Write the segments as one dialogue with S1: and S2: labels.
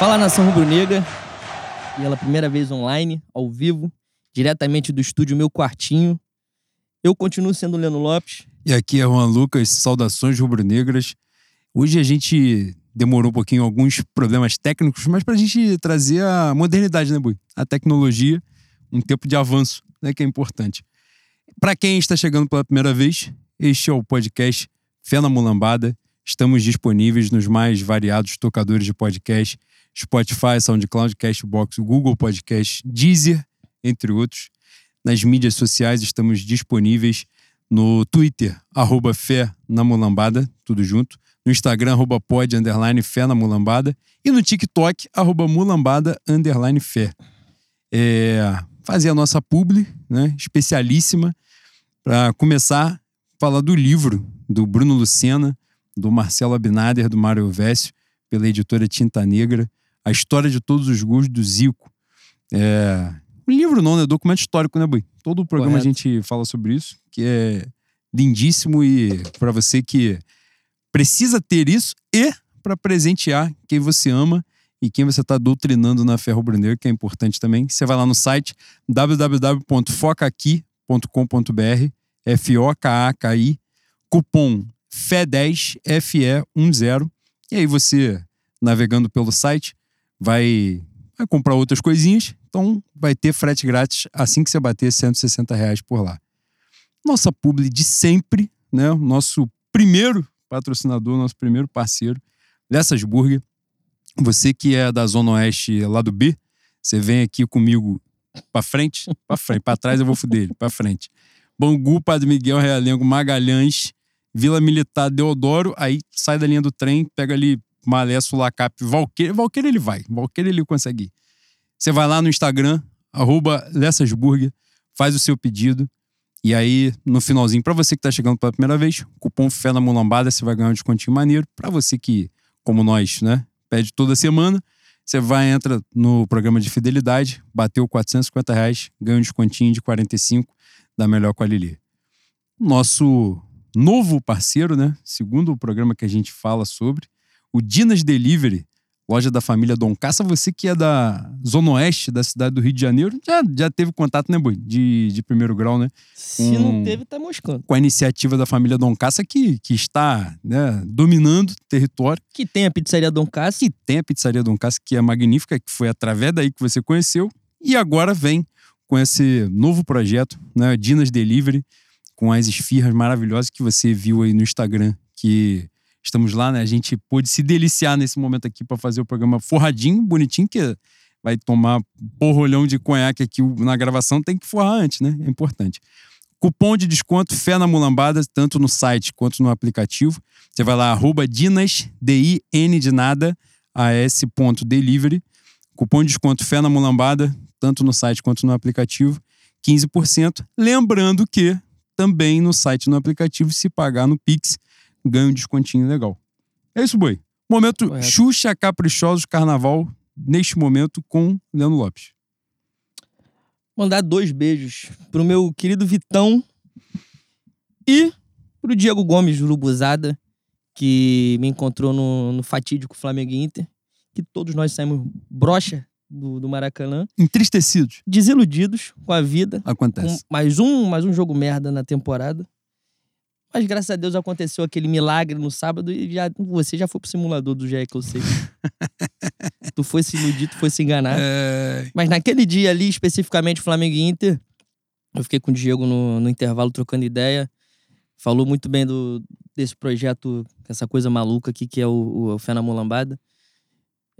S1: Fala nação rubro-negra, pela primeira vez online, ao vivo, diretamente do estúdio Meu Quartinho. Eu continuo sendo o Leno Lopes.
S2: E aqui é Juan Lucas, saudações rubro-negras. Hoje a gente demorou um pouquinho alguns problemas técnicos, mas para a gente trazer a modernidade, né, Bui? A tecnologia, um tempo de avanço, né, que é importante. Para quem está chegando pela primeira vez, este é o podcast Fé na Mulambada. Estamos disponíveis nos mais variados tocadores de podcast, Spotify, SoundCloud, Cashbox, Google Podcast, Deezer, entre outros. Nas mídias sociais estamos disponíveis no Twitter, arroba Fé na Mulambada, tudo junto. No Instagram, arroba pod, underline Fé na Mulambada. E no TikTok, arroba Mulambada, underline Fé. É, fazer a nossa publi, né, especialíssima, para começar falar do livro do Bruno Lucena, do Marcelo Abinader, do Mário Vécio, pela editora Tinta Negra, A História de Todos os Gols do Zico. É, um livro não, né? Documento histórico, né, Bui? Todo o programa
S1: Correto.
S2: a gente fala sobre isso, que é lindíssimo e para você que precisa ter isso e para presentear quem você ama e quem você está doutrinando na Ferro Bruneiro, que é importante também. Você vai lá no site www.focaqui.com.br, F-O-K-A-K-I, cupom FE10, FE10, e aí você, navegando pelo site, vai, vai comprar outras coisinhas, então vai ter frete grátis assim que você bater 160 reais por lá. Nossa publi de sempre, né? Nosso primeiro patrocinador, nosso primeiro parceiro, Lessas Burger. Você que é da Zona Oeste lá do B, você vem aqui comigo pra frente, pra frente, pra trás eu vou fuder ele, pra frente. Bangu, Padre Miguel, Realengo, Magalhães, Vila Militar, Deodoro, aí sai da linha do trem, pega ali Malé, Sulacap, Valqueira, Valqueira ele vai, Valqueira ele consegue ir. Você vai lá no Instagram, arroba Lessasburger, faz o seu pedido, e aí, no finalzinho, pra você que tá chegando pela primeira vez, cupom Fé na Mulambada, você vai ganhar um descontinho maneiro. Pra você que, como nós, né, pede toda semana, você vai, entra no programa de fidelidade, bateu 450 reais, ganha um descontinho de 45 da melhor qualidade. Nosso novo parceiro, né, segundo o programa que a gente fala sobre, o Dinas Delivery, loja da família Dom Caça. Você que é da Zona Oeste da cidade do Rio de Janeiro, já, já teve contato, né, Boi? De, de primeiro grau, né?
S1: Se não teve, tá moscando.
S2: Com a iniciativa da família Dom Caça, que, que está né, dominando o território.
S1: Que tem a pizzaria Dom Cássio.
S2: Que tem a pizzaria Dom Caça, que é magnífica, que foi através daí que você conheceu. E agora vem com esse novo projeto, né? Dinas Delivery, com as esfirras maravilhosas que você viu aí no Instagram, que estamos lá, né? A gente pôde se deliciar nesse momento aqui para fazer o programa forradinho, bonitinho, que vai tomar porrolhão de conhaque aqui na gravação, tem que forrar antes, né? É importante. Cupom de desconto Fé na Mulambada, tanto no site quanto no aplicativo. Você vai lá, arroba Dinas, D-I-N de nada, A-S ponto delivery. Cupom de desconto Fé na Mulambada, tanto no site quanto no aplicativo, 15%. Lembrando que também no site e no aplicativo, se pagar no Pix, ganha um descontinho legal. É isso, Boi. Momento
S1: Correto.
S2: Xuxa Caprichosos Carnaval, neste momento, com Leandro Lopes.
S1: Mandar dois beijos pro meu querido Vitão e pro Diego Gomes Urubuzada, que me encontrou no, no fatídico Flamengo Inter, que todos nós saímos brocha do, do Maracanã,
S2: Entristecidos.
S1: desiludidos com a vida, com
S2: Acontece.
S1: mais um, mais um jogo merda na temporada. Mas graças a Deus aconteceu aquele milagre no sábado e já, você já foi pro simulador do GE que eu sei. tu foi se iludir, tu foi se enganar.
S2: É...
S1: Mas naquele dia ali, especificamente Flamengo e Inter, eu fiquei com o Diego no, no intervalo trocando ideia. Falou muito bem do, desse projeto, essa coisa maluca aqui que é o, o Fé na Mulambada.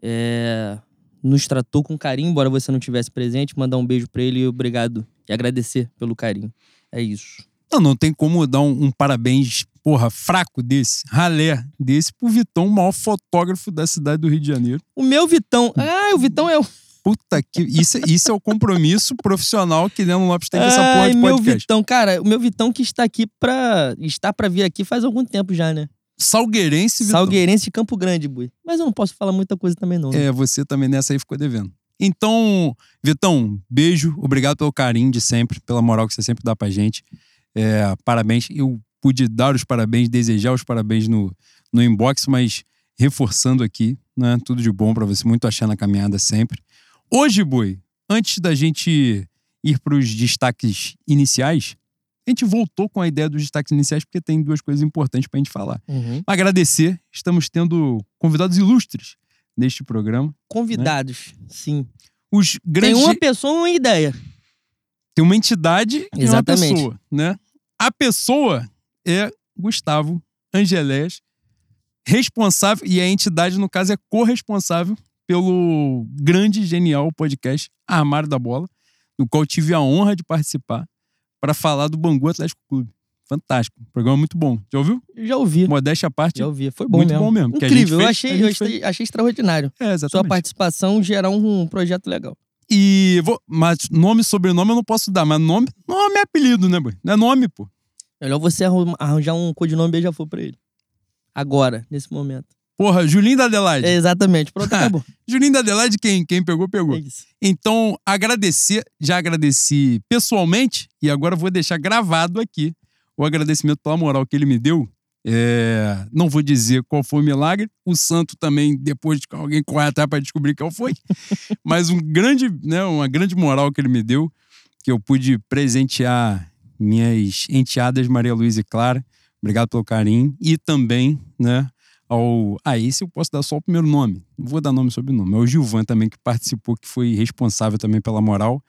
S1: É, nos tratou com carinho, embora você não tivesse presente. Mandar um beijo pra ele e obrigado. E agradecer pelo carinho. É isso.
S2: Não, não tem como dar um, um parabéns, porra, fraco desse, ralé desse, pro Vitão, o maior fotógrafo da cidade do Rio de Janeiro.
S1: O meu Vitão. Ah, o Vitão é o.
S2: Puta que. Isso, isso é o compromisso profissional que Leandro Lopes tem com essa porra de
S1: meu
S2: podcast.
S1: Vitão, cara, o meu Vitão que está aqui pra. Está pra vir aqui faz algum tempo já, né?
S2: Salgueirense, Vitão.
S1: Salgueirense de Campo Grande, Bui. Mas eu não posso falar muita coisa também, não. né?
S2: É, você também nessa aí ficou devendo. Então, Vitão, beijo, obrigado pelo carinho de sempre, pela moral que você sempre dá pra gente. É, parabéns. Eu pude dar os parabéns, desejar os parabéns no, no inbox, mas reforçando aqui, né? Tudo de bom para você, muito achar na caminhada sempre. Hoje, Boi, antes da gente ir para os destaques iniciais, a gente voltou com a ideia dos destaques iniciais porque tem duas coisas importantes para a gente falar.
S1: Uhum.
S2: Agradecer, estamos tendo convidados ilustres neste programa.
S1: Convidados, sim.
S2: Os
S1: Tem
S2: grandes
S1: uma pessoa uma ideia.
S2: Tem uma entidade e uma
S1: Exatamente.
S2: pessoa, né? A pessoa é Gustavo Angelés, responsável, e a entidade, no caso, é corresponsável pelo grande, genial podcast Armário da Bola, no qual tive a honra de participar para falar do Bangu Atlético Clube. Fantástico. Programa muito bom. Já ouviu?
S1: Já ouvi.
S2: Modéstia à parte.
S1: Já ouvi. Foi bom
S2: Muito
S1: mesmo.
S2: bom mesmo,
S1: Incrível. eu
S2: fez-
S1: achei,
S2: a
S1: eu achei, achei extraordinário.
S2: É,
S1: Sua
S2: exatamente.
S1: participação gerar um projeto legal.
S2: E vou, mas nome e sobrenome eu não posso dar, mas nome, nome é apelido, né, boy? Não é nome, pô.
S1: Melhor você arranjar um codinome beija-flor pra ele. Agora, nesse momento.
S2: Porra, Julinho da Adelaide.
S1: É, exatamente. Pronto, acabou.
S2: Julinho da Adelaide, quem, quem pegou, pegou.
S1: É.
S2: Então, agradecer, já agradeci pessoalmente e agora vou deixar gravado aqui o agradecimento pela moral que ele me deu. É, não vou dizer qual foi o milagre, o santo também, depois de que alguém correr atrás para descobrir qual foi, mas um grande, né, uma grande moral que ele me deu, que eu pude presentear minhas enteadas Maria Luísa e Clara. Obrigado pelo carinho. E também, né, ao. Ah, esse eu posso dar só o primeiro nome. Não vou dar nome e sobrenome. É o Gilvan também, que participou, que foi responsável também pela moral.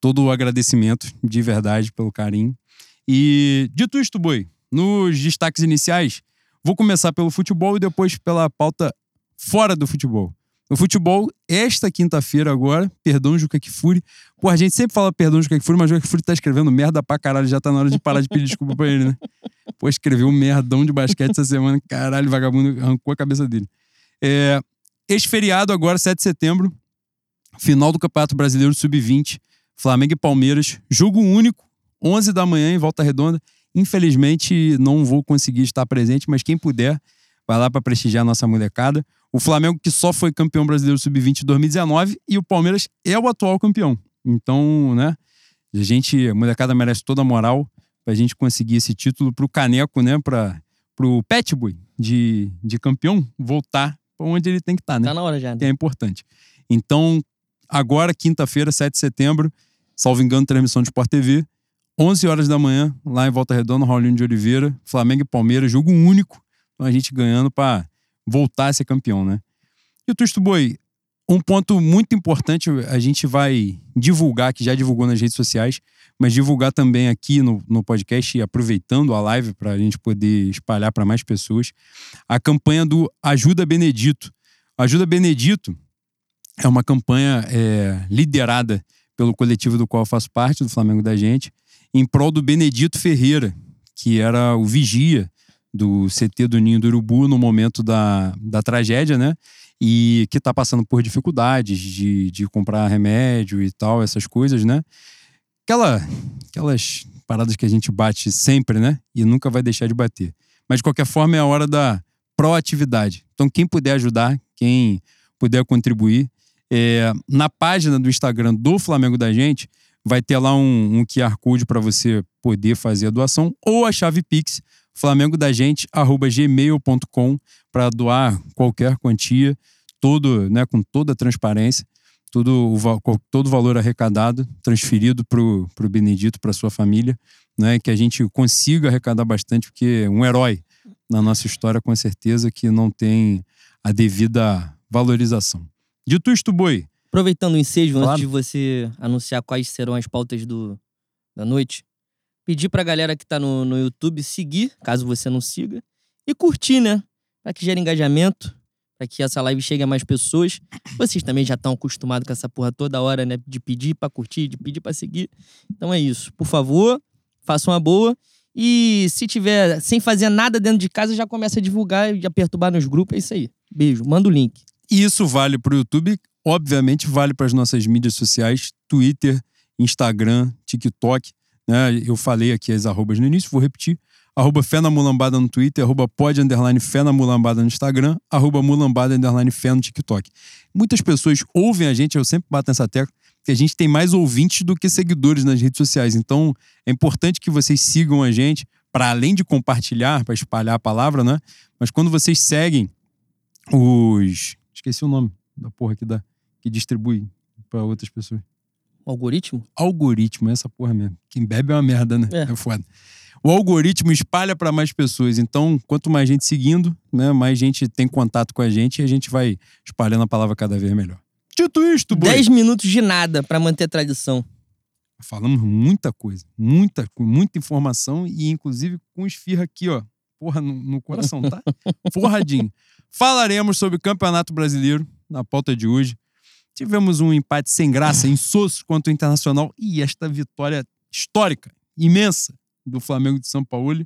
S2: Todo o agradecimento, de verdade, pelo carinho. E dito isto, Boi, nos destaques iniciais, vou começar pelo futebol e depois pela pauta fora do futebol. No futebol, esta quinta-feira agora, perdão, Juca Kifuri. Pô, a gente sempre fala perdão, Juca Kifuri, mas o Juca Kifuri tá escrevendo merda pra caralho, já tá na hora de parar de pedir desculpa pra ele, né? Pô, escreveu um merdão de basquete essa semana, caralho, vagabundo arrancou a cabeça dele. É, este feriado agora, 7 de setembro, final do Campeonato Brasileiro Sub-20, Flamengo e Palmeiras, jogo único, 11 da manhã em Volta Redonda. Infelizmente, não vou conseguir estar presente, mas quem puder, vai lá para prestigiar a nossa molecada. O Flamengo, que só foi campeão brasileiro sub-20 em 2019, e o Palmeiras é o atual campeão. Então, né, a gente, a molecada merece toda a moral pra gente conseguir esse título pro Caneco, né, pra, pro Pet Boy de, de campeão voltar pra onde ele tem que estar, né?
S1: Tá na hora já. Né?
S2: é importante. Então, agora, quinta-feira, 7 de setembro, salvo engano, transmissão de Sport TV, 11 horas da manhã, lá em Volta Redonda, Raulinho de Oliveira, Flamengo e Palmeiras, jogo único. Então, a gente ganhando para voltar a ser campeão, né? E o Tusto Boi, um ponto muito importante, a gente vai divulgar, que já divulgou nas redes sociais, mas divulgar também aqui no, no podcast e aproveitando a live para a gente poder espalhar para mais pessoas, a campanha do Ajuda Benedito. Ajuda Benedito é uma campanha é, liderada pelo coletivo do qual eu faço parte, do Flamengo da Gente, em prol do Benedito Ferreira, que era o vigia do CT do Ninho do Urubu no momento da, da tragédia, né? E que tá passando por dificuldades de, de comprar remédio e tal, essas coisas, né? Aquela, aquelas paradas que a gente bate sempre, né? E nunca vai deixar de bater. Mas de qualquer forma é a hora da proatividade. Então, quem puder ajudar, quem puder contribuir, é, na página do Instagram do Flamengo da Gente, vai ter lá um, um QR Code para você poder fazer a doação, ou a chave Pix, flamengogagente.gmail.com, para doar qualquer quantia, todo, né, com toda a transparência, todo o, todo o valor arrecadado, transferido para o Benedito, para sua família, né, que a gente consiga arrecadar bastante, porque é um herói na nossa história, com certeza, que não tem a devida valorização. Dito isto, Boi,
S1: Aproveitando o ensejo,
S2: Claro.
S1: antes de você anunciar quais serão as pautas do, da noite, pedir pra galera que tá no, no YouTube seguir, caso você não siga, e curtir, né? Pra que gere engajamento, pra que essa live chegue a mais pessoas. Vocês também já estão acostumados com essa porra toda hora, né? De pedir pra curtir, de pedir pra seguir. Então é isso. Por favor, façam uma boa. E se tiver sem fazer nada dentro de casa, já começa a divulgar e a perturbar nos grupos. É isso aí. Beijo. Manda o link.
S2: E isso vale para o YouTube, obviamente vale para as nossas mídias sociais, Twitter, Instagram, TikTok. Né? Eu falei aqui as arrobas no início, vou repetir. Arroba Fé na Mulambada no Twitter, arroba pod underline Fé na Mulambada no Instagram, arroba Mulambada underline Fé no TikTok. Muitas pessoas ouvem a gente, eu sempre bato nessa tecla, que a gente tem mais ouvintes do que seguidores nas redes sociais. Então é importante que vocês sigam a gente, para além de compartilhar, para espalhar a palavra, né? Mas quando vocês seguem os. Esqueci o nome da porra que dá. Que distribui pra outras pessoas.
S1: O algoritmo?
S2: Algoritmo, essa porra mesmo. Quem bebe é uma merda, né?
S1: É.
S2: É, foda. O algoritmo espalha pra mais pessoas. Então, quanto mais gente seguindo, né, mais gente tem contato com a gente e a gente vai espalhando a palavra cada vez melhor. Dito isto, boi.
S1: 10 minutos de nada pra manter a tradição.
S2: Falamos muita coisa, muita, muita informação e inclusive com esfirra aqui, ó. Porra, no, no coração, tá? Forradinho. Falaremos sobre o Campeonato Brasileiro na pauta de hoje. Tivemos um empate sem graça, insosso contra o Internacional e esta vitória histórica, imensa, do Flamengo de São Paulo,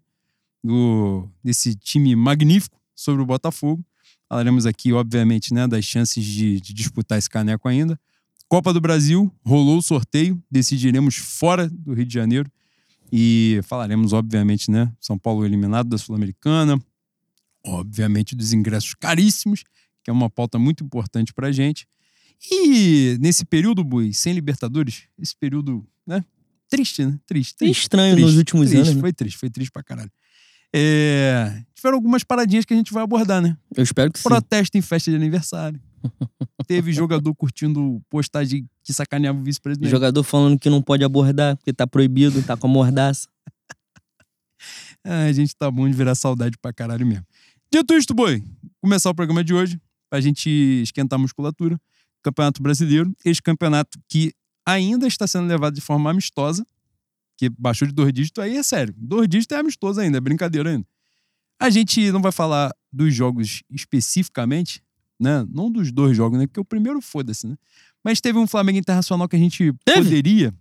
S2: do, desse time magnífico sobre o Botafogo. Falaremos aqui, obviamente, né, das chances de, de disputar esse caneco ainda. Copa do Brasil, rolou o sorteio, decidiremos fora do Rio de Janeiro e falaremos, obviamente, né? São Paulo eliminado da Sul-Americana, obviamente dos ingressos caríssimos, que é uma pauta muito importante pra gente. E nesse período, Bui, sem Libertadores, esse período, né? Triste, né? Triste. Triste
S1: estranho nos últimos
S2: triste,
S1: anos. né?
S2: Foi triste, foi triste pra caralho. É, Tiveram algumas paradinhas que a gente vai abordar, né?
S1: Eu espero que sim.
S2: Protesto em festa de aniversário. Teve jogador curtindo postagem que sacaneava o vice-presidente.
S1: Jogador falando que não pode abordar, porque tá proibido, tá com a mordaça.
S2: Ah, a gente tá bom de virar saudade pra caralho mesmo. Dito isto, boi, começar o programa de hoje, pra gente esquentar a musculatura. Campeonato Brasileiro, esse campeonato que ainda está sendo levado de forma amistosa, que baixou de dois dígitos, aí é sério. Dois dígitos é amistoso ainda, é brincadeira ainda. A gente não vai falar dos jogos especificamente, né? Não dos dois jogos, né? Porque o primeiro foda-se, né? Mas teve um Flamengo Internacional que a gente
S1: Teve?
S2: poderia,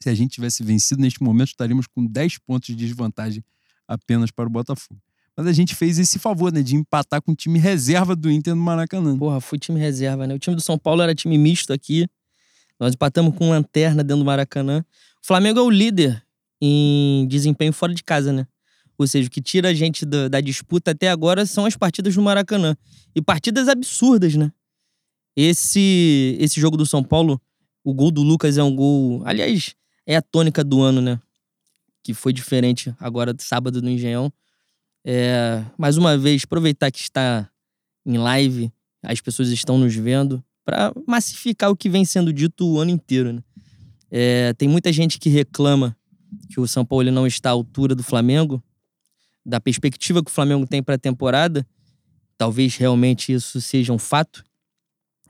S2: se a gente tivesse vencido neste momento, estaríamos com 10 pontos de desvantagem apenas para o Botafogo. Mas a gente fez esse favor, né? De empatar com o time reserva do Inter no Maracanã.
S1: Porra, foi time reserva, né? O time do São Paulo era time misto aqui. Nós empatamos com lanterna dentro do Maracanã. O Flamengo é o líder em desempenho fora de casa, né? Ou seja, o que tira a gente da, da disputa até agora são as partidas no Maracanã. E partidas absurdas, né? Esse, esse jogo do São Paulo, o gol do Lucas é um gol. Aliás, é a tônica do ano, né? Que foi diferente agora, sábado no Engenhão. É, mais uma vez, aproveitar que está em live, as pessoas estão nos vendo, para massificar o que vem sendo dito o ano inteiro. Né? É, tem muita gente que reclama que o São Paulo não está à altura do Flamengo, da perspectiva que o Flamengo tem para a temporada. Talvez realmente isso seja um fato.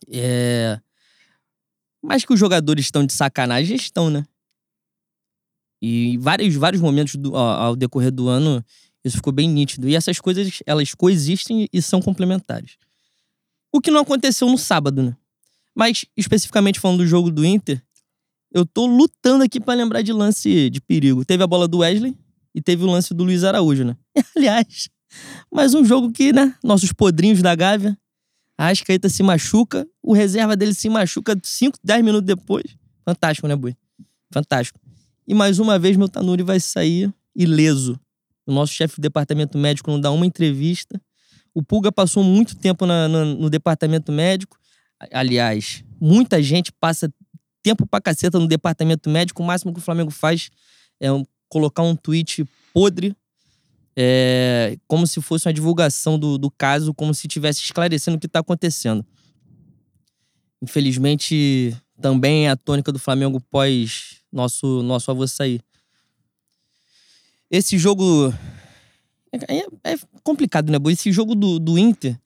S1: É, mas que os jogadores estão de sacanagem, estão, né? E vários, vários momentos do, ao, ao decorrer do ano, isso ficou bem nítido. E essas coisas, elas coexistem e são complementares. O que não aconteceu no sábado, né? Mas, especificamente falando do jogo do Inter, eu tô lutando aqui para lembrar de lance de perigo. Teve a bola do Wesley e teve o lance do Luiz Araújo, né? Aliás, mais um jogo que, né? Nossos podrinhos da Gávea. A Ascaeta se machuca, o reserva dele se machuca 5, 10 minutos depois. Fantástico, né, Bui? Fantástico. E mais uma vez, meu Tanuri vai sair ileso. O nosso chefe de departamento médico não dá uma entrevista. O Pulga passou muito tempo na- na- no departamento médico. Aliás, muita gente passa tempo pra caceta no departamento médico. O máximo que o Flamengo faz é um- colocar um tweet podre, é, como se fosse uma divulgação do, do caso, como se estivesse esclarecendo o que tá acontecendo. Infelizmente, também é a tônica do Flamengo pós nosso, nosso avô sair. Esse jogo. É, é complicado, né, Boa? Esse jogo do, do Inter,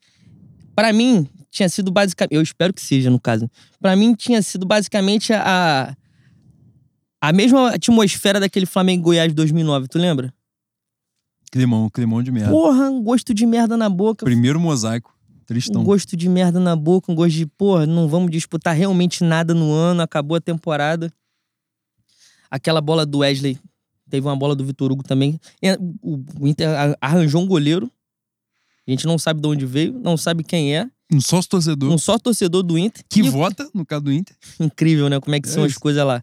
S1: pra mim, tinha sido basicamente. Eu espero que seja, no caso. Pra mim, tinha sido basicamente a. A mesma atmosfera daquele Flamengo Goiás de 2009, tu lembra?
S2: Climão, climão de merda.
S1: Porra, um gosto de merda na boca.
S2: Primeiro mosaico.
S1: Um
S2: Tristão.
S1: gosto de merda na boca, um gosto de, porra, não vamos disputar realmente nada no ano, acabou a temporada. Aquela bola do Wesley, teve uma bola do Vitor Hugo também. O Inter arranjou um goleiro. A gente não sabe de onde veio, não sabe quem é.
S2: Um sócio torcedor
S1: Um só torcedor do Inter.
S2: que
S1: E-
S2: vota, no caso do Inter.
S1: Incrível, né? Como é que
S2: É
S1: são as
S2: isso.
S1: coisas lá.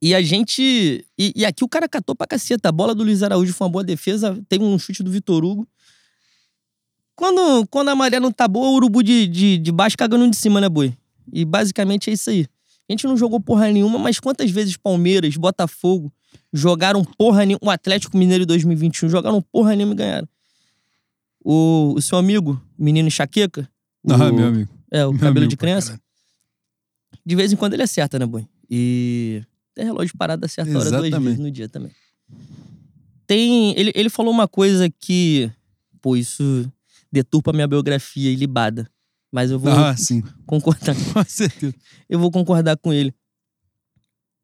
S1: E a gente. E, e aqui o cara catou pra caceta. A bola do Luiz Araújo foi uma boa defesa. Teve um chute do Vitor Hugo. Quando, quando a maré não tá boa, o urubu de, de, de baixo cagando de cima, né, boi? E basicamente é isso aí. A gente não jogou porra nenhuma, mas quantas vezes Palmeiras, Botafogo jogaram porra nenhuma. O Atlético Mineiro em 2021 jogaram porra nenhuma e ganharam. O, o seu amigo, menino enxaqueca, o,
S2: Ah, meu amigo.
S1: é, o
S2: Meu
S1: cabelo
S2: amigo
S1: de criança, de vez em quando ele acerta, né, boi? E tem relógio parado a certa hora duas vezes no dia também. Tem. Ele, ele falou uma coisa que. Pô, isso deturpa minha biografia ilibada. Mas eu vou
S2: Ah, sim.
S1: concordar.
S2: Com certeza.
S1: Eu vou concordar com ele.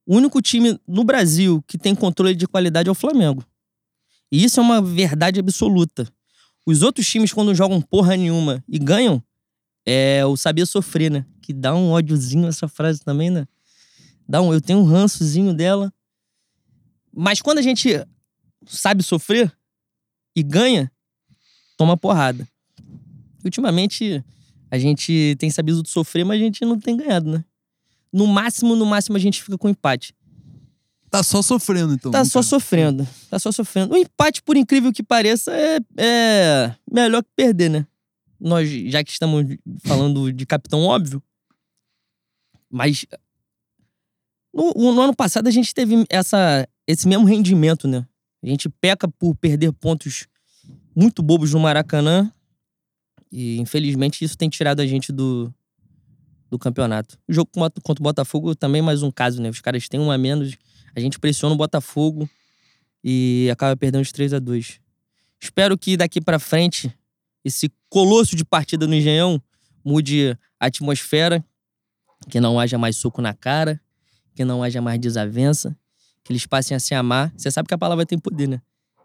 S1: O único time no Brasil que tem controle de qualidade é o Flamengo. E isso é uma verdade absoluta. Os outros times, quando jogam porra nenhuma e ganham, é o saber sofrer, né? Que dá um ódiozinho essa frase também, né? Dá um, eu tenho um rançozinho dela. Mas quando a gente sabe sofrer e ganha, toma porrada. Ultimamente, a gente tem sabido sofrer, mas a gente não tem ganhado, né? No máximo, no máximo, a gente fica com empate.
S2: Tá só sofrendo, então.
S1: Tá só
S2: caso.
S1: sofrendo. Tá só sofrendo. O empate, por incrível que pareça, é, é melhor que perder, né? Nós, já que estamos falando de capitão óbvio. Mas. No, no ano passado a gente teve essa, esse mesmo rendimento, né? A gente peca por perder pontos muito bobos no Maracanã. E infelizmente isso tem tirado a gente do, do campeonato. O jogo contra o Botafogo também é mais um caso, né? Os caras têm um a menos. A gente pressiona o Botafogo e acaba perdendo de 3 a 2 Espero que daqui pra frente esse colosso de partida no Engenhão mude a atmosfera, que não haja mais soco na cara, que não haja mais desavença, que eles passem a se amar. Você sabe que a palavra tem poder, né?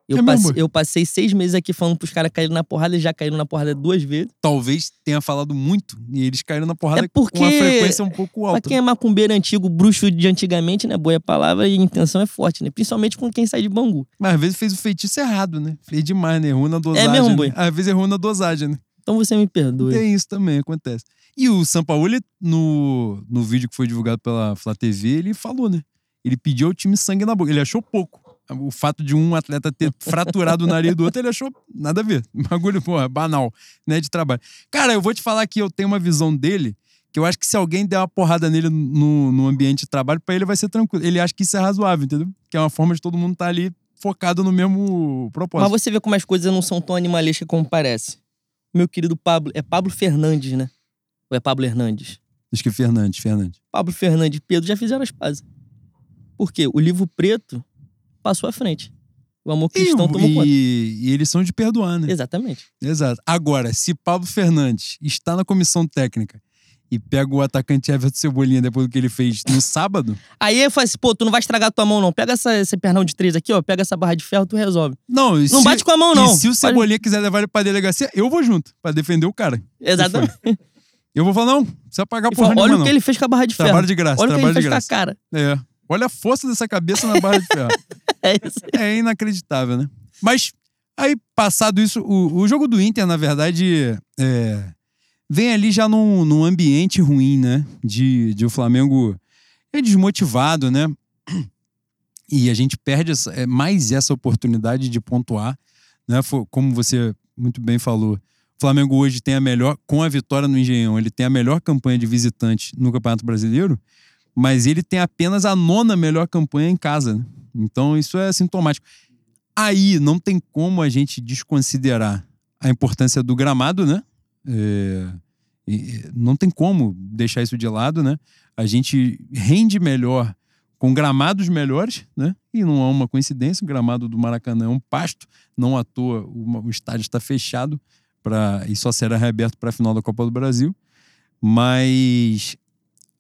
S1: Eu,
S2: É boy?
S1: eu passei seis meses aqui falando pros caras caírem na porrada, eles já caíram na porrada duas vezes.
S2: Talvez tenha falado muito e eles caíram na porrada
S1: É porque-
S2: com uma frequência um pouco
S1: Pra
S2: alta.
S1: quem é macumbeiro antigo, bruxo de antigamente, né? Boa palavra e intenção é forte, né? Principalmente com quem sai de Bangu.
S2: Mas às vezes fez o feitiço errado, né? Fez demais, né? Errou na dosagem.
S1: mesmo,
S2: né?
S1: boi?
S2: Às vezes errou na dosagem, né?
S1: Então você me perdoe.
S2: Tem isso também, acontece. E o Sampaoli, no, no vídeo que foi divulgado pela Flá TV, ele falou, né? Ele pediu ao time sangue na boca. Ele achou pouco. O fato de um atleta ter fraturado o nariz do outro, ele achou nada a ver. Bagulho, porra, banal, né? De trabalho. Cara, eu vou te falar que eu tenho uma visão dele que eu acho que se alguém der uma porrada nele no, no ambiente de trabalho, pra ele vai ser tranquilo. Ele acha que isso é razoável, entendeu? Que é uma forma de todo mundo estar ali focado no mesmo propósito.
S1: Mas você vê como as coisas não são tão animalescas como parece. Meu querido Pablo. É Pablo Fernandes, né? Ou é Pablo Hernandes?
S2: Acho que Fernandes, Fernandes.
S1: Pablo Fernandes e Pedro já fizeram as pazes. Por quê? O livro preto passou à frente. O amor cristão
S2: e,
S1: tomou conta.
S2: e, e eles são de perdoar, né?
S1: Exatamente.
S2: Exato. Agora, se Pablo Fernandes está na comissão técnica e pega o atacante Everton Cebolinha depois do que ele fez no sábado,
S1: Aí eu falei assim, pô, tu não vai estragar tua mão, não. Pega essa, esse pernão de três aqui, ó. Pega essa barra de ferro, tu resolve.
S2: não, e
S1: Não
S2: se,
S1: bate com a mão, não.
S2: E se o
S1: Pode-
S2: Cebolinha quiser levar ele pra delegacia, eu vou junto, pra defender o cara.
S1: Exatamente.
S2: Eu vou falar, não, não precisa pagar
S1: E
S2: porra
S1: fala,
S2: nenhuma,
S1: olha o
S2: não.
S1: que ele fez com a barra de ferro.
S2: Trabalho de graça,
S1: Olha o que
S2: trabalho
S1: ele
S2: de
S1: fez com a
S2: graça.
S1: cara.
S2: É. Olha a força dessa cabeça na barra de ferro.
S1: É isso.
S2: É inacreditável, né? Mas aí, passado isso, o, o jogo do Inter, na verdade, é, vem ali já num, num ambiente ruim, né? De, de o Flamengo é desmotivado, né? E a gente perde essa- é, mais essa oportunidade de pontuar, né? Como você muito bem falou, o Flamengo hoje tem a melhor, com a vitória no Engenhão, ele tem a melhor campanha de visitante no Campeonato Brasileiro, mas ele tem apenas a nona melhor campanha em casa, né? Então isso é sintomático. Aí não tem como a gente desconsiderar a importância do gramado, né? É, não tem como deixar isso de lado, né? A gente rende melhor com gramados melhores, né? E não é uma coincidência, o gramado do Maracanã é um pasto, não à toa o, o estádio está fechado para e só será reaberto para a final da Copa do Brasil. Mas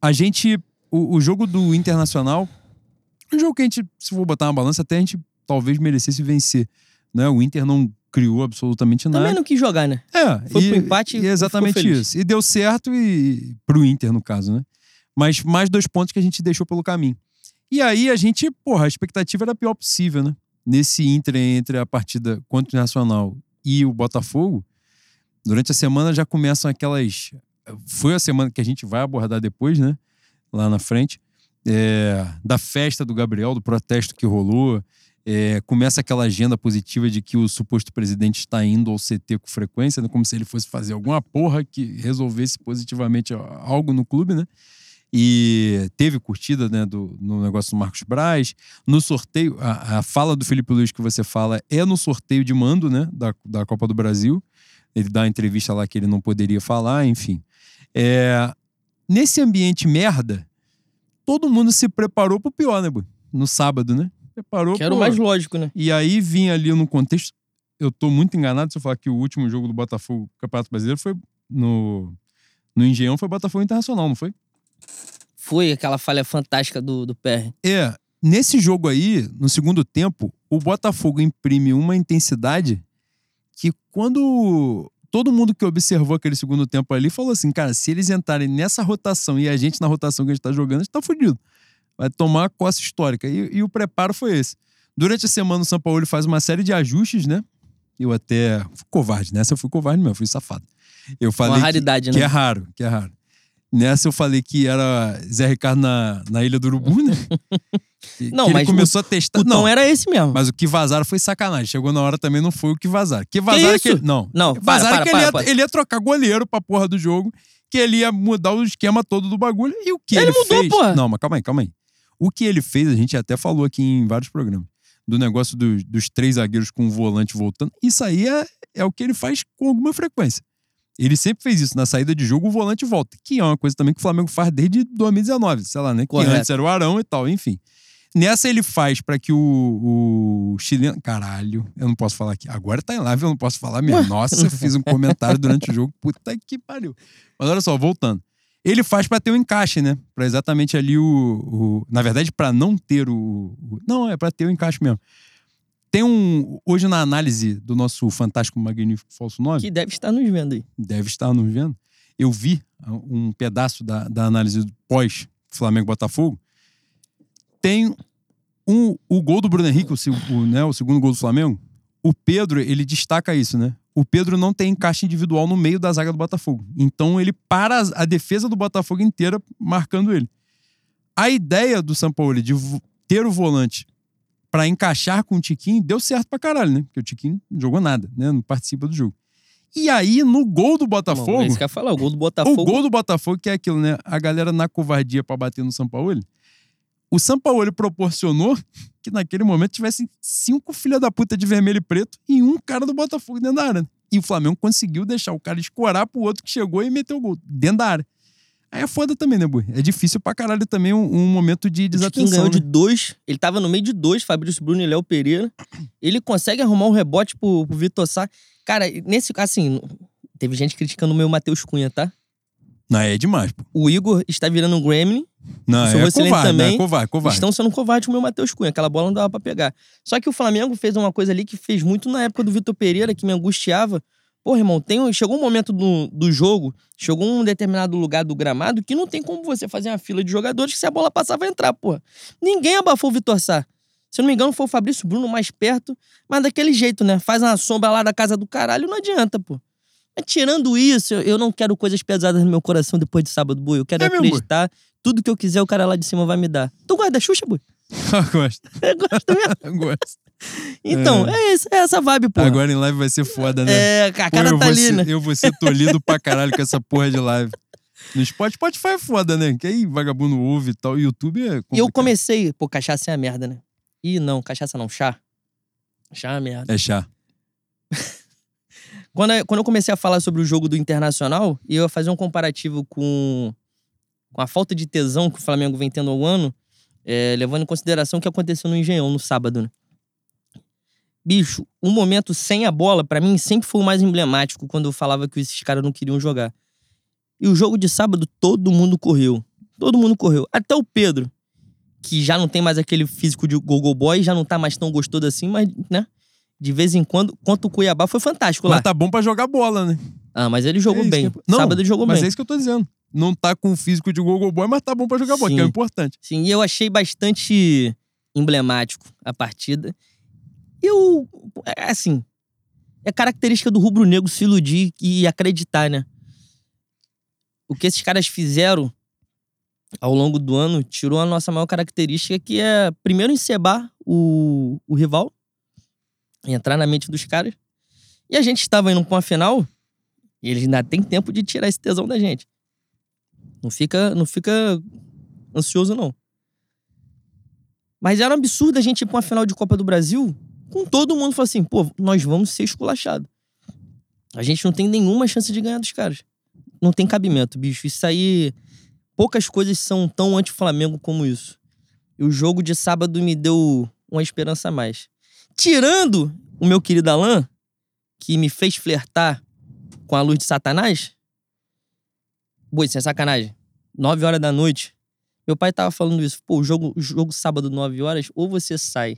S2: a gente, o, o jogo do Internacional, um jogo que a gente, se for botar uma balança, até a gente talvez merecesse vencer, né? O Inter não criou absolutamente nada.
S1: Também não quis jogar, né?
S2: É,
S1: Foi
S2: e,
S1: pro empate
S2: e exatamente isso. E deu certo e pro Inter, no caso, né? Mas mais dois pontos que a gente deixou pelo caminho. E aí a gente, porra, a expectativa era a pior possível, né? Nesse Inter entre a partida contra o Internacional e o Botafogo, durante a semana já começam aquelas. Foi a semana que a gente vai abordar depois, né? Lá na frente. É, da festa do Gabriel, do protesto que rolou. É, começa aquela agenda positiva de que o suposto presidente está indo ao CT com frequência, né? como se ele fosse fazer alguma porra que resolvesse positivamente algo no clube, né? E teve curtida né, do, no negócio do Marcos Braz. No sorteio, a, a fala do Felipe Luiz que você fala é no sorteio de mando né, da, da Copa do Brasil. Ele dá uma entrevista lá que ele não poderia falar, enfim. É, nesse ambiente merda, todo mundo se preparou pro pior, né, Bui? No sábado, né? Preparou
S1: Que era o mais lógico, né?
S2: E aí vinha ali no contexto. Eu tô muito enganado se eu falar que o último jogo do Botafogo Campeonato Brasileiro foi no, no Engenhão, foi Botafogo Internacional, não foi?
S1: Foi aquela falha fantástica do, do PR.
S2: É, nesse jogo aí, no segundo tempo, o Botafogo imprime uma intensidade que quando todo mundo que observou aquele segundo tempo ali falou assim, cara, se eles entrarem nessa rotação e a gente na rotação que a gente tá jogando, a gente tá fudido. Vai tomar uma coça histórica. E, e o preparo foi esse. Durante a semana, o São Paulo faz uma série de ajustes, né? Eu até. Fui covarde, nessa eu fui covarde mesmo, fui safado. Eu falei.
S1: Uma
S2: que-
S1: raridade,
S2: que
S1: né?
S2: é raro, que é raro. Nessa eu falei que era Zé Ricardo na, na Ilha do Urubu, né? Que-
S1: Não,
S2: que ele
S1: mas
S2: começou a testar.
S1: O tom
S2: não,
S1: era esse mesmo.
S2: mas o que vazaram foi sacanagem. Chegou na hora também, não foi o que vazaram. Que vazaram que,
S1: isso?
S2: ele- Não.
S1: Não,
S2: vazaram
S1: para,
S2: que
S1: para,
S2: ele, ia,
S1: para.
S2: ele ia trocar goleiro pra porra do jogo, que ele ia mudar o esquema todo do bagulho. E o que
S1: Ele
S2: ele,
S1: mudou,
S2: fez.
S1: porra.
S2: Não, mas calma aí, calma aí. O que ele fez, a gente até falou aqui em vários programas, do negócio dos, dos três zagueiros com o volante voltando. Isso aí é, é o que ele faz com alguma frequência. Ele sempre fez isso. Na saída de jogo, o volante volta. Que é uma coisa também que o Flamengo faz desde 2019, sei lá, né? Que
S1: Correto.
S2: antes era o Arão e tal, enfim. Nessa ele faz pra que o, o chileno. Caralho, eu não posso falar aqui. Agora tá em live, eu não posso falar mesmo. Nossa, eu fiz um comentário durante o jogo. Puta que pariu. Mas olha só, voltando. Ele faz pra ter o encaixe, né? Pra exatamente ali o. o- na verdade, pra não ter o, o- Não, é pra ter o encaixe mesmo. Tem um. Hoje, na análise do nosso fantástico, magnífico falso nome,
S1: Que deve estar nos vendo aí.
S2: deve estar nos vendo. Eu vi um pedaço da, da análise do pós Flamengo Botafogo. Tem um, o gol do Bruno Henrique, o, o, né, o segundo gol do Flamengo. O Pedro, ele destaca isso, né? O Pedro não tem encaixe individual no meio da zaga do Botafogo. Então ele para a- defesa do Botafogo inteira marcando ele. A ideia do São Paulo de ter o volante pra encaixar com o Tiquinho deu certo pra caralho, né? Porque o Tiquinho não jogou nada, né? Não participa do jogo. E aí, no gol do Botafogo,
S1: é isso que eu ia falar. O gol do Botafogo.
S2: o gol do Botafogo, que é aquilo, né? A galera na covardia pra bater no São Paulo. O São Paulo proporcionou que naquele momento tivesse cinco filha da puta de vermelho e preto e um cara do Botafogo dentro da área. E o Flamengo conseguiu deixar o cara escorar pro outro que chegou e meteu o gol dentro da área. Aí é foda também, né, Bui? É difícil pra caralho também um, um momento de desatenção.
S1: ganhou de
S2: né?
S1: dois. Ele tava no meio de dois, Fabrício Bruno e Léo Pereira. Ele consegue arrumar um rebote pro, pro Vitor Sá. Cara, nesse assim, teve gente criticando o meu Matheus Cunha, tá?
S2: Não, é demais, pô.
S1: O Igor está virando um Gremlin.
S2: Não,
S1: O
S2: é covarde,
S1: também
S2: não, é covarde, covarde.
S1: Estão sendo covardes com o meu Matheus Cunha. Aquela bola não dava pra pegar. Só que o Flamengo fez uma coisa ali que fez muito na época do Vitor Pereira, que me angustiava. Pô, irmão, tem, chegou um momento do, do jogo, chegou um determinado lugar do gramado que não tem como você fazer uma fila de jogadores que se a bola passar vai entrar, pô. Ninguém abafou o Vitor Sá. Se não me engano, foi o Fabrício Bruno mais perto, mas daquele jeito, né? Faz uma sombra lá da casa do caralho, não adianta, pô. Mas tirando isso, eu- não quero coisas pesadas no meu coração depois de sábado, Bui. Eu quero
S2: É mesmo, Bui?
S1: acreditar. Tudo que eu quiser, o cara lá de cima vai me dar. Tu gosta da Xuxa, Bui?
S2: Eu gosto,
S1: Eu gosto mesmo.
S2: eu gosto.
S1: Então, é, esse- é essa vibe, pô.
S2: Agora em live vai ser foda, né?
S1: É, a
S2: Pô,
S1: cara
S2: eu
S1: tá
S2: vou
S1: ali,
S2: ser,
S1: né?
S2: Eu vou ser tolhido pra caralho com essa porra de live. No Spotify, Spotify é foda, né? Que aí vagabundo ouve e tal. YouTube é
S1: E eu
S2: complicado.
S1: comecei, pô, cachaça é a merda, né? Ih, não, cachaça não, chá. Chá é a merda.
S2: É chá.
S1: Quando, eu- quando eu comecei a falar sobre o jogo do Internacional, e eu ia fazer um comparativo com, com a falta de tesão que o Flamengo vem tendo ao ano, é, levando em consideração o que aconteceu no Engenhão no sábado, né? Bicho, um momento sem a bola, pra mim, sempre foi o mais emblemático quando eu falava que esses caras não queriam jogar. E o jogo de sábado, todo mundo correu. Todo mundo correu. Até o Pedro, que já não tem mais aquele físico de go-go boy, já não tá mais tão gostoso assim, mas, né? De vez em quando, quanto o Cuiabá foi fantástico lá.
S2: Mas tá bom pra jogar bola, né?
S1: Ah, mas ele jogou
S2: É
S1: bem.
S2: que é- Não,
S1: Sábado ele jogou
S2: Mas
S1: bem.
S2: é isso que eu tô dizendo. Não tá com o físico de Google Boy, mas tá bom pra jogar bola, que é o
S1: Sim.
S2: importante.
S1: Sim, e eu achei bastante emblemático a partida. Eu, é, assim, é característica do rubro-negro se iludir e acreditar, né? O que esses caras fizeram ao longo do ano tirou a nossa maior característica, que é, primeiro, encebar o, o rival, entrar na mente dos caras. E a gente estava indo pra uma final, e eles ainda têm tempo de tirar esse tesão da gente. Não fica, não fica ansioso, não. Mas era um absurdo a gente ir pra uma final de Copa do Brasil com todo mundo falando assim, pô, nós vamos ser esculachados. A gente não tem nenhuma chance de ganhar dos caras. Não tem cabimento, bicho. Isso aí. Poucas coisas são tão anti-Flamengo como isso. E o jogo de sábado me deu uma esperança a mais. Tirando o meu querido Alan, que me fez flertar com a luz de Satanás. Boi, sem sacanagem. 9 horas da noite. Meu pai tava falando isso. Pô, o jogo, jogo sábado, 9 horas, ou você sai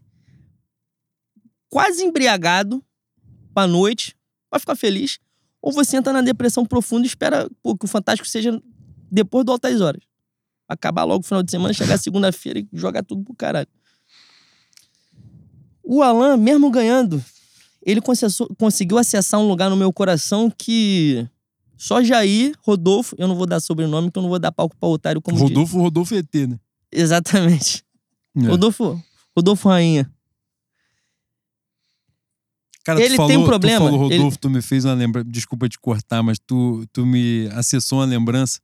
S1: quase embriagado pra noite, pra ficar feliz, ou você entra na depressão profunda e espera pô, que o Fantástico seja depois do altas horas. Acabar logo o final de semana, chegar segunda-feira e jogar tudo pro caralho. O Alan, mesmo ganhando, ele conseguiu acessar um lugar no meu coração que só Jair, Rodolfo, eu não vou dar sobrenome, então eu não vou dar palco pra otário como
S2: Rodolfo, diz. Rodolfo ET, né?
S1: Exatamente. É. Rodolfo, Rodolfo Rainha.
S2: Cara, ele falou, tem um problema. Tu falou, Rodolfo, ele... tu me fez uma lembrança. Desculpa te cortar, mas tu, tu me acessou uma lembrança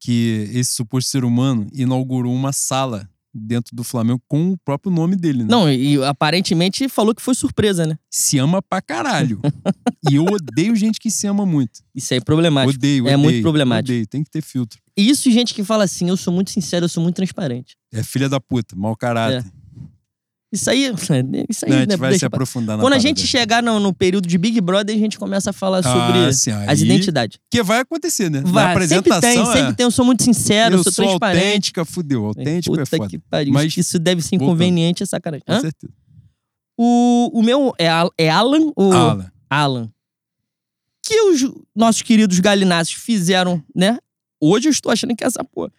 S2: que esse suposto ser humano inaugurou uma sala dentro do Flamengo com o próprio nome dele, né?
S1: Não, e aparentemente falou que foi surpresa, né?
S2: Se ama pra caralho. e eu odeio gente que se ama muito.
S1: Isso aí é problemático.
S2: Odeio,
S1: É
S2: odeio,
S1: muito problemático.
S2: Odeio, tem que ter filtro.
S1: E isso gente que fala assim, eu sou muito sincero, eu sou muito transparente.
S2: É filha da puta, mau caráter.
S1: É. Isso aí. Isso aí
S2: Não, a gente
S1: né,
S2: vai se aprofundar na
S1: Quando a gente chegar no, no período de Big Brother, a gente começa a falar sobre
S2: Ah, sim, aí-
S1: as identidades.
S2: Que vai acontecer, né? Na
S1: Vai,
S2: apresentação
S1: sempre tem,
S2: é...
S1: sempre tem. Eu sou muito sincero, eu sou
S2: sou
S1: transparente.
S2: autêntica, fudeu. Autêntico
S1: Puta
S2: é foda.
S1: que pariu.
S2: Mas,
S1: Isso deve ser
S2: voltando.
S1: inconveniente, é sacanagem.
S2: Com
S1: Hã?
S2: certeza.
S1: O, o meu é, é Alan ou
S2: Alan.
S1: Alan? Que os nossos queridos galináceos fizeram, né? Hoje eu estou achando que é essa porra.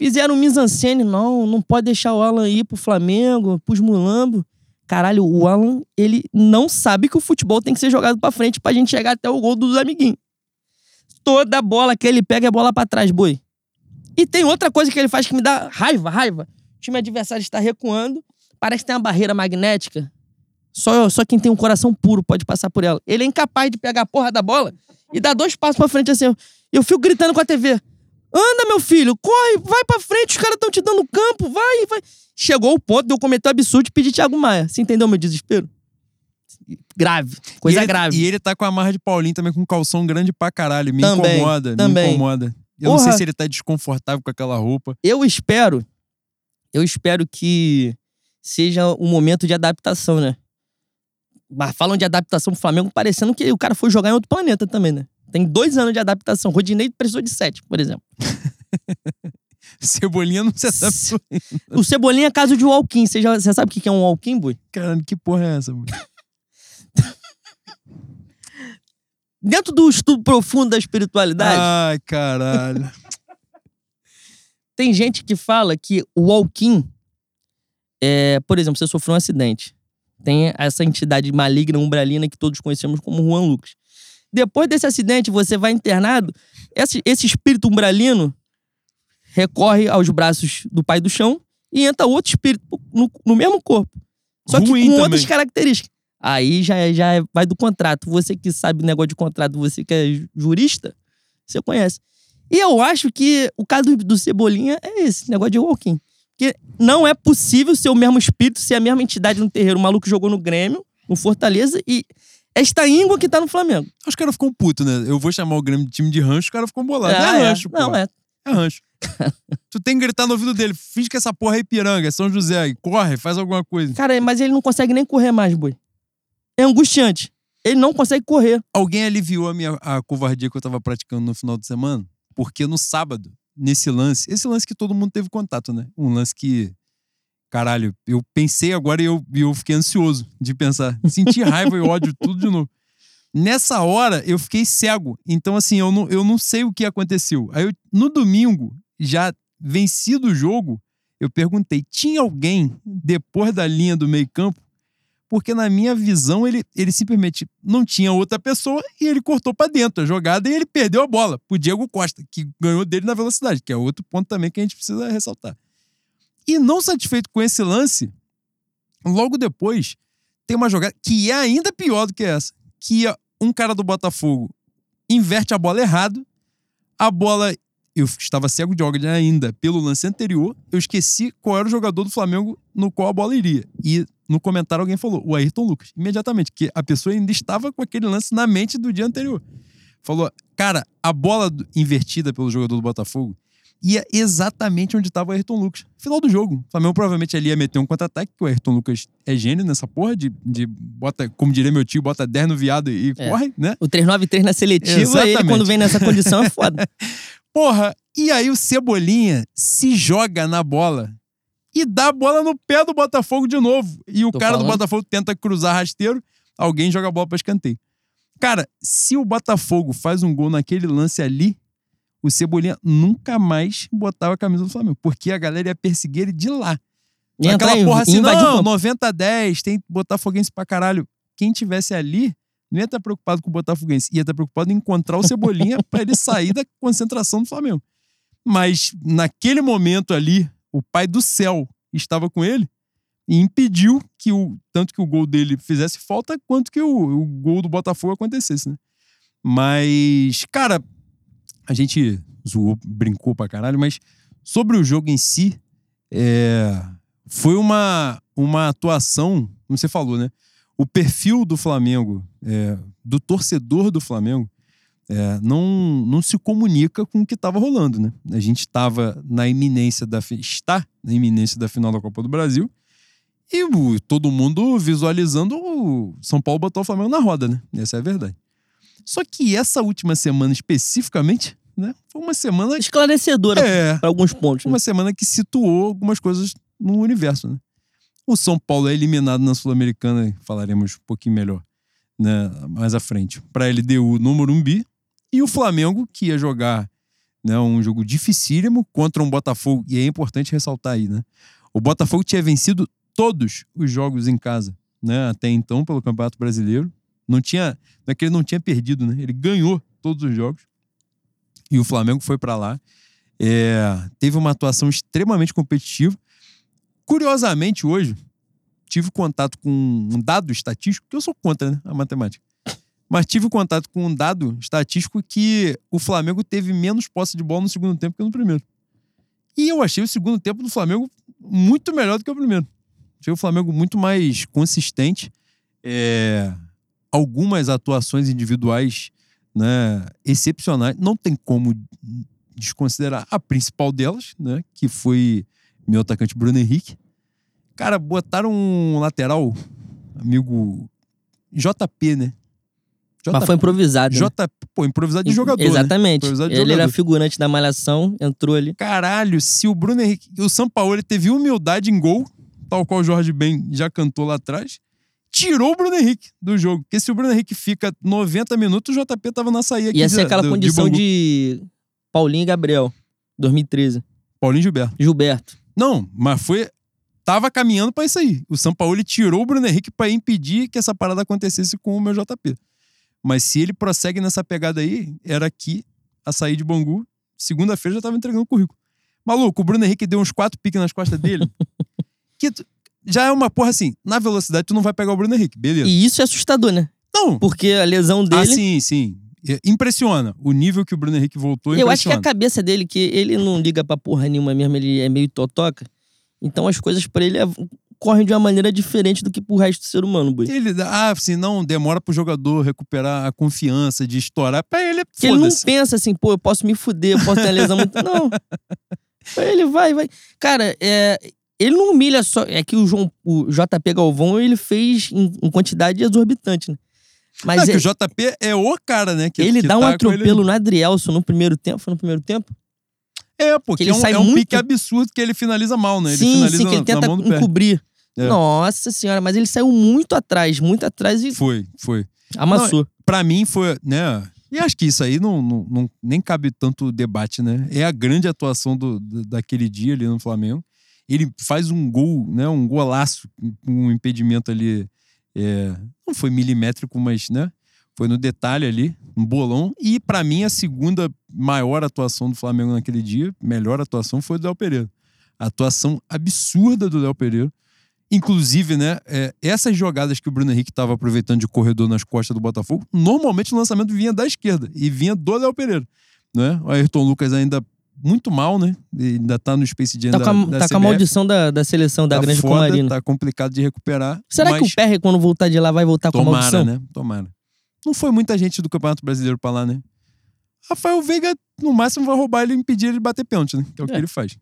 S1: Fizeram mise-en-scène, não, não pode deixar o Alan ir pro Flamengo, pros mulambos. Caralho, o Alan, ele não sabe que o futebol tem que ser jogado pra frente pra gente chegar até o gol dos amiguinhos. Toda bola que ele pega é bola pra trás, boi. E tem outra coisa que ele faz que me dá raiva, raiva. O time adversário está recuando, parece que tem uma barreira magnética. Só, só quem tem um coração puro pode passar por ela. Ele é incapaz de pegar a porra da bola e dar dois passos pra frente assim. Eu fico gritando com a TV. Anda, meu filho, corre, vai pra frente, os caras estão te dando campo, vai, vai. Chegou o ponto de eu cometer o absurdo de pedir Thiago Maia. Você entendeu meu desespero? Grave, coisa
S2: e ele,
S1: grave.
S2: E ele tá com a marra de Paulinho também, com um calção grande pra caralho. Me
S1: Também,
S2: incomoda,
S1: também.
S2: me incomoda. Eu não
S1: Porra.
S2: sei se ele tá desconfortável com aquela roupa.
S1: Eu espero, eu espero que seja um momento de adaptação, né? Mas falam de adaptação pro Flamengo parecendo que o cara foi jogar em outro planeta também, né? Tem dois anos de adaptação. Rodinei precisou de sete, por exemplo.
S2: Cebolinha não se adaptou.
S1: O Cebolinha é caso de walk-in. Você, já- você sabe o que é um walk-in, boy?
S2: Caralho, que porra é essa, mano?
S1: Dentro do estudo profundo da espiritualidade,
S2: Ai, caralho.
S1: tem gente que fala que o walk-in é, por exemplo, você sofreu um acidente. Tem essa entidade maligna, umbralina, que todos conhecemos como Juan Lucas. Depois desse acidente, você vai internado. Esse, esse espírito umbralino recorre aos braços do pai do chão e entra outro espírito no, no mesmo corpo. Só que
S2: Ruim
S1: com
S2: também.
S1: outras características. Aí já, já vai do contrato. Você que sabe negócio de contrato, você que é jurista, você conhece. E eu acho que o caso do Cebolinha é esse, negócio de walking. Porque não é possível ser o mesmo espírito, ser a mesma entidade no terreiro. O maluco jogou no Grêmio, no Fortaleza, e esta íngua que tá no Flamengo.
S2: Os caras ficam putos, né? Eu vou chamar o Grêmio de time de rancho, os caras ficam bolados.
S1: Ah,
S2: não é
S1: é.
S2: rancho, pô.
S1: Não, é.
S2: É rancho. tu tem que gritar no ouvido dele. Finge que essa porra é Ipiranga, é São José. Corre, faz alguma coisa.
S1: Cara, mas ele não consegue nem correr mais, boi. É angustiante. Ele não consegue correr.
S2: Alguém aliviou a minha a covardia que eu tava praticando no final de semana? Porque no sábado, nesse lance, esse lance que todo mundo teve contato, né? Um lance que, caralho, eu pensei agora e eu, eu fiquei ansioso de pensar. Senti raiva e ódio, tudo de novo. Nessa hora, eu fiquei cego. Então, assim, eu não, eu não sei o que aconteceu. Aí, eu- no domingo, já vencido o jogo, eu perguntei: tinha alguém depois da linha do meio-campo? Porque, na minha visão, ele, ele simplesmente não tinha outra pessoa e ele cortou pra dentro a jogada e ele perdeu a bola pro Diego Costa, que ganhou dele na velocidade, que é outro ponto também que a gente precisa ressaltar. E não satisfeito com esse lance, logo depois tem uma jogada que é ainda pior do que essa, que é um cara do Botafogo inverte a bola errado, a bola eu estava cego de ódio ainda pelo lance anterior, eu esqueci qual era o jogador do Flamengo no qual a bola iria. E no comentário alguém falou, o Ayrton Lucas, imediatamente, que a pessoa ainda estava com aquele lance na mente do dia anterior. Falou, cara, a bola invertida pelo jogador do Botafogo ia exatamente onde estava o Ayrton Lucas. Final do jogo. O Flamengo provavelmente ali ia meter um contra-ataque, que o Ayrton Lucas é gênio nessa porra de, de bota, como diria meu tio, bota 10 no viado e é. corre, né?
S1: O 393 na seletiva, exatamente. ele quando vem nessa condição é foda.
S2: porra, e aí o Cebolinha se joga na bola e dá a bola no pé do Botafogo de novo. E o Tô cara falando. do Botafogo tenta cruzar rasteiro, alguém joga a bola para escanteio. Cara, se o Botafogo faz um gol naquele lance ali, o Cebolinha nunca mais botava a camisa do Flamengo, porque a galera ia perseguir ele de lá. E Aquela porra assim, não, 90 a 10, tem Botafoguense pra caralho. Quem tivesse ali não ia estar preocupado com o Botafoguense, ia estar preocupado em encontrar o Cebolinha para ele sair da concentração do Flamengo. Mas naquele momento ali, o pai do céu estava com ele e impediu que o tanto que o gol dele fizesse falta quanto que o, o gol do Botafogo acontecesse, né? Mas, cara, a gente zoou, brincou pra caralho, mas sobre o jogo em si, é, foi uma, uma atuação, como você falou, né? O perfil do Flamengo, é, do torcedor do Flamengo, é, não, não se comunica com o que estava rolando, né? A gente estava na iminência da está na iminência da final da Copa do Brasil e o, todo mundo visualizando o São Paulo botar o Flamengo na roda, né? Essa é a verdade. Só que essa última semana especificamente né? Foi uma semana.
S1: Esclarecedora é, para alguns pontos.
S2: Uma né? semana que situou algumas coisas no universo, né? O São Paulo é eliminado na Sul-Americana, falaremos um pouquinho melhor né, mais à frente, para a LDU no Morumbi. E o Flamengo, que ia jogar né, um jogo dificílimo contra um Botafogo, e é importante ressaltar aí, né? O Botafogo tinha vencido todos os jogos em casa, né? Até então, pelo Campeonato Brasileiro. Não tinha. Não é que ele não tinha perdido, né? Ele ganhou todos os jogos e o Flamengo foi para lá. É, teve uma atuação extremamente competitiva. Curiosamente, hoje, tive contato com um dado estatístico, que eu sou contra né, a matemática, mas tive contato com um dado estatístico que o Flamengo teve menos posse de bola no segundo tempo que no primeiro. E eu achei o segundo tempo do Flamengo muito melhor do que o primeiro. Achei o Flamengo muito mais consistente. É, algumas atuações individuais né, excepcionais. Não tem como desconsiderar a principal delas, né, que foi meu atacante Bruno Henrique. Cara, botaram um lateral, amigo JP, né?
S1: JP, Mas foi improvisado.
S2: JP, né? pô, improvisado de jogador. Né?
S1: Exatamente.
S2: Né?
S1: De ele jogador. era figurante da malhação, entrou ali.
S2: Caralho, se o Bruno Henrique. O São Paulo teve humildade em gol, tal qual o Jorge Ben já cantou lá atrás tirou o Bruno Henrique do jogo. Porque se o Bruno Henrique fica 90 minutos, o JP tava na saída aqui.
S1: Ia ser aquela condição de, de Paulinho e Gabriel, 2013.
S2: Paulinho e Gilberto.
S1: Gilberto.
S2: Não, mas foi. Tava caminhando para isso aí. O São Paulo tirou o Bruno Henrique para impedir que essa parada acontecesse com o meu JP. Mas se ele prossegue nessa pegada aí, era aqui a sair de Bangu. Segunda-feira já tava entregando o currículo. Maluco, o Bruno Henrique deu uns quatro piques nas costas dele. que já é uma porra assim, na velocidade tu não vai pegar o Bruno Henrique, beleza.
S1: E isso é assustador, né?
S2: Não.
S1: Porque a lesão dele. Ah,
S2: sim, sim. É, impressiona. O nível que o Bruno Henrique voltou
S1: Eu acho que a cabeça dele, que ele não liga pra porra nenhuma mesmo, ele é meio totoca. Então as coisas para ele é... correm de uma maneira diferente do que pro resto do ser humano, boi.
S2: Ele, ah, assim, não, demora pro jogador recuperar a confiança de estourar. Pra ele,
S1: que ele não pensa assim, pô, eu posso me fuder, eu posso ter lesão muito. Não. pra ele vai, vai. Cara, é, ele não humilha só. É que o, João, o JP Galvão ele fez em, em quantidade exorbitante, né?
S2: Mas não, é, que o JP é o cara, né? Que,
S1: ele
S2: que
S1: dá um tá atropelo ele... no Adrielson no primeiro tempo. Foi no primeiro tempo?
S2: É, porque ele é um, sai é um muito... pique absurdo que ele finaliza mal, né? Ele
S1: sim,
S2: finaliza
S1: sim, que ele tenta encobrir. É. Nossa senhora, mas ele saiu muito atrás, muito atrás e.
S2: Foi, foi.
S1: Amassou. Não,
S2: pra mim foi, né? E acho que isso aí não, não, não, nem cabe tanto debate, né? É a grande atuação do, daquele dia ali no Flamengo ele faz um gol, né, um golaço, um impedimento ali, é, não foi milimétrico, mas né, foi no detalhe ali, um bolão. E para mim a segunda maior atuação do Flamengo naquele dia, melhor atuação, foi do Léo Pereira. A atuação absurda do Léo Pereira. Inclusive, né, é, essas jogadas que o Bruno Henrique estava aproveitando de corredor nas costas do Botafogo, normalmente o lançamento vinha da esquerda e vinha do Léo Pereira. Né? O Ayrton Lucas ainda muito mal, né? E ainda tá no Space Jam
S1: Tá
S2: da,
S1: com a,
S2: da
S1: tá com a
S2: CBF.
S1: maldição da, da seleção da
S2: tá
S1: Grande
S2: foda,
S1: Comarina.
S2: Tá complicado de recuperar.
S1: Será que o Perry, quando voltar de lá, vai voltar com a
S2: Tomara,
S1: maldição?
S2: né? Tomara. Não foi muita gente do Campeonato Brasileiro pra lá, né? Rafael Veiga, no máximo, vai roubar ele e impedir ele de bater pênalti, né? Que é o que
S1: É.
S2: ele faz.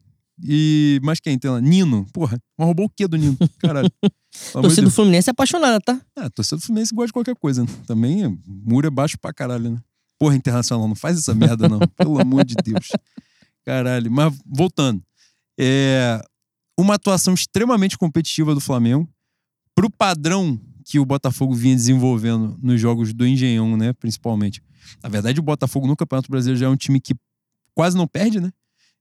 S2: E... Mas quem tem lá? Nino. Porra, mas roubou o quê do Nino? Caralho.
S1: Torcida do. Fluminense é apaixonada, tá?
S2: Ah, a torcida do Fluminense gosta de qualquer coisa, né? Também, é, muro é baixo pra caralho, né? Porra, Internacional, não faz essa merda, não. Pelo amor de Deus. Caralho. Mas, voltando. É... Uma atuação extremamente competitiva do Flamengo. Pro padrão que o Botafogo vinha desenvolvendo nos jogos do Engenhão, né? Principalmente. Na verdade, o Botafogo no Campeonato Brasileiro já é um time que quase não perde, né?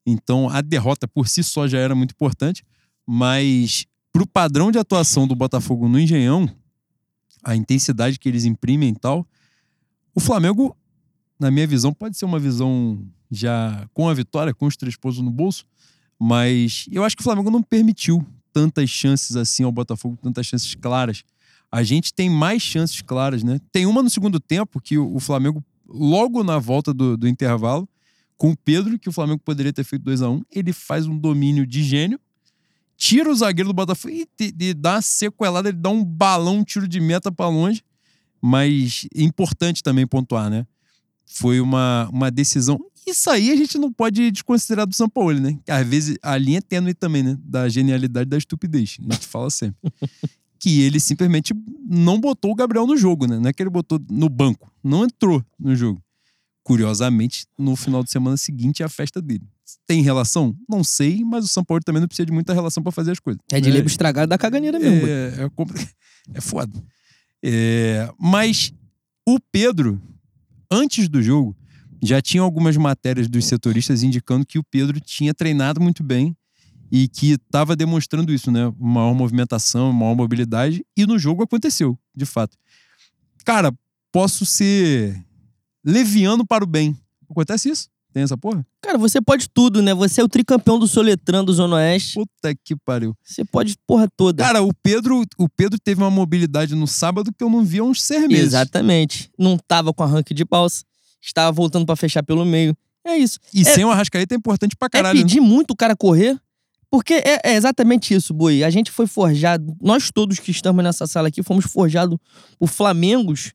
S2: Então, a derrota por si só já era muito importante. Mas, pro padrão de atuação do Botafogo no Engenhão, a intensidade que eles imprimem e tal, o Flamengo, na minha visão, pode ser uma visão já com a vitória, com os três pontos no bolso, mas eu acho que o Flamengo não permitiu tantas chances assim ao Botafogo, tantas chances claras. A gente tem mais chances claras, né? Tem uma no segundo tempo que o Flamengo, logo na volta do, do intervalo, com o Pedro, que o Flamengo poderia ter feito 2 a 1 ele faz um domínio de gênio, tira o zagueiro do Botafogo e, e dá uma sequelada, ele dá um balão, um tiro de meta pra longe. Mas é importante também pontuar, né? Foi uma, uma decisão. Isso aí a gente não pode desconsiderar do São Paulo, né? Que às vezes a linha é tênue também, né? Da genialidade e da estupidez. A gente fala sempre. que ele simplesmente não botou o Gabriel no jogo, né? Não é que ele botou no banco. Não entrou no jogo. Curiosamente, no final de semana seguinte é a festa dele. Tem relação? Não sei, mas o São Paulo também não precisa de muita relação pra fazer as coisas.
S1: É de livro estragado da caganeira mesmo.
S2: É, é, compli- é foda. É, mas o Pedro, antes do jogo, já tinha algumas matérias dos setoristas indicando que o Pedro tinha treinado muito bem e que estava demonstrando isso, né? Maior movimentação, maior mobilidade, e no jogo aconteceu, de fato. Cara, posso ser leviano para o bem. Acontece isso? Tem essa porra?
S1: Cara, você pode tudo, né? Você é o tricampeão do Soletrão do Zona Oeste.
S2: Puta que pariu.
S1: Você pode porra toda.
S2: Cara, o Pedro, o Pedro teve uma mobilidade no sábado que eu não via há uns seis meses.
S1: Exatamente. Não tava com arranque de balsa. Estava voltando pra fechar pelo meio. É isso.
S2: E
S1: É-
S2: sem o Arrascaeta é importante pra
S1: É
S2: caralho. né?
S1: pedir muito o cara correr. Porque é, é exatamente isso, Boi. A gente foi forjado, nós todos que estamos nessa sala aqui, fomos forjados por Flamengos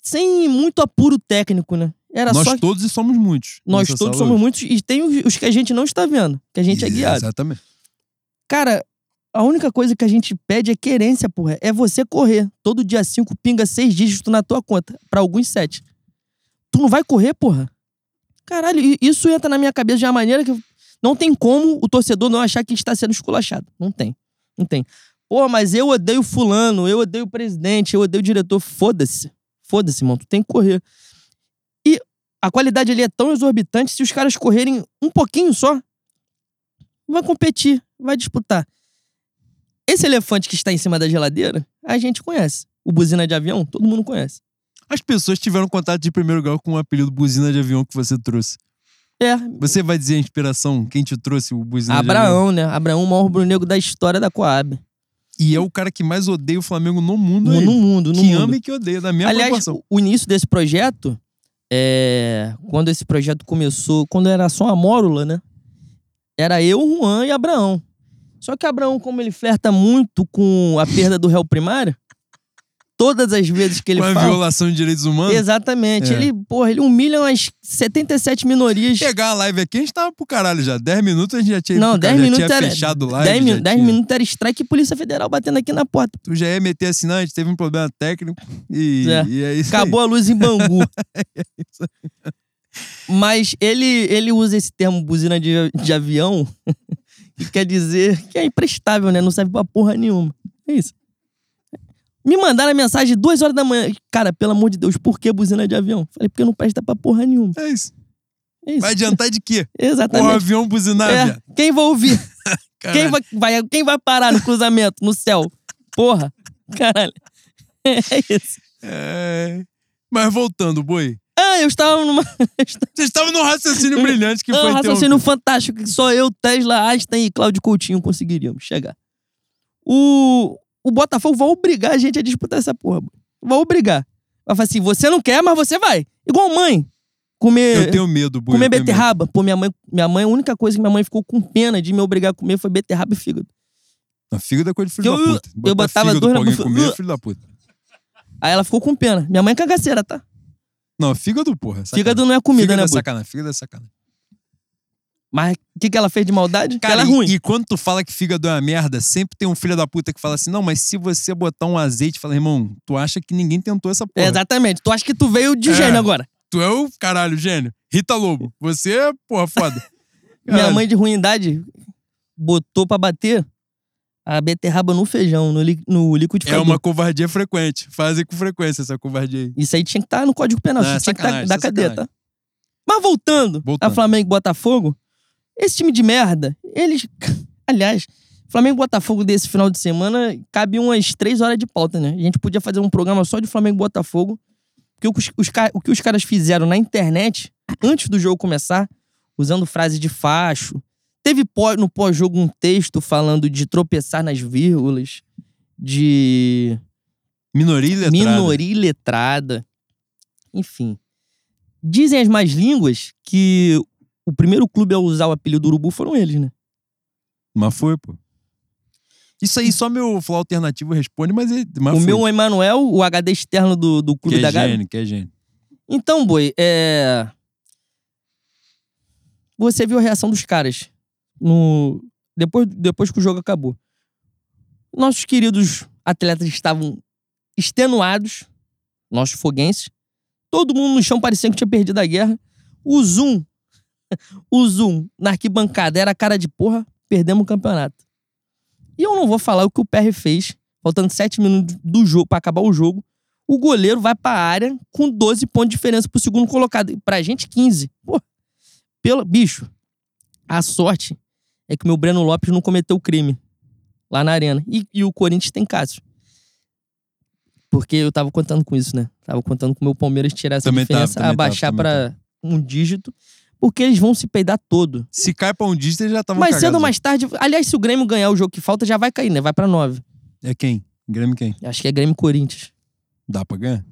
S1: sem muito apuro técnico, né? Era
S2: Nós
S1: só.
S2: todos e somos muitos.
S1: Nós todos somos
S2: hoje.
S1: muitos e tem os, que a gente não está vendo, que a gente é guiado.
S2: Exatamente.
S1: Cara, a única coisa que a gente pede é querência, porra. É você correr. Todo dia cinco pinga seis dígitos na tua conta. Pra alguns sete. Tu não vai correr, porra? Caralho, isso entra na minha cabeça de uma maneira que não tem como o torcedor não achar que está sendo esculachado. Não tem. Não tem. Pô, mas eu odeio fulano, eu odeio o presidente, eu odeio o diretor. Foda-se. Foda-se, mano. Tu tem que correr. A qualidade ali é tão exorbitante, se os caras correrem um pouquinho só, vai competir, vai disputar. Esse elefante que está em cima da geladeira, a gente conhece. O buzina de avião, todo mundo conhece.
S2: As pessoas tiveram contato de primeiro grau com o apelido buzina de avião que você trouxe.
S1: É,
S2: Você vai dizer a inspiração, quem te trouxe o buzina de avião?
S1: Abraão, né? Abraão, o maior rubro-negro da história da Coab.
S2: E é o cara que mais odeia o Flamengo no mundo.
S1: No,
S2: aí.
S1: no mundo, no
S2: que
S1: mundo.
S2: ama e que odeia, da mesma
S1: Aliás,
S2: proporção.
S1: o início desse projeto, é... quando esse projeto começou, quando era só a Mórula, né? Era eu, Juan e Abraão. Só que Abraão, como ele flerta muito com a perda do réu primário, todas as vezes que ele
S2: Com a
S1: fala...
S2: violação de direitos humanos.
S1: Exatamente.
S2: É.
S1: Ele, porra, ele humilha umas 77 minorias.
S2: Pegar a live aqui, a gente tava pro caralho já. 10 minutos a gente já tinha,
S1: Não,
S2: já
S1: 10 minutos
S2: tinha
S1: era.
S2: fechado live.
S1: 10,
S2: já
S1: min 10
S2: tinha-
S1: minutos era strike e Polícia Federal batendo aqui na porta.
S2: Tu já ia meter assinante, teve um problema técnico. E
S1: É.
S2: e é isso aí.
S1: Acabou a luz em Bangu. Mas ele, ele usa esse termo buzina de, de avião, que quer dizer que é imprestável, né? Não serve pra porra nenhuma. É isso. Me mandaram a mensagem duas horas da manhã. Cara, pelo amor de Deus, por que buzina de avião? Falei, porque não presta pra porra nenhuma.
S2: É isso.
S1: É isso.
S2: Vai adiantar de quê?
S1: Exatamente.
S2: avião buzinar,
S1: É, quem vai ouvir? Quem vai, vai, quem vai parar no cruzamento, no céu? Porra. Caralho. É isso.
S2: É... Mas voltando, boi.
S1: Ah, eu estava numa.
S2: Você estava num raciocínio brilhante que
S1: Ah,
S2: foi
S1: um raciocínio fantástico que só eu, Tesla, Einstein e Cláudio Coutinho conseguiríamos chegar. O, o Botafogo vai obrigar a gente a disputar essa porra. mano. Vai obrigar. Vai falar assim: você não quer, mas você vai. Igual mãe. Comer,
S2: Eu tenho medo, Bui.
S1: comer
S2: tenho medo.
S1: beterraba. Pô, minha mãe, minha mãe, a única coisa que minha mãe ficou com pena de me obrigar a comer foi beterraba e fígado.
S2: Não, fígado é coisa de filho
S1: Eu-
S2: da puta.
S1: eu botava dois na bufa-
S2: comer, é filho da puta.
S1: Aí ela ficou com pena. Minha mãe é cagaceira, tá?
S2: Não, fígado, porra. é.
S1: Fígado não é comida,
S2: fígado
S1: né,
S2: é
S1: Bui?
S2: sacanagem, fígado é sacanagem.
S1: Mas o que, que ela fez de maldade?
S2: Cara,
S1: ela é
S2: e-
S1: ruim.
S2: E, quando tu fala que fígado é uma merda, sempre tem um filho da puta que fala assim: não, mas se você botar um azeite, fala, irmão, tu acha que ninguém tentou essa porra.
S1: É, exatamente. Tu acha que tu veio de
S2: É.
S1: gênio agora.
S2: Tu é o caralho, gênio. Rita Lobo. Você é, porra, foda.
S1: Minha mãe de ruindade botou pra bater a beterraba no feijão, no, li, no
S2: É
S1: liquidificador.
S2: uma covardia frequente. Fazem com frequência essa covardia aí.
S1: Isso aí tinha que estar no Código Penal.
S2: Não, é
S1: isso tinha que estar
S2: sacanagem,
S1: da
S2: é
S1: cadeia, tá? Mas voltando,
S2: Voltando.
S1: a Flamengo e Botafogo, esse time de merda, eles. Aliás, Flamengo e Botafogo desse final de semana cabe umas três horas de pauta, né? A gente podia fazer um programa só de Flamengo e Botafogo. Porque os, os o que os caras fizeram na internet, antes do jogo começar, usando frase de facho. Teve no pós-jogo um texto falando de tropeçar nas vírgulas, de
S2: Minoria letrada.
S1: minoria letrada. Enfim. Dizem as más línguas que o primeiro clube a usar o apelido Urubu foram eles, né?
S2: Mas foi, pô. Isso aí só meu flow alternativo responde, mas, ele- mas
S1: o
S2: foi.
S1: meu Emanuel, o HD externo do, do
S2: que
S1: Clube
S2: é
S1: da Gávea.
S2: gênio, que é gênio.
S1: Então, Boi, é... Você viu a reação dos caras no... depois, depois que o jogo acabou. Nossos queridos atletas estavam extenuados, nossos foguenses. Todo mundo no chão parecia que tinha perdido a guerra. O Zoom, o Zoom na arquibancada era cara de porra, perdemos o campeonato. E eu não vou falar o que o PR fez, faltando sete minutos do jogo para acabar o jogo o goleiro vai pra área com 12 pontos de diferença pro segundo colocado. E Pra gente, 15. Pô, pelo, bicho, a sorte é que meu Breno Lopes não cometeu crime lá na arena. E, e o Corinthians tem Cássio. Porque eu tava contando com isso, né? Tava contando com o meu Palmeiras tirar essa
S2: Também
S1: diferença, abaixar
S2: também
S1: pra um dígito. Porque eles vão se peidar todo.
S2: Se cai pra um dígito, eles já estavam
S1: cedo
S2: cagados.
S1: ou mais tarde. Aliás, se o Grêmio ganhar o jogo que falta, já vai cair, né? Vai pra 9.
S2: É quem? Grêmio quem?
S1: Acho que é Grêmio Corinthians.
S2: Dá pra ganhar?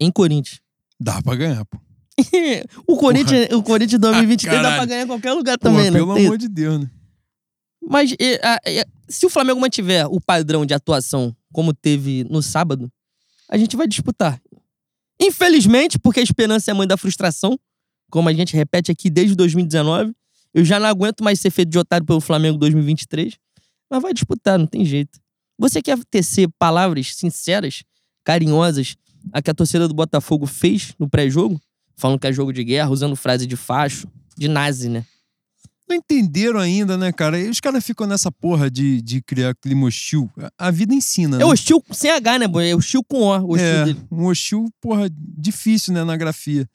S1: Em Corinthians.
S2: Dá pra ganhar, pô.
S1: o Corinthians, o Corinthians 2023 dá
S2: caralho.
S1: pra ganhar em qualquer lugar
S2: Porra,
S1: também, né?
S2: pelo amor de Deus, né?
S1: Mas e, a- e, se o Flamengo mantiver o padrão de atuação como teve no sábado, a gente vai disputar. Infelizmente, porque a esperança é a mãe da frustração, como a gente repete aqui desde 2019, eu já não aguento mais ser feito de otário pelo Flamengo 2023, mas vai disputar, não tem jeito. Você quer tecer palavras sinceras, carinhosas, a que a torcida do Botafogo fez no pré-jogo? Falando que é jogo de guerra, usando frase de facho, de nazi, né?
S2: Não entenderam ainda, né, cara? E os caras ficam nessa porra de, de criar clima hostil. A, a vida ensina, né?
S1: É hostil sem H, né, boy? É hostil com O. o hostil
S2: É,
S1: dele.
S2: um hostil, porra, difícil, né, na grafia.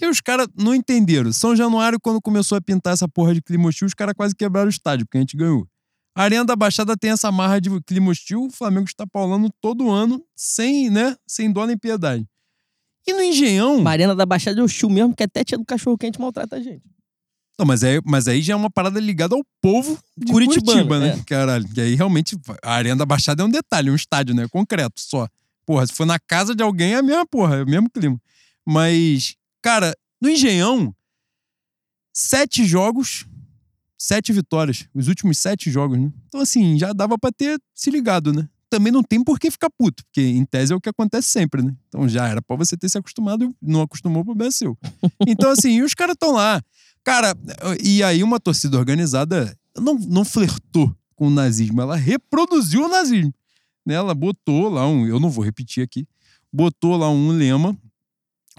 S2: Que os caras não entenderam. São Januário, quando começou a pintar essa porra de clima hostil, os caras quase quebraram o estádio, porque a gente ganhou. A Arena da Baixada tem essa marra de clima hostil, o Flamengo está paulando todo ano, sem, né, sem dó nem piedade. E no Engenhão...
S1: Marena da Baixada é hostil mesmo, que até tia do cachorro quente maltrata a gente.
S2: Não, mas aí, mas aí já é uma parada ligada ao povo de
S1: Curitibano,
S2: Curitiba, né?
S1: é.
S2: Caralho. Que aí realmente a Arena da Baixada é um detalhe, um estádio, né? Concreto só. Porra, se for na casa de alguém é a mesma porra, é o mesmo clima. Mas, cara, no Engenhão, sete jogos, sete vitórias. Os últimos sete jogos, né? Então, assim, já dava pra ter se ligado, né? Também não tem por que ficar puto, porque em tese é o que acontece sempre, né? Então já era pra você ter se acostumado, não acostumou, o problema é seu. Então, assim, e os caras estão lá. Cara, e aí uma torcida organizada não, não flertou com o nazismo, ela reproduziu o nazismo. Né? Ela botou lá um, eu não vou repetir aqui, botou lá um lema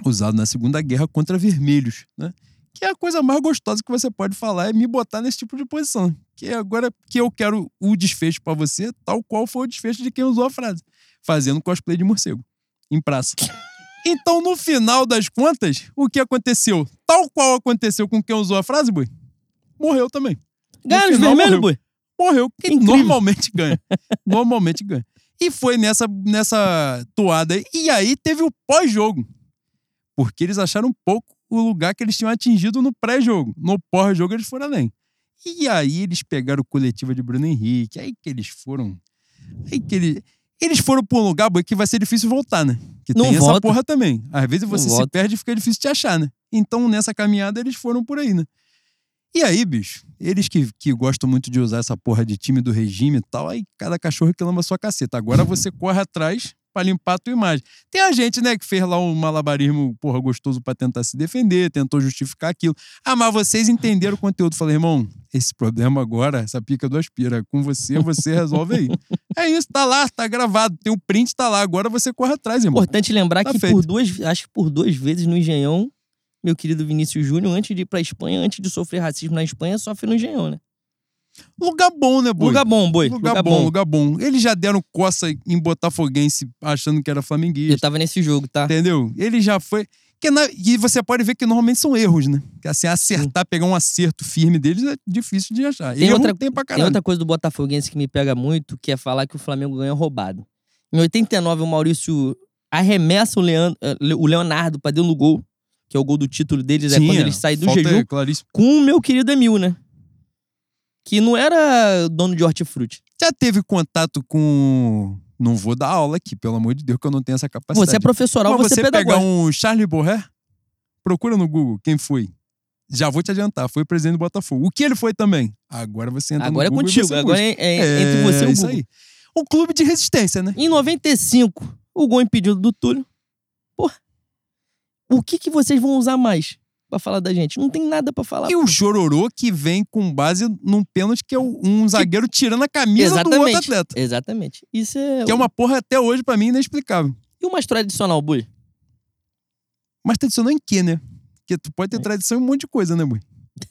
S2: usado na Segunda Guerra contra vermelhos, né? Que é a coisa mais gostosa que você pode falar é me botar nesse tipo de posição. Que agora que eu quero o desfecho pra você, tal qual foi o desfecho de quem usou a frase, fazendo cosplay de morcego em praça. Então, no final das contas, o que aconteceu? Tal qual aconteceu com quem usou a frase, boi, morreu também.
S1: Ganha os vermelhos,
S2: morreu. Que normalmente ganha. normalmente ganha. E foi nessa, nessa toada. E aí teve o pós-jogo. Porque eles acharam pouco o lugar que eles tinham atingido no pré-jogo. No pós-jogo eles foram além. E aí eles pegaram o coletivo de Bruno Henrique. Aí que eles foram. Aí que eles. Eles foram pra um lugar boi, que vai ser difícil voltar, né? Que
S1: Não
S2: tem essa
S1: volta.
S2: porra também. Às vezes você se
S1: volta.
S2: perde e fica difícil te achar, né? Então, nessa caminhada, eles foram por aí, né? E aí, bicho, eles que, que gostam muito de usar essa porra de time do regime e tal, aí cada cachorro que lamba sua caceta. Agora você corre atrás pra limpar a tua imagem. Tem a gente, né, que fez lá um malabarismo, porra, gostoso pra tentar se defender, tentou justificar aquilo. Ah, mas vocês entenderam o conteúdo. Falei, irmão, esse problema agora, essa pica do aspira, com você, você resolve aí. é isso, tá lá, tá gravado, tem o print, tá lá. Agora você corre atrás, irmão.
S1: Importante lembrar
S2: Tá
S1: que
S2: feito.
S1: por duas, acho que por duas vezes no Engenhão, meu querido Vinícius Júnior, antes de ir pra Espanha, antes de sofrer racismo na Espanha, sofre no Engenhão, né?
S2: Lugar bom, né, boi?
S1: Lugar bom, boi.
S2: Lugar, bom, lugar bom. Eles já deram coça em Botafoguense achando que era
S1: Eu
S2: flamenguista.
S1: tava nesse jogo, tá?
S2: Entendeu? Ele já foi. Que na- E você pode ver que normalmente são erros, né? Que assim, acertar, pegar um acerto firme deles é difícil de achar.
S1: Tem
S2: Erro
S1: outra-
S2: tem pra
S1: Tem
S2: caralho.
S1: outra coisa do Botafoguense que me pega muito, que é falar que o Flamengo ganha roubado. Em 89, o Maurício arremessa o, Leandro, o Leonardo pra dentro do gol, que é o gol do título deles, é
S2: Sim,
S1: quando
S2: é.
S1: eles saem do
S2: Falta
S1: jejum,
S2: é
S1: com o meu querido Emil, né? Que não era dono de hortifruti.
S2: Já teve contato com. Não vou dar aula aqui, pelo amor de Deus, que eu não tenho essa capacidade.
S1: Você é professoral,
S2: Mas
S1: você,
S2: você
S1: é
S2: pegar um Charlie Borré, procura no Google quem foi. Já vou te adiantar, foi presidente do Botafogo. O que ele foi também? Agora você entra
S1: Agora é
S2: no Google e
S1: contigo, agora é, é entre você e o
S2: isso
S1: Google.
S2: aí. Um clube de resistência, né?
S1: Em 95, o gol impedido do Túlio. Porra, o que, que vocês vão usar mais pra falar da gente? Não tem nada pra falar.
S2: E o chororô que vem com base num pênalti que é um zagueiro tirando a camisa do outro
S1: Exatamente.
S2: atleta.
S1: Exatamente. Isso é.
S2: Que é uma porra até hoje pra mim inexplicável.
S1: E uma história adicional, Bui?
S2: Mas tradicional em quê, né? Porque tu pode ter
S1: É.
S2: tradição em um monte de coisa, né, mãe?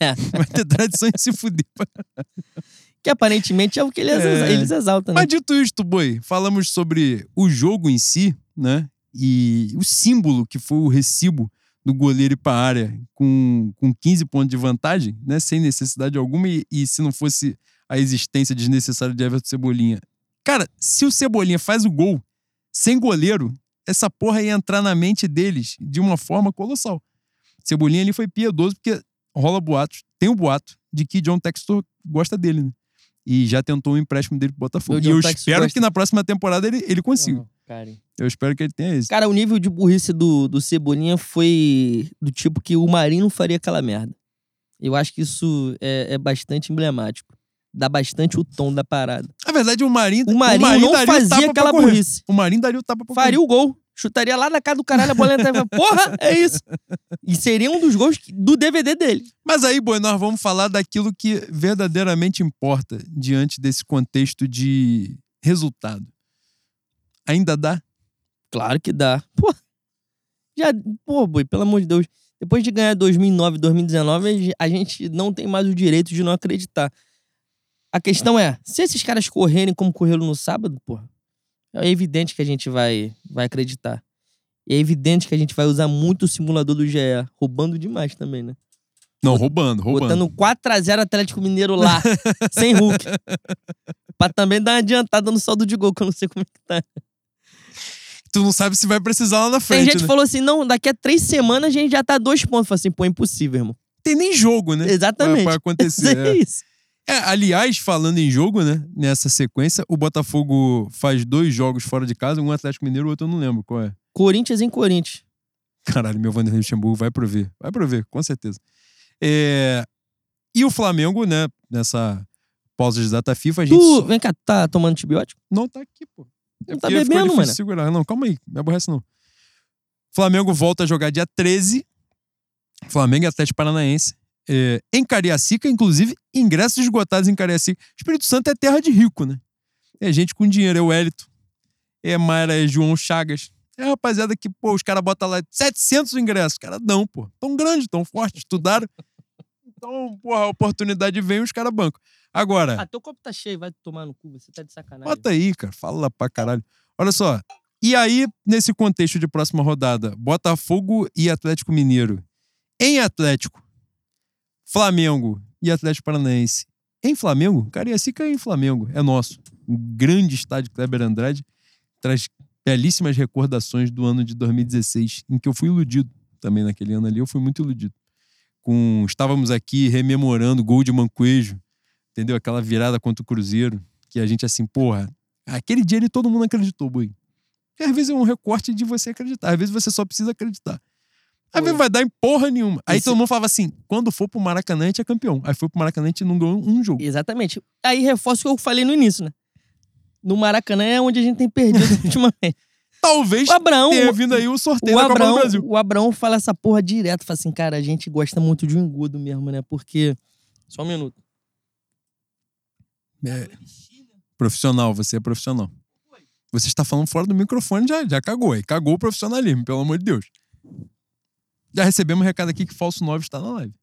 S1: É.
S2: Vai ter tradição em se fuder.
S1: Que aparentemente é o que eles,
S2: É.
S1: eles exaltam, né?
S2: Mas dito isto, boi, falamos sobre o jogo em si, né? E o símbolo que foi o recibo do goleiro ir pra área com, com 15 pontos de vantagem, né? Sem necessidade alguma, e, e se não fosse a existência desnecessária de Everton Cebolinha. Cara, se o Cebolinha faz o gol sem goleiro, essa porra ia entrar na mente deles de uma forma colossal. Cebolinha ali foi piedoso, porque rola boatos, tem um boato de que John Textor gosta dele, né? E já tentou um empréstimo dele pro Botafogo.
S1: O
S2: E eu
S1: Textor
S2: espero
S1: gosta.
S2: que na próxima temporada ele, ele consiga.
S1: Não.
S2: Eu espero que ele tenha esse.
S1: Cara, o nível de burrice do, do Cebolinha foi do tipo que o Marinho não faria aquela merda. Eu acho que isso é, é bastante emblemático. Dá bastante o tom da parada.
S2: Na verdade, o Marinho,
S1: O Marinho, não
S2: o
S1: fazia
S2: tapa pra
S1: aquela
S2: correr.
S1: burrice.
S2: O Marinho daria o tapa pra
S1: Faria o gol. Chutaria lá na casa do caralho, a bola entrava. Porra, é isso. E seria um dos gols do DVD dele.
S2: Mas aí, boi, nós vamos falar daquilo que verdadeiramente importa diante desse contexto de resultado. Ainda dá?
S1: Claro que dá. Pô, já, pô, boi, pelo amor de Deus. Depois de ganhar 2009, 2019, a gente não tem mais o direito de não acreditar. A questão é, se esses caras correrem como correram no sábado, pô, é evidente que a gente vai, vai acreditar. E é evidente que a gente vai usar muito o simulador do GE, roubando demais também, né?
S2: Não, roubando, roubando.
S1: Botando 4x0 Atlético Mineiro lá, sem Hulk. pra também dar uma adiantada no saldo de gol, que eu não sei como é que tá.
S2: Tu não sabe se vai precisar lá na
S1: Tem
S2: frente.
S1: gente que
S2: né?
S1: falou assim: não, daqui a três semanas a gente já tá dois pontos. Falei assim, pô, é impossível, irmão.
S2: Tem nem jogo, né?
S1: Exatamente.
S2: Pra, pra acontecer.
S1: É
S2: é.
S1: isso.
S2: É, aliás, falando em jogo, né? Nessa sequência, o Botafogo faz dois jogos fora de casa, um Atlético Mineiro, o outro eu não lembro qual é.
S1: Corinthians em Corinthians.
S2: Caralho, meu Vanderlei Luxemburgo vai prover. Vai prover, com certeza. É, E o Flamengo, né? Nessa pausa de data FIFA, a gente
S1: Tu,
S2: só-
S1: vem cá, tá tomando antibiótico?
S2: não tá aqui, pô. É
S1: Não tá
S2: porque ficou
S1: bebendo, mano.
S2: segurar. Não, calma aí, me aborrece não. Flamengo volta a jogar dia 13. Flamengo e Atlético Paranaense. É, em Cariacica, inclusive, ingressos esgotados em Cariacica. Espírito Santo é terra de rico, né? É gente com dinheiro, é o Hélito. É Mayra, é João Chagas. É a rapaziada que, pô, os caras botam lá 700 ingressos. Os caras dão, pô. Tão grande, tão forte, estudaram. Então, porra, a oportunidade vem e os caras bancam. Agora,
S1: Ah, teu copo tá cheio, vai tomar no cu, você tá de sacanagem.
S2: Bota aí, cara. Fala pra caralho. Olha só. E aí, nesse contexto de próxima rodada, Botafogo e Atlético Mineiro. Em Atlético, Flamengo e Atlético Paranaense. Em Flamengo, Cariacica é em Flamengo, é nosso. Um grande estádio Kleber Andrade traz belíssimas recordações do ano de 2016, em que eu fui iludido também naquele ano ali, eu fui muito iludido. Com estávamos aqui rememorando o gol de Mancoejo, entendeu? Aquela virada contra o Cruzeiro, que a gente assim, porra, aquele dia ali todo mundo acreditou, boi. E às vezes é um recorte de você acreditar, às vezes você só precisa acreditar. Aí
S1: Foi.
S2: vai dar em porra nenhuma. Aí
S1: Esse-
S2: todo mundo falava assim: quando for pro Maracanã, a gente é campeão. Aí foi pro Maracanã, a gente não ganhou um jogo.
S1: Exatamente. Aí reforço o que eu falei no início, né? No Maracanã é onde a gente tem perdido ultimamente.
S2: Talvez
S1: O Abraão.
S2: tenha vindo aí o sorteio
S1: O
S2: da Copa do
S1: Abraão,
S2: Brasil.
S1: o Abraão fala essa porra direto. Fala assim, cara, a gente gosta muito de um engodo mesmo, né? Porque. Só um minuto.
S2: É, profissional, você é profissional. Você está falando fora do microfone, já, já cagou. Aí cagou o profissionalismo, pelo amor de Deus. Já recebemos um recado aqui que Falso 9 está na live.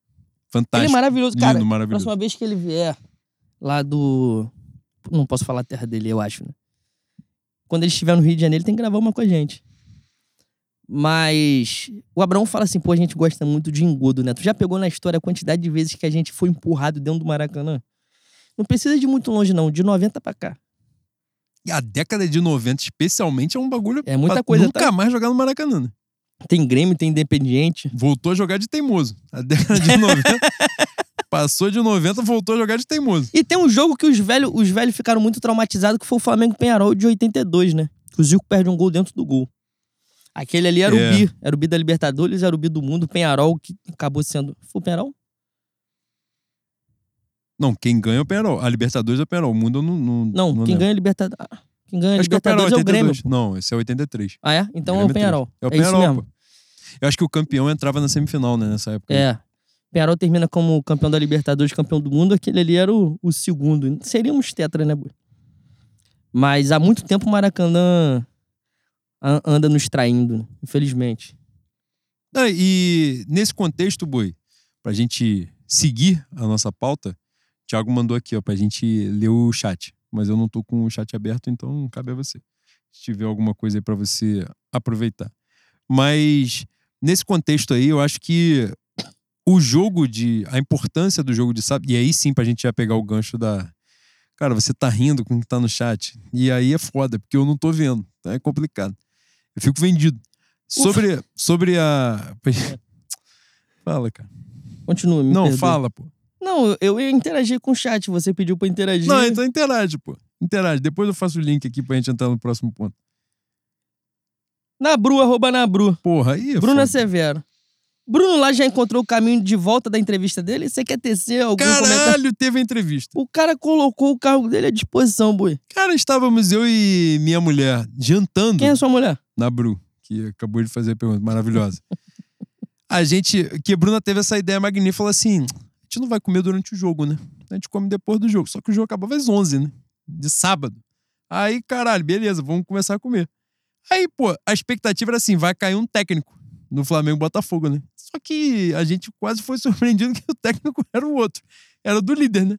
S2: Fantástico.
S1: Ele é maravilhoso,
S2: Lindo,
S1: cara.
S2: maravilhoso.
S1: Próxima vez que ele vier lá do. Não posso falar a terra dele, eu acho, né? Quando ele estiver no Rio de Janeiro, ele tem que gravar uma com a gente. Mas o Abraão fala assim, pô, a gente gosta muito de engodo, né? Tu já pegou na história a quantidade de vezes que a gente foi empurrado dentro do Maracanã? Não precisa de muito longe, não. De 90 pra cá.
S2: E a década de 90, especialmente, é um bagulho
S1: É muita
S2: pra
S1: coisa,
S2: nunca
S1: tá?
S2: mais jogar no Maracanã. né?
S1: Tem Grêmio, tem Independiente.
S2: Voltou a jogar de teimoso. A década de 90. passou de 90, voltou a jogar de teimoso.
S1: E tem um jogo que os velhos os velhos ficaram muito traumatizados, que foi o Flamengo Penharol de 82, né? Que o Zico perde um gol dentro do gol. Aquele ali era
S2: É.
S1: o bi. Era o bi da Libertadores, era o bi do mundo. Penharol, que acabou sendo... Foi o Penharol?
S2: Não, quem ganha é o Penarol. A Libertadores é o Penarol. O mundo eu não. Não,
S1: Não, quem
S2: lembro.
S1: ganha a Libertadores... Quem ganha a
S2: Acho que é o Penarol
S1: Libertadores é o Grêmio.
S2: 82. Não, esse é 83.
S1: Ah, é? Então é
S2: Grêmio
S1: o.
S2: É o
S1: É isso
S2: Penarol,
S1: mesmo.
S2: pô. Eu acho que o campeão entrava na semifinal, né, nessa época.
S1: É. Penharol termina como campeão da Libertadores, campeão do mundo. Aquele ali era o, o segundo. Seríamos tetra, né, Bui? Mas há muito tempo o Maracanã anda nos traindo, né? infelizmente.
S2: Ah, e nesse contexto, Boi, pra gente seguir a nossa pauta, o Thiago mandou aqui, ó, pra gente ler o chat. Mas eu não tô com o chat aberto, então cabe a você. Se tiver alguma coisa aí pra você aproveitar. Mas nesse contexto aí, eu acho que o jogo de. A importância do jogo de sábado. E aí sim, pra gente já pegar o gancho da. Cara, você tá rindo com o que tá no chat. E aí é foda, porque eu não tô vendo. Então é complicado. Eu fico vendido. Sobre, sobre a. Fala, cara.
S1: Continua, me
S2: não, fala, pô.
S1: Não, eu ia interagir com o chat, você pediu pra interagir.
S2: Não, então interage, pô. Interage. Depois eu faço o link aqui pra gente entrar no próximo ponto.
S1: Nabru, arroba Nabru.
S2: Porra, aí é
S1: Bruna
S2: foda.
S1: Severo. Bruno lá já encontrou o caminho de volta da entrevista dele? Você quer tecer algum comentário?
S2: Caralho, teve a entrevista.
S1: O cara colocou o carro dele à disposição, boi.
S2: Cara, estávamos eu e minha mulher jantando
S1: Quem é sua mulher?
S2: na Bru, que acabou de fazer a pergunta maravilhosa. a gente, que a Bruna teve essa ideia magnífica, falou assim: gente não vai comer durante o jogo, né? A gente come depois do jogo. Só que o jogo acabava às 11, né? De sábado. Aí, caralho, beleza, vamos começar a comer. Aí, pô, a expectativa era assim: vai cair um técnico no Flamengo Botafogo, né? Só que a gente quase foi surpreendido que o técnico era o outro. Era do líder, né?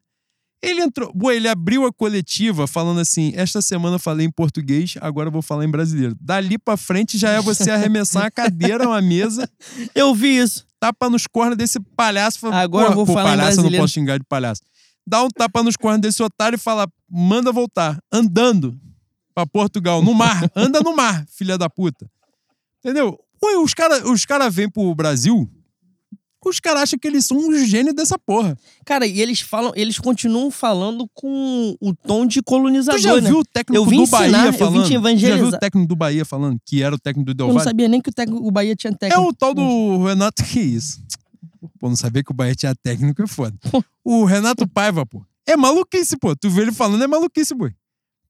S2: Ele entrou. Boa, ele abriu a coletiva falando assim: esta semana falei em português, agora vou falar em brasileiro. Dali pra frente já é você arremessar uma cadeira, uma mesa,
S1: Eu vi isso.
S2: tapa nos cornos desse palhaço. Fala,
S1: Agora eu
S2: "Porra,
S1: vou
S2: pô,
S1: falar em
S2: palhaço, eu não
S1: brasileiro."
S2: posso xingar de palhaço. Dá um tapa nos cornos desse otário e fala: manda voltar, andando pra Portugal, no mar. Anda no mar, filha da puta. Entendeu? Os caras os cara vêm pro Brasil, os caras acham que eles são um gênio dessa porra.
S1: Cara, e eles falam, eles continuam falando com o tom de
S2: Tu
S1: colonizador,
S2: já
S1: né?
S2: viu o técnico
S1: Eu
S2: do
S1: ensinar,
S2: Bahia
S1: eu vim te
S2: falando? Tu já viu
S1: evangelizar.
S2: o técnico do Bahia falando que era o técnico do
S1: Eu
S2: Del
S1: não
S2: Valle?
S1: sabia nem que o, técnico, o Bahia tinha
S2: É
S1: técnico.
S2: o tal do Renato. Que isso? Pô, não sabia que o Bahia tinha técnico é foda. O Renato Paiva, pô. É maluquice, pô. Tu vê ele falando, é maluquice, pô.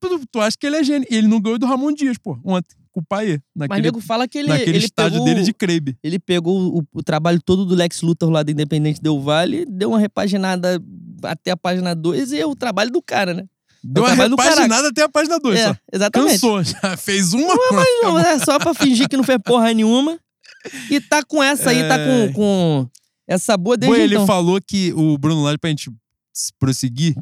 S2: Tu, tu acha que ele é gênio. Ele não ganhou do Ramon Dias, pô, ontem, com o Paê.
S1: Mas nego fala que ele,
S2: naquele
S1: ele
S2: estádio
S1: pegou,
S2: dele de Crebe.
S1: Ele pegou o, o trabalho todo do Lex Luthor lá do Independente Del Vale, deu uma repaginada até a página 2 e é o trabalho do cara, né?
S2: Deu uma repaginada até a página 2,
S1: é,
S2: só.
S1: exatamente.
S2: Cansou, já fez uma.
S1: Não, é só pra fingir que não fez porra nenhuma. E tá com essa aí, tá
S2: É.
S1: com, com essa boa desde
S2: Pô, ele
S1: então.
S2: falou que o Bruno Lage, pra gente se prosseguir,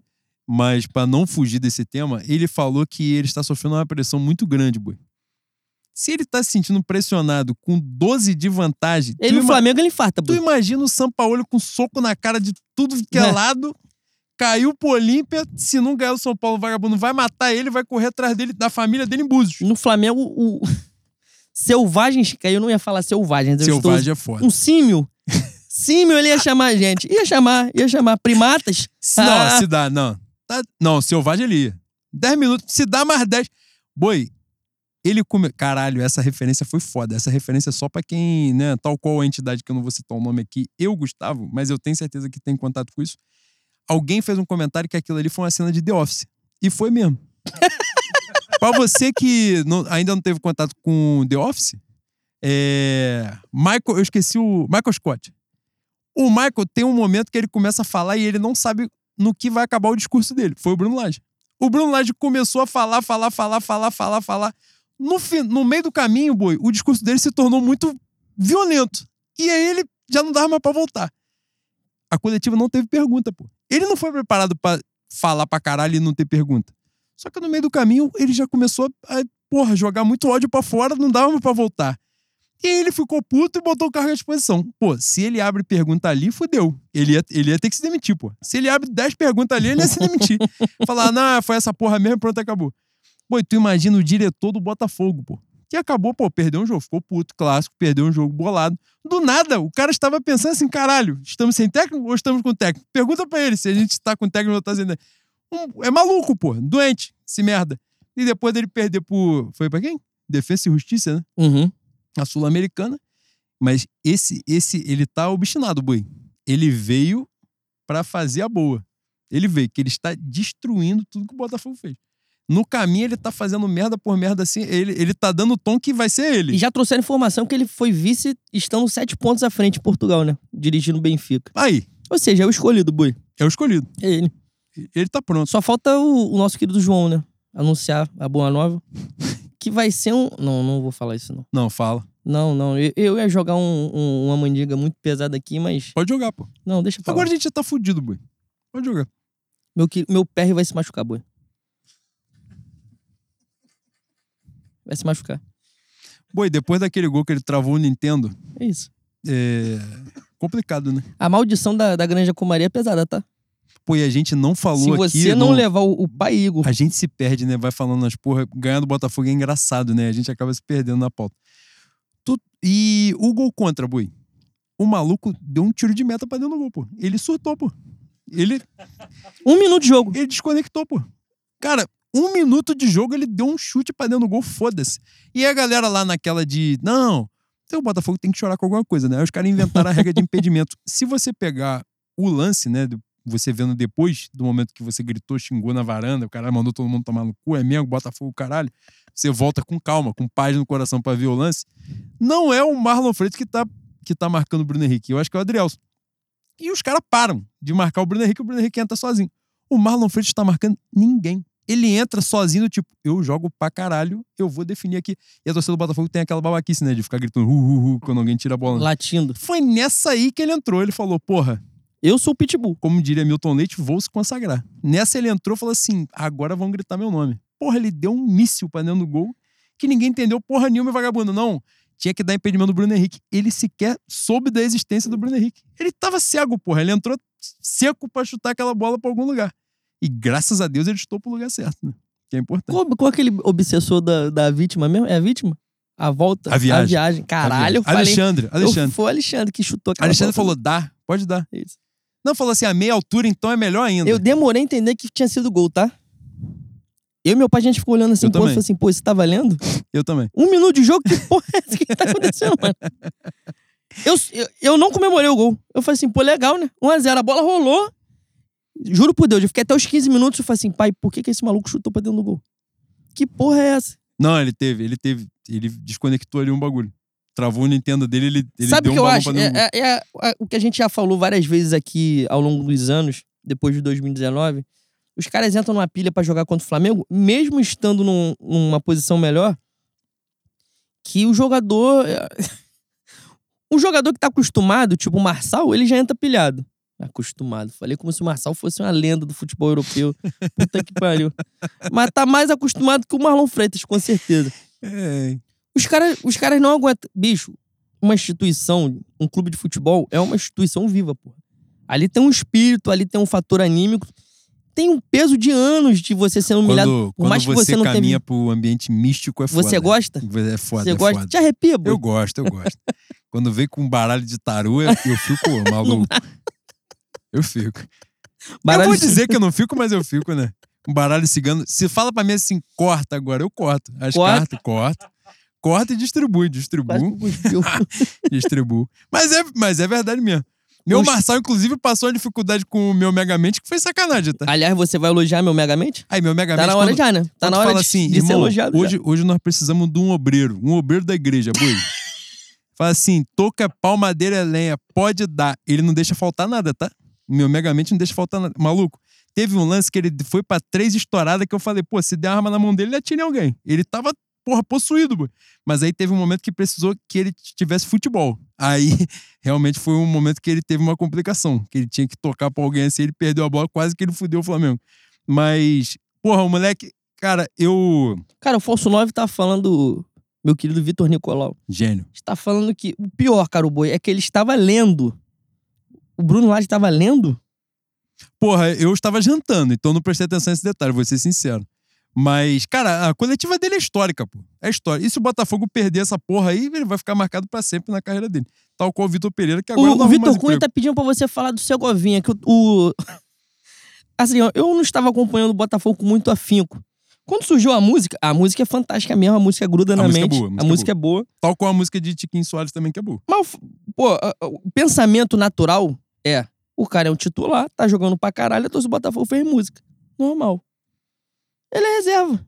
S2: mas pra não fugir desse tema, ele falou que ele está sofrendo uma pressão muito grande, boi. Se ele tá se sentindo pressionado com 12 de vantagem,
S1: Ele
S2: tu,
S1: no
S2: ima-
S1: Flamengo ele infarta,
S2: tu
S1: pô.
S2: imagina o Sampaoli com soco na cara de tudo que é,
S1: É.
S2: lado, caiu pro Olímpia, se não ganhar o São Paulo, o vagabundo vai matar ele, vai correr atrás dele, da família dele em Búzios.
S1: No Flamengo, o. Selvagens, que eu não ia falar selvagens. eu
S2: Selvagem é
S1: estou-
S2: foda.
S1: Um símio. símio ele ia chamar a gente. Ia chamar, ia chamar primatas.
S2: Se, não,
S1: Ah.
S2: se dá, não. Tá- não, selvagem ele ia. 10 minutos, se dá mais 10. Boi, Ele come... Caralho, essa referência foi foda. Essa referência é só pra quem, né, tal qual a entidade que eu não vou citar o nome aqui, eu, Gustavo, mas eu tenho certeza que tem contato com isso. Alguém fez um comentário que aquilo ali foi uma cena de The Office. E foi mesmo. pra você que não- ainda não teve contato com The Office, é... Michael, eu esqueci o Michael Scott. O Michael tem um momento que ele começa a falar e ele não sabe no que vai acabar o discurso dele. Foi o Bruno Lage. O Bruno Lage começou a falar, falar, falar, falar, falar, falar. No, fi- no meio do caminho, boi, o discurso dele se tornou muito violento. E aí ele já não dava mais pra voltar. A coletiva não teve pergunta, pô. Ele não foi preparado pra falar pra caralho e não ter pergunta. Só que no meio do caminho ele já começou a, porra, jogar muito ódio pra fora, não dava mais pra voltar. E aí ele ficou puto e botou o cargo à disposição. Pô, se ele abre pergunta ali, fudeu. Ele ia, ele ia ter que se demitir, pô. Se ele abre 10 perguntas ali, ele ia se demitir. Falar, não, foi essa porra mesmo, pronto, acabou. Pô, e tu imagina o diretor do Botafogo, pô. Que acabou, pô, perdeu um jogo, ficou puto, clássico, perdeu um jogo bolado. Do nada, o cara estava pensando assim, caralho, estamos sem técnico ou estamos com técnico? Pergunta pra ele se a gente tá com técnico ou tá sem técnico. Um- é maluco, pô, doente, se merda. E depois dele perder por. Foi pra quem? Defesa e Justiça, né?
S1: Uhum.
S2: a Sul-Americana. Mas esse, esse, ele tá obstinado, boi. Ele veio pra fazer a boa. Ele veio, que ele está destruindo tudo que o Botafogo fez. No caminho, ele tá fazendo merda por merda assim. Ele, ele tá dando o tom que vai ser ele.
S1: E já trouxeram informação que ele foi vice estando sete pontos à frente em Portugal, né? Dirigindo o Benfica.
S2: Aí,
S1: Ou seja, é o escolhido, Boi.
S2: é o escolhido.
S1: É ele.
S2: Ele tá pronto.
S1: Só falta o, o nosso querido João, né? Anunciar a boa nova. Que vai ser um. Não, não vou falar isso, não.
S2: Não, fala.
S1: Não, não. Eu, eu ia jogar um- um- uma mandiga muito pesada aqui, mas.
S2: Pode jogar, pô.
S1: Não, deixa pra lá.
S2: Agora a gente já tá fudido, boi. Pode jogar.
S1: Meu, meu PR vai se machucar, Boi. Vai se machucar.
S2: Boi, depois daquele gol que ele travou o Nintendo,
S1: É isso.
S2: é complicado, né?
S1: A maldição da, da Granja Comaria é pesada, tá?
S2: Pô, e a gente não falou
S1: Se
S2: aqui...
S1: você não
S2: no-
S1: levar o, o pai Igor.
S2: A gente se perde, né? Vai falando nas porra. Ganhar do Botafogo é engraçado, né? A gente acaba se perdendo na pauta. Tu- E o gol contra, Bui. O maluco deu um tiro de meta pra dentro do gol, pô. Ele surtou, pô. Ele,
S1: Um minuto de jogo.
S2: ele desconectou, pô. Cara, um minuto de jogo, ele deu um chute pra dentro do gol, foda-se. E a galera lá naquela de. Não, então o Botafogo tem que chorar com alguma coisa, né? Aí os caras inventaram a regra de impedimento. Se você pegar o lance, né? Você vendo depois do momento que você gritou, xingou na varanda, o cara mandou todo mundo tomar no cu, é mesmo, Botafogo, caralho. Você volta com calma, com paz no coração pra ver o lance. Não é o Marlon Freitas que tá, que tá marcando o Bruno Henrique, eu acho que é o Adrielson. E os caras param de marcar o Bruno Henrique, o Bruno Henrique entra sozinho. O Marlon Freitas tá marcando ninguém. Ele entra sozinho, do tipo, eu jogo pra caralho, eu vou definir aqui. E a torcida do Botafogo tem aquela babaquice, né? De ficar gritando, hu, hu, hu, quando alguém tira a bola.
S1: Latindo.
S2: Foi nessa aí que ele entrou. Ele falou, porra,
S1: Eu sou o Pitbull.
S2: como diria Milton Leite, vou se consagrar. Nessa ele entrou e falou assim: agora vão gritar meu nome. Porra, ele deu um míssil pra dentro do gol que ninguém entendeu porra nenhuma, vagabundo. Não, tinha que dar impedimento do Bruno Henrique. Ele sequer soube da existência do Bruno Henrique. Ele tava cego, porra. Ele entrou seco pra chutar aquela bola pra algum lugar. E graças a Deus ele chutou pro lugar certo, né? Que é importante.
S1: Qual, qual aquele obsessor da, da vítima mesmo? É a vítima? A volta?
S2: A viagem.
S1: A viagem. Caralho, eu falei.
S2: Alexandre, Alexandre.
S1: Eu, foi o Alexandre que chutou aquela
S2: Alexandre
S1: bola.
S2: falou: dá, pode dar.
S1: Isso.
S2: Não, falou assim: a meia altura, então é melhor ainda.
S1: Eu demorei a entender que tinha sido gol, tá? Eu e meu pai, a gente ficou olhando assim, pô, e falou assim, pô, isso tá valendo?
S2: Eu também.
S1: Um minuto de jogo? Que porra é essa? O que tá acontecendo, mano? Eu, eu, eu não comemorei o gol. Eu falei assim, pô, legal, né? 1x0, a bola rolou. Juro por Deus, eu fiquei até os 15 minutos e falei assim, pai, por que, que esse maluco chutou pra dentro do gol? Que porra é essa?
S2: Não, ele teve, ele teve. Ele desconectou ali um bagulho. Travou o Nintendo dele, ele, ele
S1: Sabe
S2: deu
S1: o que
S2: um
S1: eu acho? É, é- é- o que a gente já falou várias vezes aqui ao longo dos anos, depois de 2019. Os caras entram numa pilha pra jogar contra o Flamengo, mesmo estando num- numa posição melhor, que o jogador. é, Um jogador que tá acostumado, tipo o Marçal, ele já entra pilhado. Acostumado. Falei como se o Marçal fosse uma lenda do futebol europeu. Puta que pariu. Mas tá mais acostumado que o Marlon Freitas, com certeza.
S2: É,
S1: Os caras, os caras não aguentam. Bicho, uma instituição, um clube de futebol, é uma instituição viva, pô. Ali tem um espírito, ali tem um fator anímico. Tem um peso de anos de você sendo humilhado.
S2: Quando,
S1: por
S2: quando
S1: mais que
S2: você,
S1: você não
S2: caminha
S1: tenha.
S2: pro ambiente místico, é foda.
S1: Você gosta?
S2: É foda,
S1: você
S2: é
S1: gosta?
S2: foda.
S1: Te arrepia, pô.
S2: Eu gosto, eu gosto. Quando vem com um baralho de tarô, eu, eu fico maluco. Eu fico. Eu
S1: Baralho
S2: vou
S1: de-
S2: dizer que eu não fico, mas eu fico, né? Um baralho cigano. Se fala pra mim assim, corta agora, eu corto. As
S1: Corta.
S2: cartas, corta. Corta e distribui, distribuo, distribuo. Mas é, mas é verdade mesmo. Meu
S1: Oxe.
S2: Marçal, inclusive, passou uma dificuldade com o meu Megamente que foi sacanagem, tá?
S1: Aliás, você vai elogiar meu Megamente?
S2: Aí, meu Megamente.
S1: Tá na hora
S2: quando-
S1: já, né? Tá na hora
S2: fala
S1: de,
S2: assim,
S1: de ser
S2: irmão,
S1: elogiado. já.
S2: hoje, hoje nós precisamos de um obreiro, um obreiro da igreja, boi. Fala assim, toca pau, madeira, lenha, pode dar. Ele não deixa faltar nada, tá? Meu Megamente não deixa faltar nada. Maluco, teve um lance que ele foi pra três estouradas que eu falei, pô, se der arma na mão dele, ele atira em alguém. Ele tava, porra, possuído, boi. Mas aí teve um momento que precisou que ele tivesse futebol. Aí, realmente foi um momento que ele teve uma complicação, que ele tinha que tocar pra alguém assim, ele perdeu a bola, quase que ele fudeu o Flamengo. Mas, porra, o moleque, cara, eu...
S1: Cara, o Falso 9 tá falando, meu querido Vitor Nicolau,
S2: Gênio.
S1: está falando que o pior, cara, o boi, é que ele estava lendo. O Bruno Lage estava lendo?
S2: Porra, eu estava jantando, então não prestei atenção nesse detalhe, vou ser sincero. Mas, cara, a coletiva dele é histórica, pô. É história. E se o Botafogo perder essa porra aí, ele vai ficar marcado pra sempre na carreira dele. Tal qual o Vitor Pereira, que agora
S1: O,
S2: não
S1: o Vitor Cunha
S2: emprego.
S1: tá pedindo pra você falar do Segovinha, que o. o- Assim, ó, eu não estava acompanhando o Botafogo com muito afinco. Quando surgiu a música, a música é fantástica mesmo, a música gruda
S2: A
S1: na
S2: música é
S1: mente.
S2: boa, a música
S1: a
S2: é
S1: música é boa.
S2: Tal qual a música de Tiquinho Soares também, que é boa.
S1: Mas, pô, o pensamento natural é: o cara é um titular, tá jogando pra caralho, a torcida do Botafogo fez música. Normal. Ele é reserva.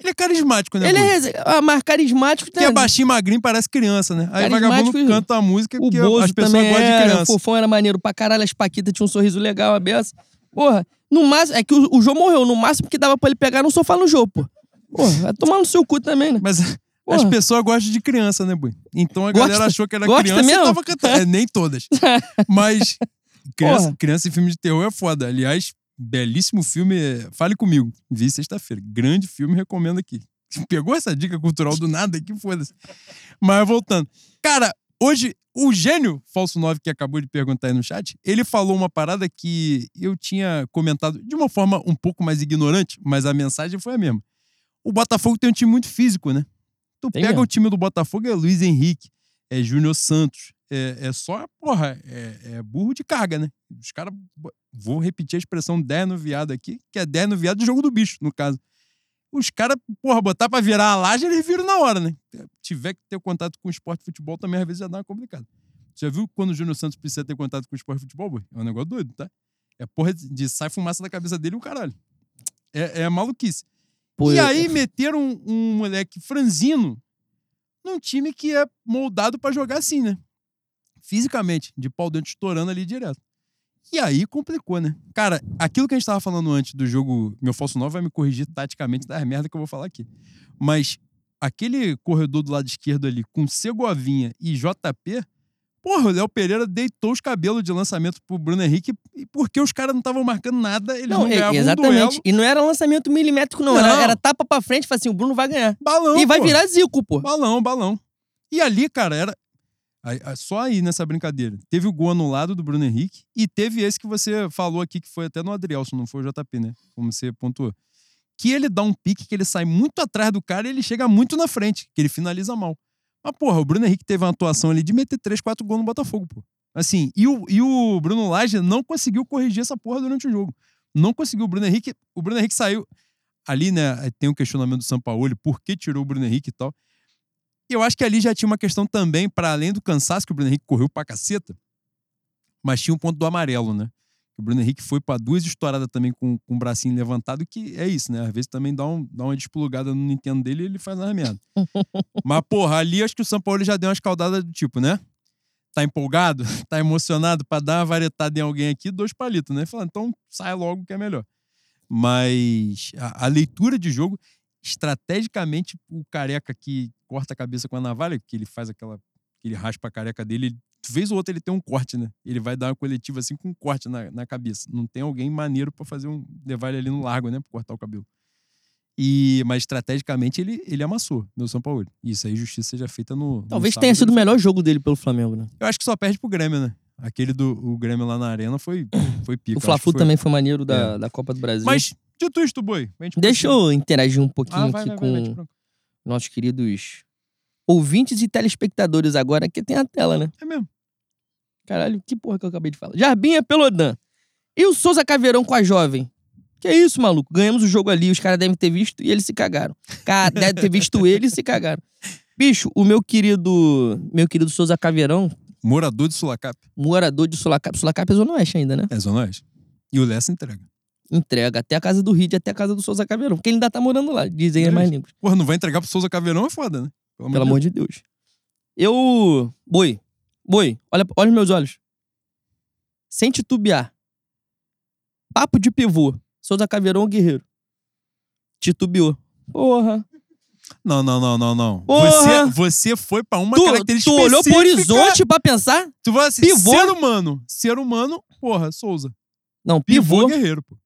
S2: Ele é carismático, né?
S1: Ele é reserva. Ah, mas carismático
S2: Que é baixinho, magrinho, parece criança, né? Aí vagabundo canta a música
S1: O
S2: porque
S1: Bozo
S2: as pessoas
S1: também
S2: gostam de
S1: era,
S2: criança.
S1: o Fofão era maneiro pra caralho, as Paquitas tinham um sorriso legal, a beça. Porra, no máximo, é que o, o Jô morreu, no máximo que dava pra ele pegar no sofá no Jô, pô. Porra, vai tomar no seu cu também, né?
S2: Mas as pessoas gostam de criança, né, Boi? Então a
S1: Gosta?
S2: galera achou que era
S1: Gosta
S2: criança
S1: mesmo?
S2: e tava cantando. É, nem todas. Mas criança,
S1: Porra.
S2: criança em filme de terror é foda. Aliás, belíssimo filme. é Fale Comigo. Vi sexta-feira. Grande filme, recomendo aqui. Pegou essa dica cultural do nada aqui, foda-se. Mas voltando. Cara, hoje, o gênio Falso 9, que acabou de perguntar aí no chat, ele falou uma parada que eu tinha comentado de uma forma um pouco mais ignorante, mas a mensagem foi a mesma. O Botafogo tem um time muito físico, né? Tu
S1: Tem
S2: pega
S1: mesmo.
S2: o time do Botafogo, é Luiz Henrique, é Júnior Santos, é, é só, porra, é, é burro de carga, né? Os caras, vou repetir a expressão 10 no viado aqui, que é 10 no viado do jogo do bicho, no caso. Os caras, porra, botar pra virar a laje, eles viram na hora, né? Tiver que ter contato com o esporte futebol também, às vezes já dá uma complicada. Já viu quando o Júnior Santos precisa ter contato com o esporte futebol, boy? É um negócio doido, tá? É porra de, sai fumaça da cabeça dele e o caralho. É, é maluquice.
S1: Pô,
S2: e
S1: eu-
S2: aí meteram um, um moleque franzino num time que é moldado pra jogar assim, né? Fisicamente, de pau dentro estourando ali direto. E aí complicou, né? Cara, aquilo que a gente tava falando antes do jogo Meu Falso 9 vai me corrigir taticamente das merda que eu vou falar aqui. Mas aquele corredor do lado esquerdo ali com Segovinha e JP, porra, o Léo Pereira deitou os cabelos de lançamento pro Bruno Henrique e porque os caras não estavam marcando nada, eles não,
S1: Não,
S2: ganhavam um
S1: exatamente.
S2: duelo.
S1: e não era lançamento milimétrico, não.
S2: Não.
S1: Era, era tapa pra frente, fala assim, o Bruno vai ganhar.
S2: Balão,
S1: e vai
S2: pô.
S1: virar Zico, pô.
S2: Balão, balão. E ali, cara, era. Só aí nessa brincadeira. Teve o gol anulado do Bruno Henrique e teve esse que você falou aqui, que foi até no Adrielson, não foi o JP, né? Como você pontuou. Que ele dá um pique, que ele sai muito atrás do cara e ele chega muito na frente, que ele finaliza mal. Mas, porra, o Bruno Henrique teve uma atuação ali de meter 3, 4 gols no Botafogo, pô. Assim, e o, e o Bruno Lage não conseguiu corrigir essa porra durante o jogo. Não conseguiu. O Bruno Henrique, o Bruno Henrique saiu. Ali, né, tem um questionamento do Sampaoli, por que tirou o Bruno Henrique e tal. E eu acho que ali já tinha uma questão também, para além do cansaço, que o Bruno Henrique correu pra caceta, mas tinha um ponto do amarelo, né? O Bruno Henrique foi pra duas estouradas também com, com o bracinho levantado, que é isso, né? Às vezes também dá, um, dá uma desplugada no Nintendo dele e ele faz uma merda. mas, porra, ali acho que o São Paulo já deu uma escaldada do tipo, né? Tá empolgado? Tá emocionado pra dar uma varetada em alguém aqui? Dois palitos, né? Falando, então sai logo que é melhor. Mas a, a leitura de jogo, estrategicamente, o careca que corta a cabeça com a navalha, que ele faz aquela. que ele raspa a careca dele, ele, vez ou outra ele tem um corte, né? Ele vai dar uma coletiva assim com um corte na, na cabeça. Não tem alguém maneiro pra fazer um. levar ele ali no largo, né? Pra cortar o cabelo. E, mas estrategicamente ele, ele amassou, meu São Paulo. Isso aí, justiça seja feita no. no
S1: Talvez
S2: sábado,
S1: tenha sido o melhor jogo dele pelo Flamengo, né?
S2: Eu acho que só perde pro Grêmio, né? Aquele do o Grêmio lá na arena foi, foi pica.
S1: O Fla-Flu
S2: foi-
S1: também foi maneiro da, da Copa do Brasil.
S2: Mas, dito isto, boi.
S1: Deixa eu interagir um pouquinho
S2: Ah, vai,
S1: aqui
S2: vai,
S1: com
S2: vai, vai.
S1: nossos queridos ouvintes e telespectadores agora, que tem a tela, né?
S2: É mesmo.
S1: Caralho, que porra que eu acabei de falar. Jarbinha Pelodan. E o Souza Caveirão com a jovem? Que é isso, maluco? Ganhamos o jogo ali, os caras devem ter visto e eles se cagaram. Cara, devem ter visto ele e se cagaram. Bicho, o meu querido, meu querido Souza Caveirão,
S2: Morador de Sulacap.
S1: morador de Sulacap, Sulacap é Zona Oeste ainda, né?
S2: É Zona Oeste. E o Lessa entrega.
S1: Entrega até a casa do Rid, até a casa do Souza Caveirão, porque ele ainda tá morando lá, dizem as
S2: É
S1: mais línguas.
S2: Porra, não vai entregar pro Souza Caveirão é foda, né?
S1: Pelo amor de Deus. Eu. Boi. Boi, olha, olha os meus olhos. Sem titubear. Papo de pivô. Souza Caveirão ou Guerreiro. Titubeou. Porra.
S2: Não, não, não, não, não. Você, você foi pra uma
S1: Tu,
S2: característica
S1: tu olhou pro horizonte pra pensar?
S2: Tu vai assim,
S1: Pivô?
S2: ser humano. Ser humano, porra, Souza.
S1: Não,
S2: Pivô,
S1: pivô.
S2: guerreiro, pô.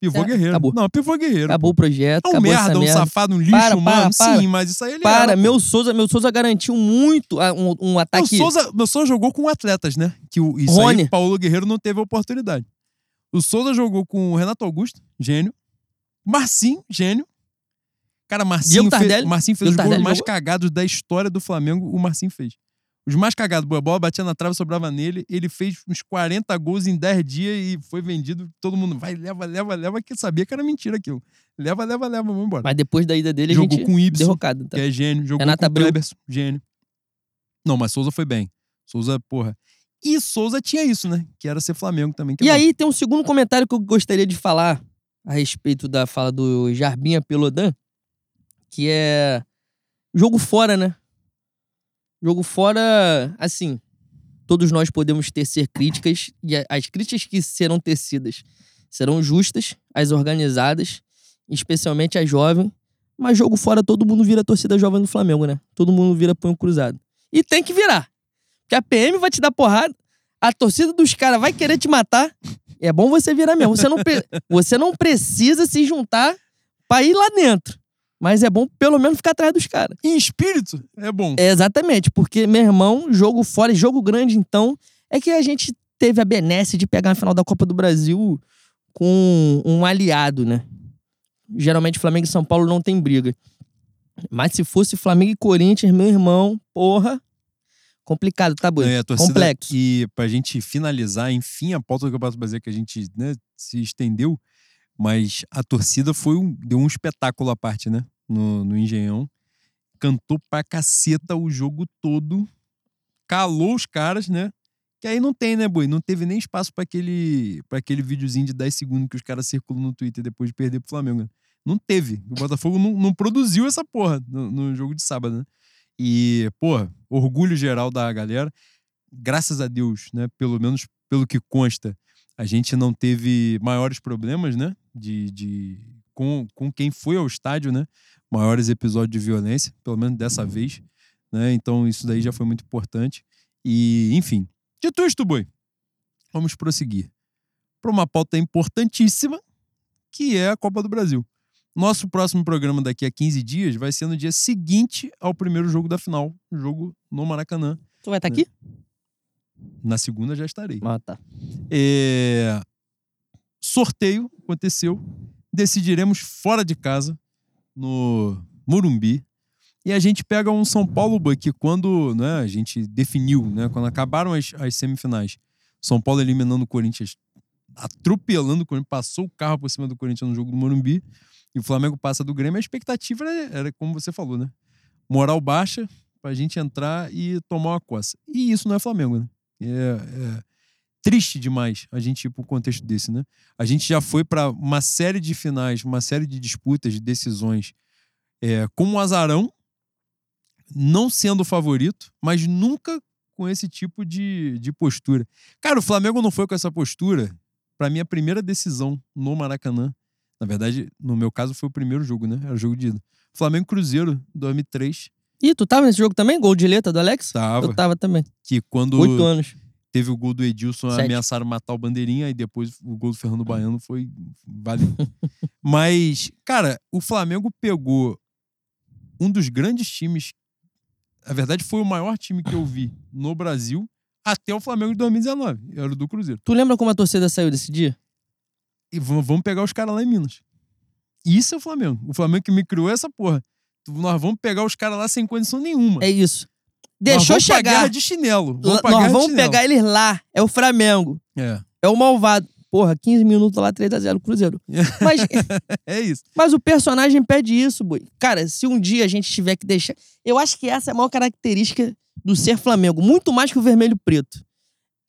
S2: Pivô guerreiro.
S1: acabou.
S2: Não, pivô guerreiro.
S1: Acabou o projeto,
S2: É um merda, um
S1: merda.
S2: safado, um lixo
S1: Para,
S2: humano.
S1: para, para.
S2: Sim, mas isso aí ele
S1: Para,
S2: era,
S1: meu Souza, meu Souza garantiu muito um, um
S2: Meu
S1: ataque.
S2: Souza, meu Souza jogou com atletas, né? Que o, isso
S1: Rony.
S2: aí, Paulo Guerreiro não teve oportunidade. O Souza jogou com o Renato Augusto, gênio. Marcinho, gênio. Cara, Marcinho,
S1: Diego
S2: fez,
S1: Tardelli.
S2: Marcinho fez
S1: Diego
S2: os gols mais cagados da história do Flamengo, o Marcinho fez. Os mais cagados, a bola batia na trave, sobrava nele. Ele fez uns 40 gols em 10 dias e foi vendido. Todo mundo vai, leva, leva, leva, que sabia que era mentira aquilo. Leva, leva, leva, vamos embora.
S1: Mas depois da ida dele,
S2: Jogou com Ibson,
S1: derrocado. Tá?
S2: que é gênio. Jogou
S1: Renato
S2: com. Kleberson, gênio. Não, mas Souza foi bem. Souza, porra. E Souza tinha isso, né? Que era ser Flamengo também. é
S1: E
S2: bom.
S1: aí tem um segundo comentário que eu gostaria de falar a respeito da fala do Jarbinha Pelodan, que é jogo fora, né? Jogo fora, assim, todos nós podemos tecer críticas e a- as críticas que serão tecidas serão justas, as organizadas, especialmente as jovens, mas jogo fora todo mundo vira torcida jovem do Flamengo, né? Todo mundo vira punho cruzado. E tem que virar. Porque a PM vai te dar porrada, a torcida dos caras vai querer te matar. É bom você virar mesmo. Você não, você não precisa se juntar pra ir lá dentro. Mas é bom pelo menos ficar atrás dos caras.
S2: Em espírito, é bom.
S1: É, exatamente, porque, meu irmão, jogo fora, e jogo grande, então, é que a gente teve a benesse de pegar a final da Copa do Brasil com um aliado, né? Geralmente Flamengo e São Paulo não tem briga. Mas se fosse Flamengo e Corinthians, meu irmão, porra, complicado, tá, boi?
S2: É, a torcida,
S1: Complexo.
S2: E pra gente finalizar, enfim, a pauta do Campeonato Brasileiro que a gente né, se estendeu, mas a torcida foi um, deu um espetáculo à parte, né? No, no Engenhão. Cantou pra caceta o jogo todo. Calou os caras, né? Que aí não tem, né, Boi? Não teve nem espaço pra aquele, pra aquele videozinho de 10 segundos que os caras circulam no Twitter depois de perder pro Flamengo. né? Não teve. O Botafogo não, não produziu essa porra no, no jogo de sábado, né? E, pô, orgulho geral da galera. Graças a Deus, né? Pelo menos pelo que consta, a gente não teve maiores problemas, né? De, de, com, com quem foi ao estádio, né? Maiores episódios de violência, pelo menos dessa vez. Né? Então, isso daí já foi muito importante. E, enfim, dito isto, boi, vamos prosseguir para uma pauta importantíssima, que é a Copa do Brasil. Nosso próximo programa daqui a 15 dias vai ser no dia seguinte ao primeiro jogo da final, jogo no Maracanã.
S1: Tu vai estar aqui?
S2: Na segunda já estarei.
S1: Ah, tá.
S2: É, Sorteio aconteceu. Decidiremos fora de casa, no Morumbi. E a gente pega um São Paulo que quando né, a gente definiu, né, quando acabaram as, as semifinais, São Paulo eliminando o Corinthians, atropelando o Corinthians, passou o carro por cima do Corinthians no jogo do Morumbi, e o Flamengo passa do Grêmio, a expectativa era, era como você falou, né? Moral baixa pra gente entrar e tomar uma coça. E isso não é Flamengo, né? É, é triste demais a gente ir pro contexto desse, né? A gente já foi para uma série de finais, uma série de disputas, de decisões é, com um azarão, não sendo o favorito, mas nunca com esse tipo de, de postura. Cara, o Flamengo não foi com essa postura para minha primeira decisão no Maracanã. Na verdade, no meu caso, foi o primeiro jogo, né? Era o jogo de. Flamengo Cruzeiro, 2003.
S1: Ih, tu tava nesse jogo também? Gol de letra do Alex?
S2: Tava.
S1: Eu tava também.
S2: Que quando
S1: Oito anos.
S2: teve o gol do Edilson,
S1: Sete.
S2: ameaçaram matar o Bandeirinha, e depois o gol do Fernando Baiano foi válido. Mas, cara, o Flamengo pegou um dos grandes times. Na verdade, foi o maior time que eu vi no Brasil até o Flamengo de 2019. Era o do Cruzeiro.
S1: Tu lembra como a torcida saiu desse dia?
S2: E vamos pegar os caras lá em Minas. Isso é o Flamengo. O Flamengo que me criou essa porra. Nós vamos pegar os caras lá sem condição nenhuma.
S1: É isso.
S2: Nós
S1: Deixou
S2: vamos pra
S1: chegar.
S2: guerra de chinelo. Vamos
S1: L-
S2: pra
S1: Nós vamos
S2: chinelo.
S1: pegar eles lá. É o Flamengo.
S2: É.
S1: É o malvado. porra, 15 minutos lá, 3x0 Cruzeiro. Mas,
S2: É isso.
S1: mas o personagem pede isso, boi. Cara, se um dia a gente tiver que deixar. Eu acho que essa é a maior característica do ser Flamengo, muito mais que o vermelho preto.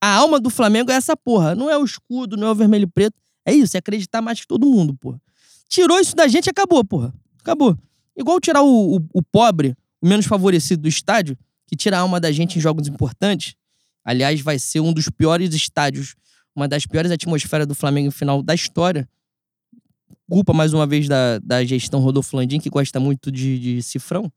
S1: A alma do Flamengo é essa porra. Não é o escudo, não é o vermelho preto. É isso, é acreditar mais que todo mundo, porra. Tirou isso da gente, acabou, porra. Acabou. Igual tirar o, o, o pobre, o menos favorecido do estádio, que tira a alma da gente em jogos importantes. Aliás, vai ser um dos piores estádios, uma das piores atmosferas do Flamengo em final da história. Culpa, mais uma vez, da, da gestão Rodolfo Landim, que gosta muito de, de cifrão.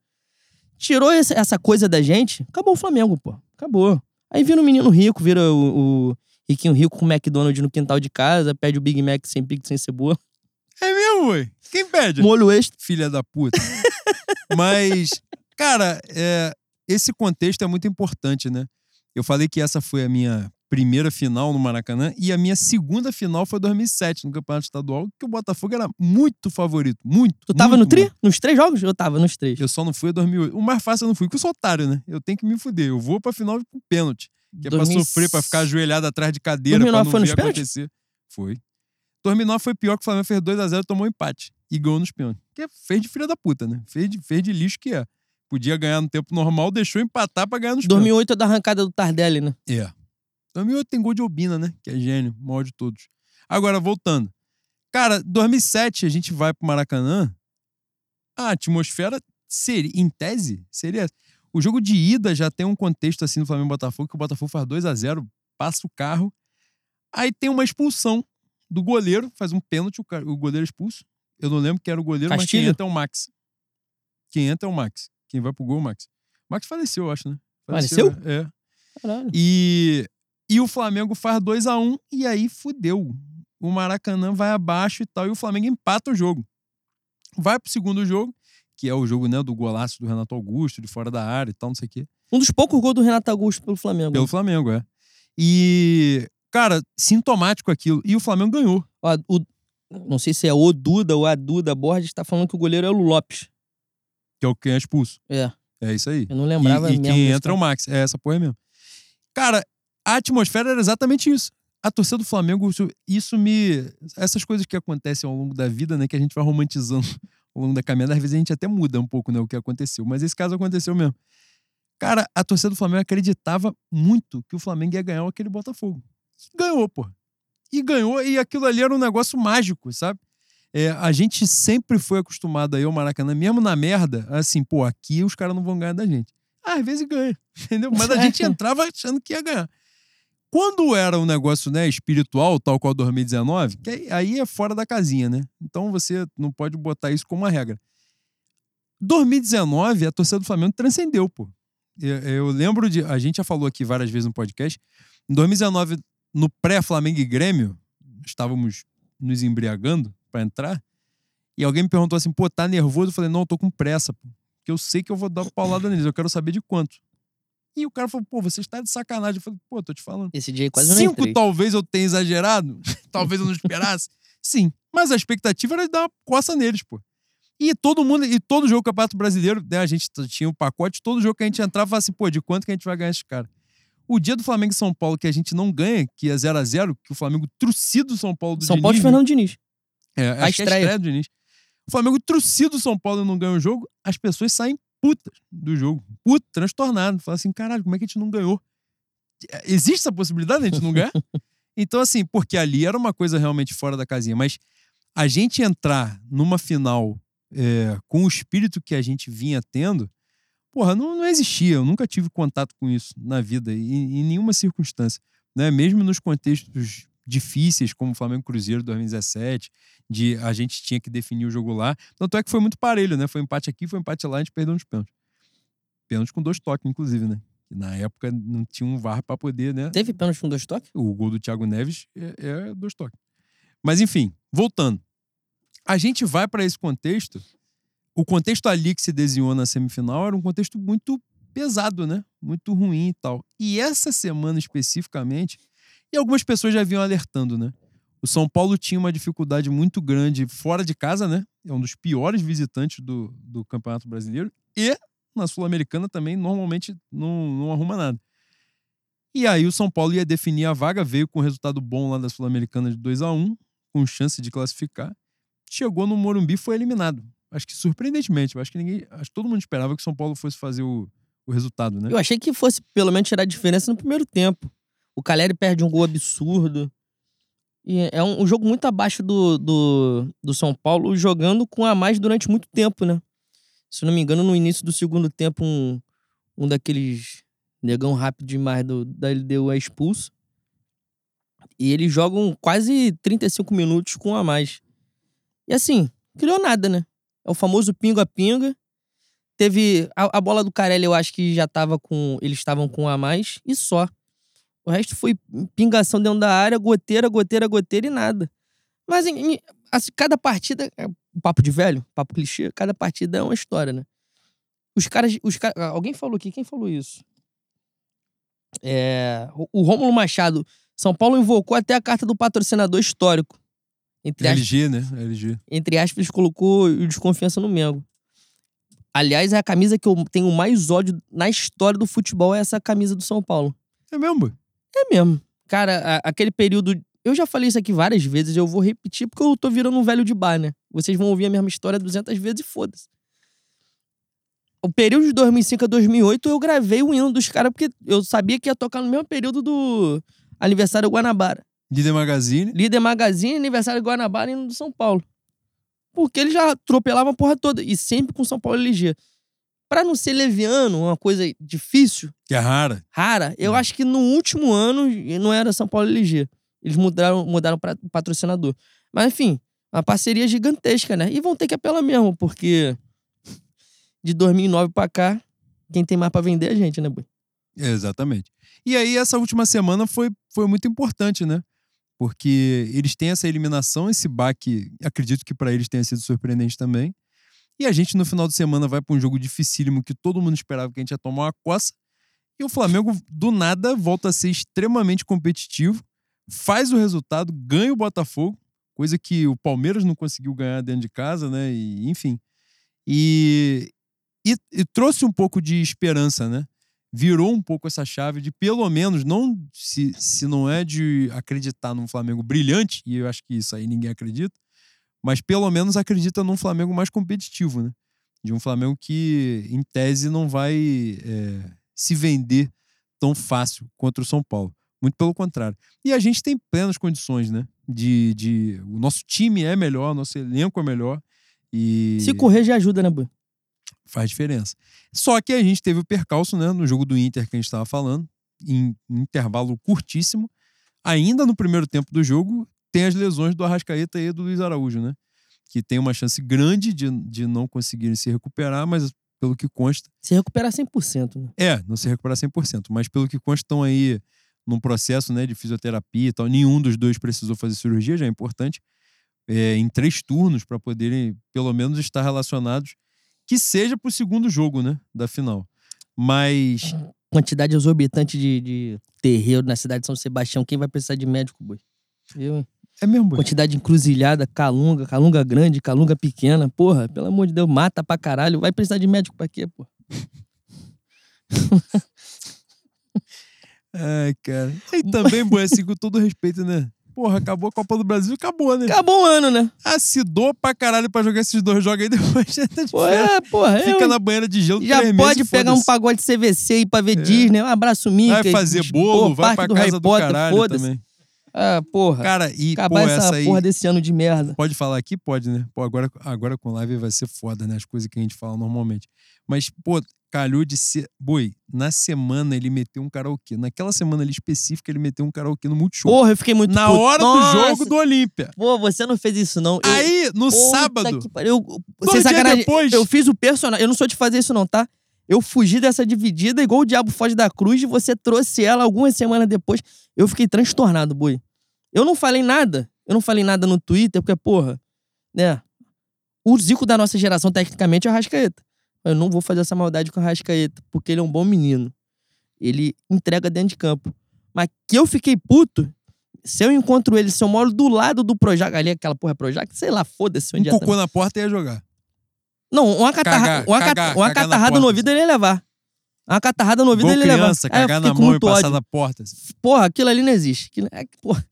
S1: Tirou esse- essa coisa da gente, acabou o Flamengo, pô. Acabou. Aí vira um menino rico, vira o, o riquinho rico com o McDonald's no quintal de casa, pede o Big Mac sem pique, sem cebola.
S2: É mesmo, ué. Quem pede?
S1: Molho extra.
S2: Filha da puta. Mas, cara, é, esse contexto é muito importante, né? Eu falei que essa foi a minha primeira final no Maracanã e a minha segunda final foi 2007 no Campeonato Estadual, que o Botafogo era muito favorito, muito.
S1: Tu tava
S2: muito,
S1: no tri? Nos três jogos? Eu tava nos três.
S2: Eu só não fui em 2008. O mais fácil eu não fui, porque eu sou otário, né? Eu tenho que me fuder. Eu vou pra final com pênalti. Que é pra
S1: 2000
S2: sofrer, pra ficar ajoelhado atrás de cadeira, pra
S1: 2009
S2: não
S1: foi
S2: ver acontecer. Foi. 2009 foi pior que o Flamengo fez 2x0 e tomou um empate. E ganhou nos pênaltis. Que é- fez de filha da puta, né? Fez de, fez de lixo que é. Podia ganhar no tempo normal, deixou empatar pra ganhar nos pênaltis.
S1: 2008 é da arrancada do Tardelli, né?
S2: É. 2008 tem gol de Obina, né? Que é gênio, maior de todos. Agora, voltando. Cara, 2007 a gente vai pro Maracanã. A atmosfera seria, em tese, seria. O jogo de ida já tem um contexto assim no Flamengo Botafogo, que o Botafogo faz 2 a 0 passa o carro. Aí tem uma expulsão do goleiro, faz um pênalti, o, cara- o goleiro é expulso. Eu não lembro quem era o goleiro, mas quem
S1: Castilho?
S2: entra é o Max. Quem entra é o Max. Quem vai pro gol é o Max. O Max faleceu, eu acho, né?
S1: Faleceu?
S2: né? É.
S1: Caralho.
S2: E, e o Flamengo faz 2 a 1 e aí fudeu. O Maracanã vai abaixo e tal, e o Flamengo empata o jogo. Vai pro segundo jogo, que é o jogo né, do golaço do Renato Augusto, de fora da área e tal, não sei o quê.
S1: Um dos poucos gols do Renato Augusto pelo Flamengo.
S2: Pelo Flamengo, é. E, cara, sintomático aquilo. E o Flamengo ganhou.
S1: Ó, o- não sei se é o Duda ou a Duda Borges, tá falando que o goleiro é o Lopes.
S2: Que é o quem é expulso.
S1: É,
S2: É isso aí.
S1: eu não lembrava
S2: e, e quem entra é o. Max. É essa porra mesmo. Cara, a atmosfera era exatamente isso. A torcida do Flamengo, isso, isso me. Essas coisas que acontecem ao longo da vida, né? Que a gente vai romantizando ao longo da caminhada, às vezes a gente até muda um pouco, né? O que aconteceu. Mas esse caso aconteceu mesmo. Cara, a torcida do Flamengo acreditava muito que o Flamengo ia ganhar aquele Botafogo. Ganhou, pô. E ganhou, e aquilo ali era um negócio mágico, sabe? É, a gente sempre foi acostumado aí ao Maracanã, mesmo na merda, assim, pô, aqui os caras não vão ganhar da gente. Ah, às vezes ganha, entendeu? Mas a gente entrava achando que ia ganhar. Quando era um negócio né, espiritual, tal qual 2019, que aí- aí é fora da casinha, né? Então você não pode botar isso como uma regra. 2019, a torcida do Flamengo transcendeu, pô. Eu, eu lembro de. A gente já falou aqui várias vezes no podcast. Em 2019, no pré-Flamengo e Grêmio, estávamos nos embriagando para entrar. E alguém me perguntou assim: pô, tá nervoso? Eu falei: não, eu tô com pressa, pô. Porque eu sei que eu vou dar uma paulada neles, eu quero saber de quanto. E o cara falou: pô, você está de sacanagem. Eu falei: pô, tô te falando.
S1: Esse dia quase eu não
S2: Cinco talvez eu tenha exagerado, talvez eu não esperasse. Sim, mas a expectativa era dar uma coça neles, pô. E todo mundo, e todo jogo do Campeonato Brasileiro, né, a gente tinha um pacote, todo jogo que a gente entrava, falava assim, pô, de quanto que a gente vai ganhar esses caras? O dia do Flamengo e São Paulo que a gente não ganha, que é 0 a 0 que o Flamengo trucido o São Paulo do
S1: São
S2: Diniz,
S1: Paulo
S2: né?
S1: Fernando Diniz.
S2: É, acho que é a
S1: estreia.
S2: estreia do Diniz. O Flamengo trucido o São Paulo e não ganha o jogo, as pessoas saem putas do jogo. Puto, transtornado. Fala assim, caralho, como é que a gente não ganhou? Existe essa possibilidade de a gente não ganhar? então, assim, porque ali era uma coisa realmente fora da casinha. Mas a gente entrar numa final é, com o espírito que a gente vinha tendo, porra, não, não existia. Eu nunca tive contato com isso na vida, em, em nenhuma circunstância. Né? Mesmo nos contextos difíceis, como o Flamengo Cruzeiro 2017, de a gente tinha que definir o jogo lá. Tanto é que foi muito parelho, né? Foi empate aqui, foi empate lá, a gente perdeu nos pênaltis. Pênaltis com dois toques, inclusive, né? Na época não tinha um VAR pra poder, né?
S1: Teve pênalti com dois toques?
S2: O gol do Thiago Neves é, é dois toques. Mas enfim, voltando. A gente vai para esse contexto. O contexto ali que se desenhou na semifinal era um contexto muito pesado, né? Muito ruim e tal. E essa semana especificamente, e algumas pessoas já vinham alertando, né? O São Paulo tinha uma dificuldade muito grande fora de casa, né? É um dos piores visitantes do, do Campeonato Brasileiro. E na Sul-Americana também, normalmente, não, não arruma nada. E aí o São Paulo ia definir a vaga, veio com um resultado bom lá da Sul-Americana de 2 a 1 com chance de classificar. Chegou no Morumbi foi eliminado. Acho que surpreendentemente. Acho que ninguém. Acho que todo mundo esperava que o São Paulo fosse fazer o, o resultado, né?
S1: Eu achei que fosse pelo menos tirar a diferença no primeiro tempo. O Caleri perde um gol absurdo. E é um, um jogo muito abaixo do, do, do São Paulo, jogando com a mais durante muito tempo, né? Se não me engano, no início do segundo tempo, um, um daqueles negão rápido demais do, da LDU é expulso. E eles jogam quase 35 minutos com a mais. E assim, criou nada, né? É o famoso pinga-pinga. Teve. A, a, bola do Carelli, eu acho que já tava com. Eles estavam com a mais e só. O resto foi pingação dentro da área, goteira, goteira, goteira e nada. Mas em, assim, cada partida. É papo de velho, papo clichê, cada partida é uma história, né? Os caras. Os caras alguém falou aqui, quem falou isso? É, o, o Rômulo Machado. São Paulo invocou até a carta do patrocinador histórico.
S2: Entre LG, aspas, né? LG.
S1: Entre aspas, colocou o desconfiança no Mengo. Aliás, é a camisa que eu tenho mais ódio na história do futebol é essa camisa do São Paulo.
S2: É mesmo?
S1: É mesmo. Cara, a, aquele período. Eu já falei isso aqui várias vezes, eu vou repetir porque eu tô virando um velho de bar, né? Vocês vão ouvir a mesma história 200 vezes e foda-se. O período de 2005 a 2008 eu gravei o hino dos caras porque eu sabia que ia tocar no mesmo período do aniversário Guanabara.
S2: Líder Magazine.
S1: Líder Magazine, aniversário Guanabara e do São Paulo. Porque ele já atropelava a porra toda. E sempre com São Paulo LG para não ser leviano, uma coisa difícil.
S2: Que é rara.
S1: Rara. Eu hum. acho que no último ano não era São Paulo LG. Eles mudaram, mudaram para patrocinador. Mas enfim, uma parceria gigantesca, né? E vão ter que apelar mesmo, porque de 2009 para cá, quem tem mais para vender é a gente, né, Bui?
S2: Exatamente. E aí, essa última semana foi, foi muito importante, né? Porque eles têm essa eliminação, esse baque, acredito que para eles tenha sido surpreendente também. E a gente, no final de semana, vai para um jogo dificílimo que todo mundo esperava que a gente ia tomar uma coça. E o Flamengo, do nada, volta a ser extremamente competitivo, faz o resultado, ganha o Botafogo, coisa que o Palmeiras não conseguiu ganhar dentro de casa, né? E, enfim. E, e, e trouxe um pouco de esperança, né? Virou um pouco essa chave de, pelo menos, não se, se não é de acreditar num Flamengo brilhante, e eu acho que isso aí ninguém acredita, mas pelo menos acredita num Flamengo mais competitivo, né? De um Flamengo que, em tese, não vai é, se vender tão fácil contra o São Paulo. Muito pelo contrário. E a gente tem plenas condições, né? De, de, o nosso time é melhor, nosso elenco é melhor. E...
S1: Se correr já ajuda, né, Bu?
S2: Faz diferença. Só que a gente teve o percalço, né? No jogo do Inter que a gente estava falando, em, intervalo curtíssimo. Ainda no primeiro tempo do jogo, tem as lesões do Arrascaeta e do Luiz Araújo, né? Que tem uma chance grande de, de não conseguirem se recuperar, mas pelo que consta.
S1: Se recuperar 100%, né?
S2: É, não se recuperar 100%, mas pelo que consta, estão aí num processo né, de fisioterapia e tal. Nenhum dos dois precisou fazer cirurgia, já é importante. É, em três turnos para poderem, pelo menos, estar relacionados, que seja para o segundo jogo, né? Da final. Mas.
S1: Quantidade exorbitante de, de terreiro na cidade de São Sebastião. Quem vai precisar de médico, boi?
S2: Eu, é mesmo, boy.
S1: Quantidade encruzilhada, calunga, calunga grande, calunga pequena. Porra, pelo amor de Deus, mata pra caralho. Vai precisar de médico pra quê, porra?
S2: Ai, cara. E também, boy, assim, com todo respeito, né? Porra, acabou a Copa do Brasil, acabou, né?
S1: Acabou o ano, né?
S2: Acidou pra caralho pra jogar esses dois jogos aí depois.
S1: Pô, é, porra.
S2: Fica eu... na banheira de gelo
S1: Já pode meses, pegar um pagode CVC e pra ver é. Disney. Um abraço, Mickey.
S2: Vai fazer bolo, pô, vai pra casa do, do caralho também.
S1: Ah, porra.
S2: Cara, e
S1: Acabar
S2: pô,
S1: essa,
S2: essa
S1: porra desse ano de merda.
S2: Pode falar aqui? Pode, né? Pô, agora, agora com live vai ser foda, né? As coisas que a gente fala normalmente. Mas, pô, calhou de ser. Boi, na semana ele meteu um karaokê. Naquela semana ali específica, ele meteu um karaokê no Multishow.
S1: Porra, eu fiquei muito
S2: Na
S1: puto.
S2: hora
S1: Nossa.
S2: do jogo do Olímpia.
S1: Pô, você não fez isso, não. Eu...
S2: Aí, no
S1: Puta
S2: sábado.
S1: Que... Eu... Você sacanagem.
S2: depois.
S1: Eu fiz o personagem. Eu não sou de fazer isso, não, tá? Eu fugi dessa dividida, igual o diabo foge da cruz, e você trouxe ela algumas semanas depois. Eu fiquei transtornado, boi. Eu não falei nada. Eu não falei nada no Twitter, porque, porra, né? O Zico da nossa geração, tecnicamente, é o Rascaeta. Eu não vou fazer essa maldade com o Rascaeta, porque ele é um bom menino. Ele entrega dentro de campo. Mas que eu fiquei puto, se eu encontro ele, se eu moro do lado do Projac, ali aquela porra Projac, sei lá, foda-se
S2: onde um é. Um cocô na porta ia jogar.
S1: Não, uma, catarra, cagar, uma, cagar, uma catarrada no ouvido ele ia levar. Uma catarrada no ouvido
S2: Igual
S1: ele
S2: criança.
S1: Aí eu
S2: cagar na mão e passar
S1: ódio.
S2: na porta.
S1: Porra, aquilo ali não existe. Aquilo- é, porra.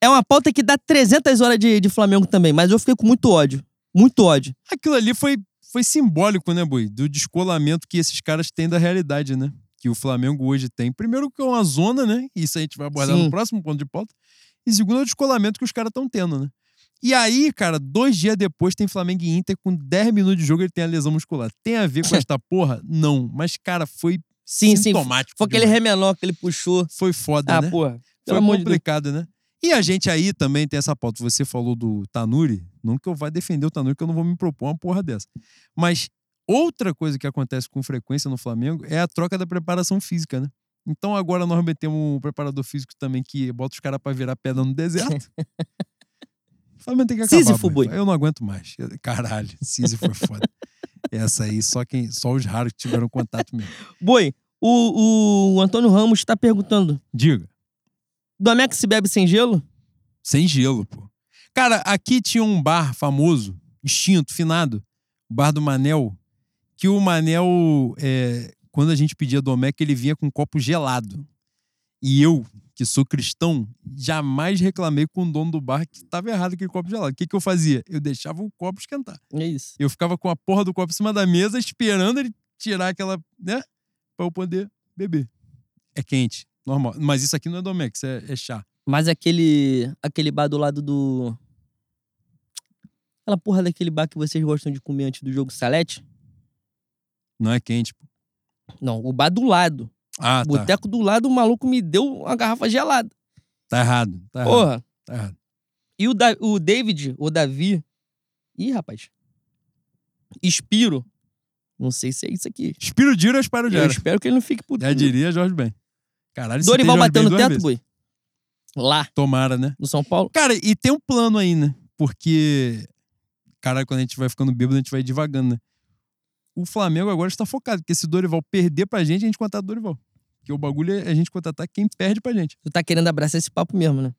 S1: É uma pauta que dá 300 horas de, de Flamengo também, mas eu fiquei com muito ódio. Muito ódio.
S2: Aquilo ali foi, foi simbólico, né, Boi? Do descolamento que esses caras têm da realidade, né? Que o Flamengo hoje tem. Primeiro que é uma zona, né? Isso a gente vai abordar
S1: Sim.
S2: no próximo ponto de pauta. E segundo é o descolamento que os caras estão tendo, né? E aí, cara, dois dias depois tem Flamengo e Inter, com 10 minutos de jogo ele tem a lesão muscular. Tem a ver com esta porra? Não. Mas, cara, foi
S1: Sim, sim.
S2: sintomático.
S1: Foi aquele remenor que ele puxou.
S2: Foi foda,
S1: Ah,
S2: né?
S1: porra.
S2: Foi
S1: amor de
S2: complicado, né? E a gente aí também tem essa pauta. Você falou do Tanuri. Não que eu vá defender o Tanuri, que eu não vou me propor uma porra dessa. Mas outra coisa que acontece com frequência no Flamengo é a troca da preparação física, né? Então agora nós metemos um preparador físico também que bota os caras pra virar pedra no deserto. O Flamengo tem que acabar.
S1: Sísifo, boi.
S2: Eu não aguento mais. Caralho, Sísifo foi foda. Essa aí, só, quem, só os raros que tiveram contato mesmo.
S1: Boi, o, o Antônio Ramos tá perguntando:
S2: Diga.
S1: Domex se bebe sem gelo?
S2: Sem gelo, pô. Cara, aqui tinha um bar famoso, extinto, finado, o bar do Manel, que o Manel, é, quando a gente pedia Domec, ele vinha com um copo gelado. E eu, que sou cristão, jamais reclamei com o dono do bar que estava errado aquele copo gelado. O que, que eu fazia? Eu deixava o copo esquentar.
S1: É isso.
S2: Eu ficava com a porra do copo em cima da mesa, esperando ele tirar aquela, né? Pra eu poder beber. É quente, normal. Mas isso aqui não é Domex, é, é chá.
S1: Mas aquele, aquele bar do lado do. Aquela porra daquele bar que vocês gostam de comer antes do jogo Salete?
S2: Não é quente, pô.
S1: Não, o bar do lado.
S2: Ah,
S1: o
S2: tá.
S1: boteco do lado, o maluco me deu uma garrafa gelada.
S2: Tá errado. Tá errado.
S1: Porra.
S2: Tá errado.
S1: E o, da- o David, o Davi. Ih, rapaz. Espiro. Não sei se é isso aqui.
S2: Espiro Diro, eu espero
S1: Eu
S2: Diro.
S1: espero que ele não fique puto.
S2: Já diria Jorge Ben. Caralho,
S1: Dorival
S2: Ben
S1: no teto,
S2: vezes.
S1: boi. Lá,
S2: Tomara, né?
S1: no São Paulo.
S2: Cara, e tem um plano aí, né? Porque, caralho, quando a gente vai ficando bêbado, a gente vai devagando, né? O Flamengo agora está focado, porque se Dorival perder pra gente, a gente contrata o Dorival. Porque o bagulho é a gente contratar quem perde pra gente.
S1: Tu tá querendo abraçar esse papo mesmo, né?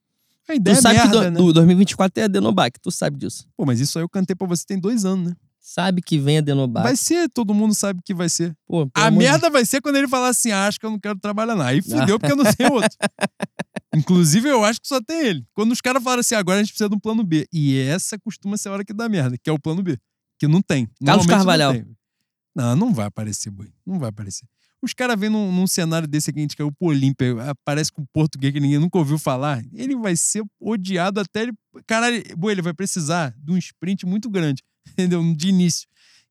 S2: A
S1: Tu
S2: ideia é
S1: sabe
S2: merda,
S1: que do,
S2: né?
S1: do 2024 é Adenobac, tu sabe disso.
S2: Pô, mas isso aí eu cantei pra você tem dois anos, né?
S1: Sabe que vem Adenobac.
S2: Vai ser, todo mundo sabe que vai ser.
S1: Pô,
S2: A
S1: amor de-
S2: merda vai ser quando ele falar assim: ah, acho que eu não quero trabalhar lá. Aí fudeu porque eu não tenho outro. Inclusive, eu acho que só tem ele. Quando os caras falaram assim, agora a gente precisa de um plano B. E essa costuma ser a hora que dá merda, que é o plano B. Que não tem.
S1: Carlos
S2: Normalmente não
S1: Carvalhal.
S2: tem. Não, não vai aparecer, boi. Não vai aparecer. Os caras vêm num, num cenário desse aqui, a gente caiu pro Olímpia, aparece com um português que ninguém nunca ouviu falar. Ele vai ser odiado até ele. Caralho, boi, ele vai precisar de um sprint muito grande, entendeu? De início.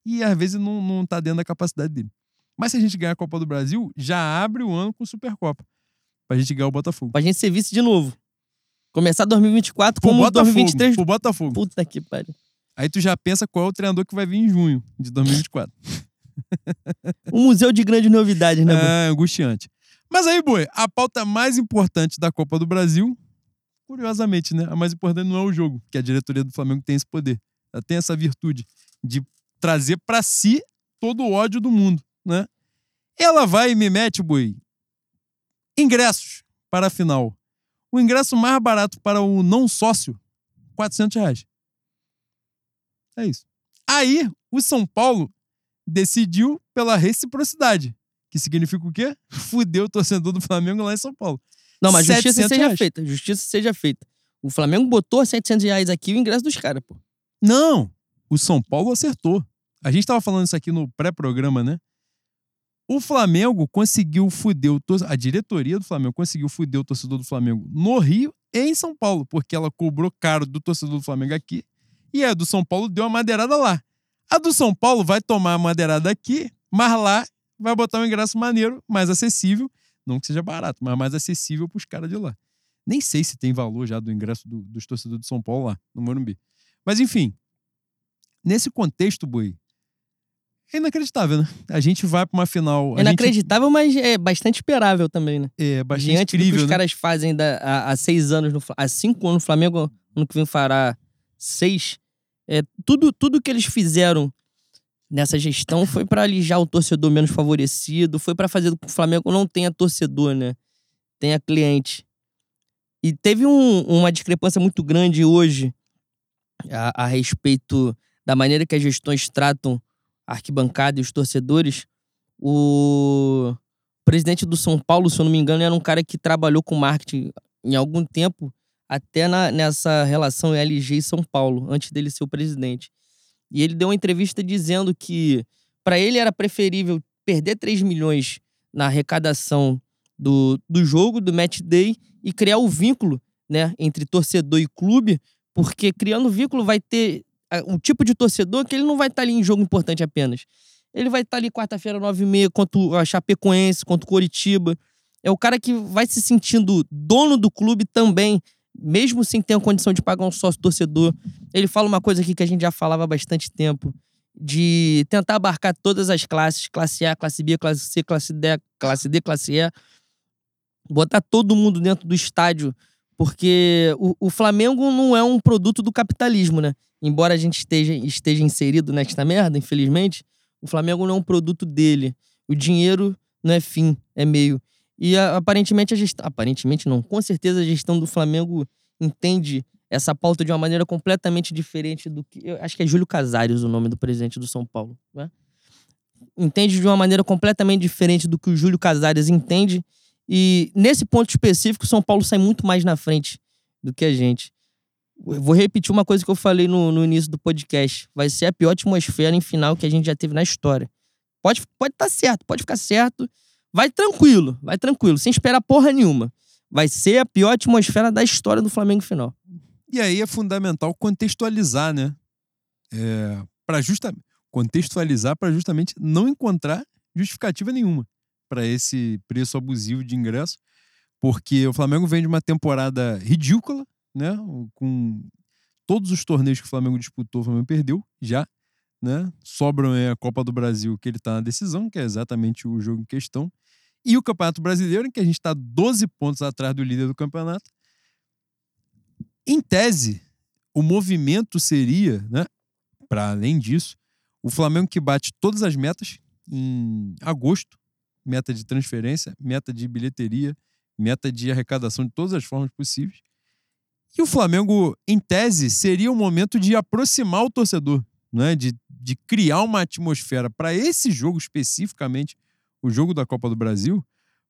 S2: E às vezes não, não tá dentro da capacidade dele. Mas se a gente ganhar a Copa do Brasil, já abre o ano com Supercopa. Pra gente ganhar o Botafogo.
S1: Pra gente ser vice de novo. Começar 2024
S2: Pro
S1: como
S2: Botafogo.
S1: 2023.
S2: Pro Botafogo.
S1: Puta que pariu.
S2: Aí tu já pensa qual é o treinador que vai vir em junho de 2024.
S1: Um museu de grandes novidades, né, Boi?
S2: É angustiante. Mas aí, boi, a pauta mais importante da Copa do Brasil, curiosamente, né? A mais importante não é o jogo, que a diretoria do Flamengo tem esse poder. Ela tem essa virtude de trazer pra si todo o ódio do mundo, né? Ela vai e me mete, boi, ingressos para a final. O ingresso mais barato para o não sócio, 400 reais. É isso. Aí, o São Paulo decidiu pela reciprocidade. Que significa o quê? Fudeu o torcedor do Flamengo lá em São Paulo.
S1: Não, mas justiça
S2: 700
S1: seja
S2: reais.
S1: feita. Justiça seja feita. O Flamengo botou 700 reais aqui o ingresso dos caras, pô.
S2: Não! O São Paulo acertou. A gente tava falando isso aqui no pré-programa, né? O Flamengo conseguiu fuder o. A diretoria do Flamengo conseguiu fuder o torcedor do Flamengo no Rio e em São Paulo, porque ela cobrou caro do torcedor do Flamengo aqui e a do São Paulo deu uma madeirada lá. A do São Paulo vai tomar a madeirada aqui, mas lá vai botar um ingresso maneiro, mais acessível. Não que seja barato, mas mais acessível pros caras de lá. Nem sei se tem valor já do ingresso do- dos torcedores do São Paulo lá, no Morumbi. Mas enfim, nesse contexto, Boi, é inacreditável, né? A gente vai pra uma final.
S1: É inacreditável, mas é bastante esperável também, né?
S2: Gente, é bastante
S1: Diante do que
S2: incrível,
S1: os
S2: né?
S1: caras fazem da- há, há seis anos, no, há cinco anos no Flamengo, ano que vem fará seis. É, tudo, tudo que eles fizeram nessa gestão foi pra alijar o torcedor menos favorecido, foi pra fazer com que o Flamengo não tenha torcedor, né? Tenha cliente. E teve um- uma discrepância muito grande hoje a, a respeito da maneira que as gestões tratam arquibancada e os torcedores. O presidente do São Paulo, se eu não me engano, era um cara que trabalhou com marketing em algum tempo, até na, nessa relação LG e São Paulo, antes dele ser o presidente. E ele deu uma entrevista dizendo que para ele era preferível perder 3 milhões na arrecadação do, do jogo, do match day, e criar o vínculo né, entre torcedor e clube, porque criando vínculo vai ter um tipo de torcedor que ele não vai estar tá ali em jogo importante apenas. Ele vai estar tá ali quarta-feira, nove e meia, contra a Chapecoense, contra o Coritiba. É o cara que vai se sentindo dono do clube também, mesmo sem ter a condição de pagar um sócio torcedor. Ele fala uma coisa aqui que a gente já falava há bastante tempo, de tentar abarcar todas as classes, classe A, classe B, classe C, classe D, classe D, classe E, botar todo mundo dentro do estádio porque o, o, Flamengo não é um produto do capitalismo, né? Embora a gente esteja, esteja inserido nesta merda, infelizmente, o Flamengo não é um produto dele. O dinheiro não é fim, é meio. E a, aparentemente a gestão. Aparentemente não, com certeza a gestão do Flamengo entende essa pauta de uma maneira completamente diferente do que. Eu acho que é Júlio Casares o nome do presidente do São Paulo. Né? Entende de uma maneira completamente diferente do que o Júlio Casares entende e nesse ponto específico, São Paulo sai muito mais na frente do que a gente. Eu vou repetir uma coisa que eu falei no, no início do podcast. Vai ser a pior atmosfera em final que a gente já teve na história. Pode estar pode tá certo, pode ficar certo. Vai tranquilo, vai tranquilo, sem esperar porra nenhuma. Vai ser a pior atmosfera da história do Flamengo final.
S2: E aí é fundamental contextualizar, né? É, para justamente contextualizar para justamente não encontrar justificativa nenhuma para esse preço abusivo de ingresso, porque o Flamengo vem de uma temporada ridícula, né? Com todos os torneios que o Flamengo disputou, o Flamengo perdeu já, né? Sobram é a Copa do Brasil, que ele está na decisão, que é exatamente o jogo em questão, e o Campeonato Brasileiro, em que a gente está 12 pontos atrás do líder do campeonato. Em tese, o movimento seria, né? Para além disso, o Flamengo que bate todas as metas em agosto, meta de transferência, meta de bilheteria, meta de arrecadação de todas as formas possíveis. E o Flamengo, em tese, seria o momento de aproximar o torcedor, né? de, de criar uma atmosfera para esse jogo especificamente, o jogo da Copa do Brasil,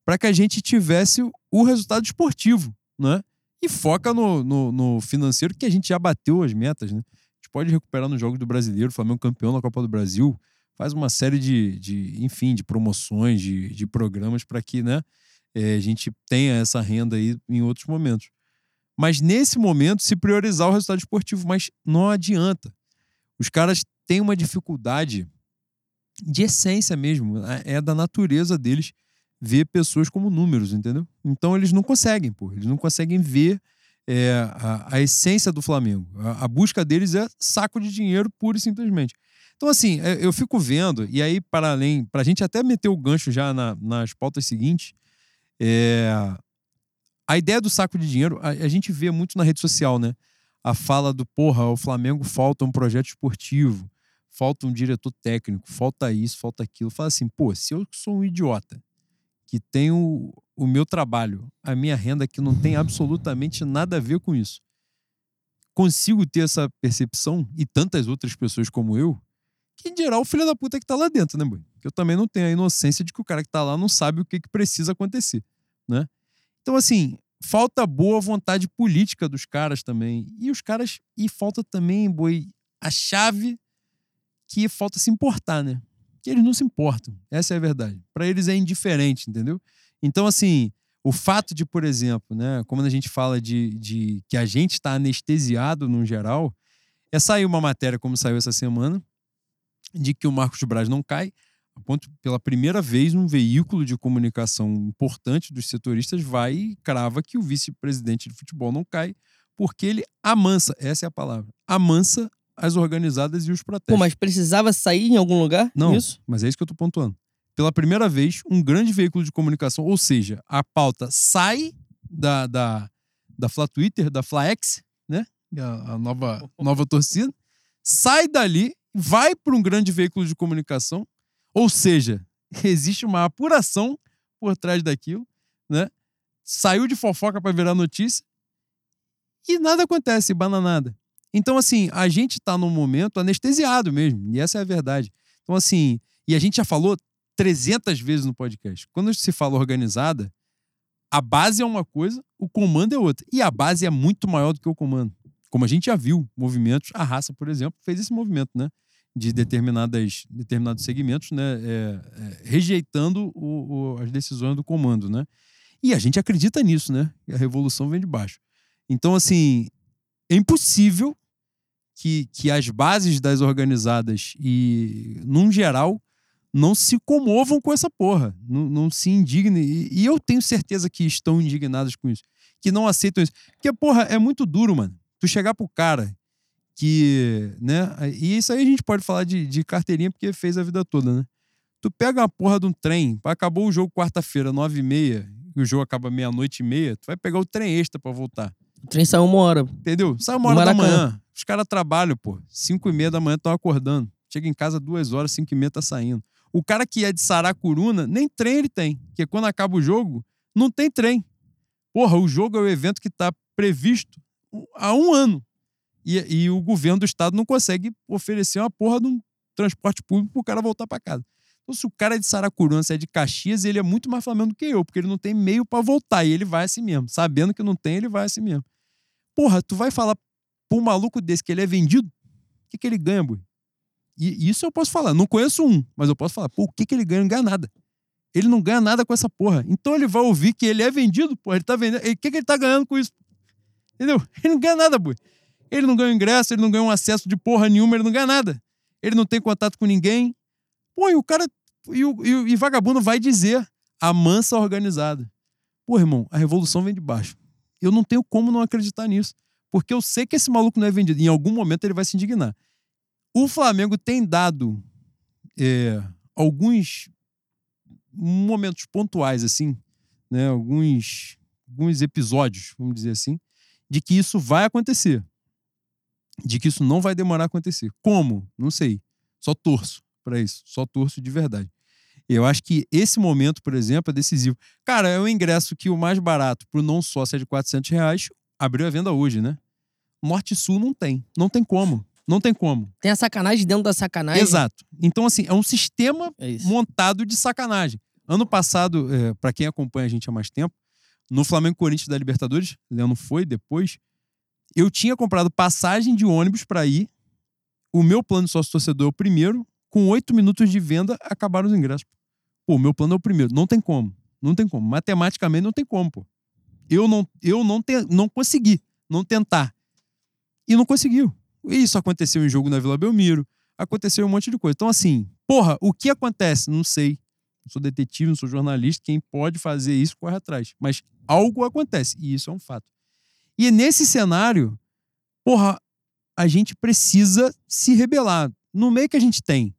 S2: para que a gente tivesse o resultado esportivo. Né? E foca no, no, no, financeiro, que a gente já bateu as metas. Né? A gente pode recuperar nos Jogos do Brasileiro, o Flamengo campeão da Copa do Brasil, faz uma série de, de enfim, de promoções, de, de programas para que né, é, a gente tenha essa renda aí em outros momentos. Mas nesse momento, se priorizar o resultado esportivo, mas não adianta. Os caras têm uma dificuldade de essência mesmo, é da natureza deles ver pessoas como números, entendeu? Então eles não conseguem, pô, eles não conseguem ver é, a, a, essência do Flamengo. A, a busca deles é saco de dinheiro pura e simplesmente. Então, assim, é, eu fico vendo, e aí, para além, para a gente até meter o gancho já na, nas pautas seguintes, é, a ideia do saco de dinheiro, a, a, gente vê muito na rede social, né? A fala do, porra, o Flamengo falta um projeto esportivo, falta um diretor técnico, falta isso, falta aquilo. Fala assim, pô, se eu sou um idiota que tenho o meu trabalho, a minha renda que não tem absolutamente nada a ver com isso, consigo ter essa percepção e tantas outras pessoas como eu, que geral o filho da puta é que tá lá dentro, né, boy? Que eu também não tenho a inocência de que o cara que tá lá não sabe o que, que precisa acontecer, né? Então, assim, falta boa vontade política dos caras também. E os caras. E falta também, boi, a chave que falta se importar, né? Que eles não se importam. Essa é a verdade. Para eles é indiferente, entendeu? Então, assim, o fato de, por exemplo, né, como a gente fala de, de que a gente está anestesiado no geral, é sair uma matéria como saiu essa semana, de que o Marcos Braz não cai, a ponto, pela primeira vez, um veículo de comunicação importante dos setoristas vai e crava que o vice-presidente de futebol não cai, porque ele amansa, essa é a palavra, amansa as organizadas e os protestos.
S1: Pô, mas precisava sair em algum lugar?
S2: Não,
S1: isso?
S2: mas é isso que eu tô pontuando. Pela primeira vez, um grande veículo de comunicação, ou seja, a pauta sai da, da, da Fla Twitter, da FlaX, né? A, a nova, nova torcida, sai dali vai para um grande veículo de comunicação, ou seja, existe uma apuração por trás daquilo, né? Saiu de fofoca para virar notícia e nada acontece, bananada. Então, assim, a gente está num momento anestesiado mesmo, e essa é a verdade. Então, assim, e a gente já falou 300 vezes no podcast. Quando se fala organizada, a base é uma coisa, o comando é outra. E a base é muito maior do que o comando. Como a gente já viu, movimentos, a raça, por exemplo, fez esse movimento, né? De determinadas, determinados segmentos, né? É, é, rejeitando o, o, as decisões do comando, né? E a gente acredita nisso, né? A revolução vem de baixo. Então, assim, é impossível que, que as bases das organizadas e, num geral, não se comovam com essa porra, não, não se indignem. E, e, eu tenho certeza que estão indignados com isso, que não aceitam isso. Porque, porra, é muito duro, mano. Tu chegar pro cara que, né? E isso aí a gente pode falar de, de carteirinha porque fez a vida toda, né? Tu pega uma porra de um trem, acabou o jogo quarta-feira, nove e meia, e o jogo acaba meia-noite e meia, tu vai pegar o trem extra para voltar.
S1: O trem sai uma hora.
S2: Entendeu? Sai uma hora da manhã. Os caras trabalham, pô. Cinco e meia da manhã estão acordando. Chega em casa duas horas, cinco e meia tá saindo. O cara que é de Saracuruna, nem trem ele tem. Porque quando acaba o jogo, não tem trem. Porra, o jogo é o evento que tá previsto há um ano. E, e o governo do estado não consegue oferecer uma porra de um transporte público pro cara voltar para casa. Então, se o cara é de Saracuruna, se é de Caxias, ele é muito mais Flamengo do que eu, porque ele não tem meio para voltar. E ele vai assim mesmo. Sabendo que não tem, ele vai assim mesmo. Porra, tu vai falar pra um maluco desse que ele é vendido? O que, que ele ganha, boi? E isso eu posso falar. Não conheço um, mas eu posso falar. Pô, o que, que ele ganha? Não ganha nada. Ele não ganha nada com essa porra. Então ele vai ouvir que ele é vendido, porra. Ele tá vendendo. O que, que ele tá ganhando com isso? Entendeu? Ele não ganha nada, boi. Ele não ganha ingresso, ele não ganha um acesso de porra nenhuma, ele não ganha nada. Ele não tem contato com ninguém. Pô, e o cara. E, o, e, e vagabundo vai dizer a mansa organizada. Pô, irmão, a revolução vem de baixo. Eu não tenho como não acreditar nisso. Porque eu sei que esse maluco não é vendido. Em algum momento ele vai se indignar. O Flamengo tem dado é, alguns momentos pontuais, assim, né? Alguns, alguns episódios, vamos dizer assim, de que isso vai acontecer. De que isso não vai demorar a acontecer. Como? Não sei. Só torço para isso. Só torço de verdade. Eu acho que esse momento, por exemplo, é decisivo. Cara, é um ingresso que o mais barato para o não sócio é de 400 reais. Abriu a venda hoje, né? Norte e Sul não tem. Não tem como. Não tem como.
S1: Tem a sacanagem dentro da sacanagem.
S2: Exato. Então, assim, é um sistema é montado de sacanagem. Ano passado, é, para quem acompanha a gente há mais tempo, no Flamengo Corinthians da Libertadores, Leandro foi depois, eu tinha comprado passagem de ônibus para ir. O meu plano de sócio torcedor é o primeiro. Com oito minutos de venda, acabaram os ingressos. Pô, o meu plano é o primeiro. Não tem como. Não tem como. Matematicamente não tem como, pô. Eu não, eu não, te, não consegui não tentar. E não conseguiu. Isso aconteceu em jogo na Vila Belmiro. Aconteceu um monte de coisa. Então, assim, porra, o que acontece? Não sei. Não sou detetive, não sou jornalista. Quem pode fazer isso corre atrás. Mas algo acontece. E isso é um fato. E nesse cenário, porra, a gente precisa se rebelar. No meio que a gente tem.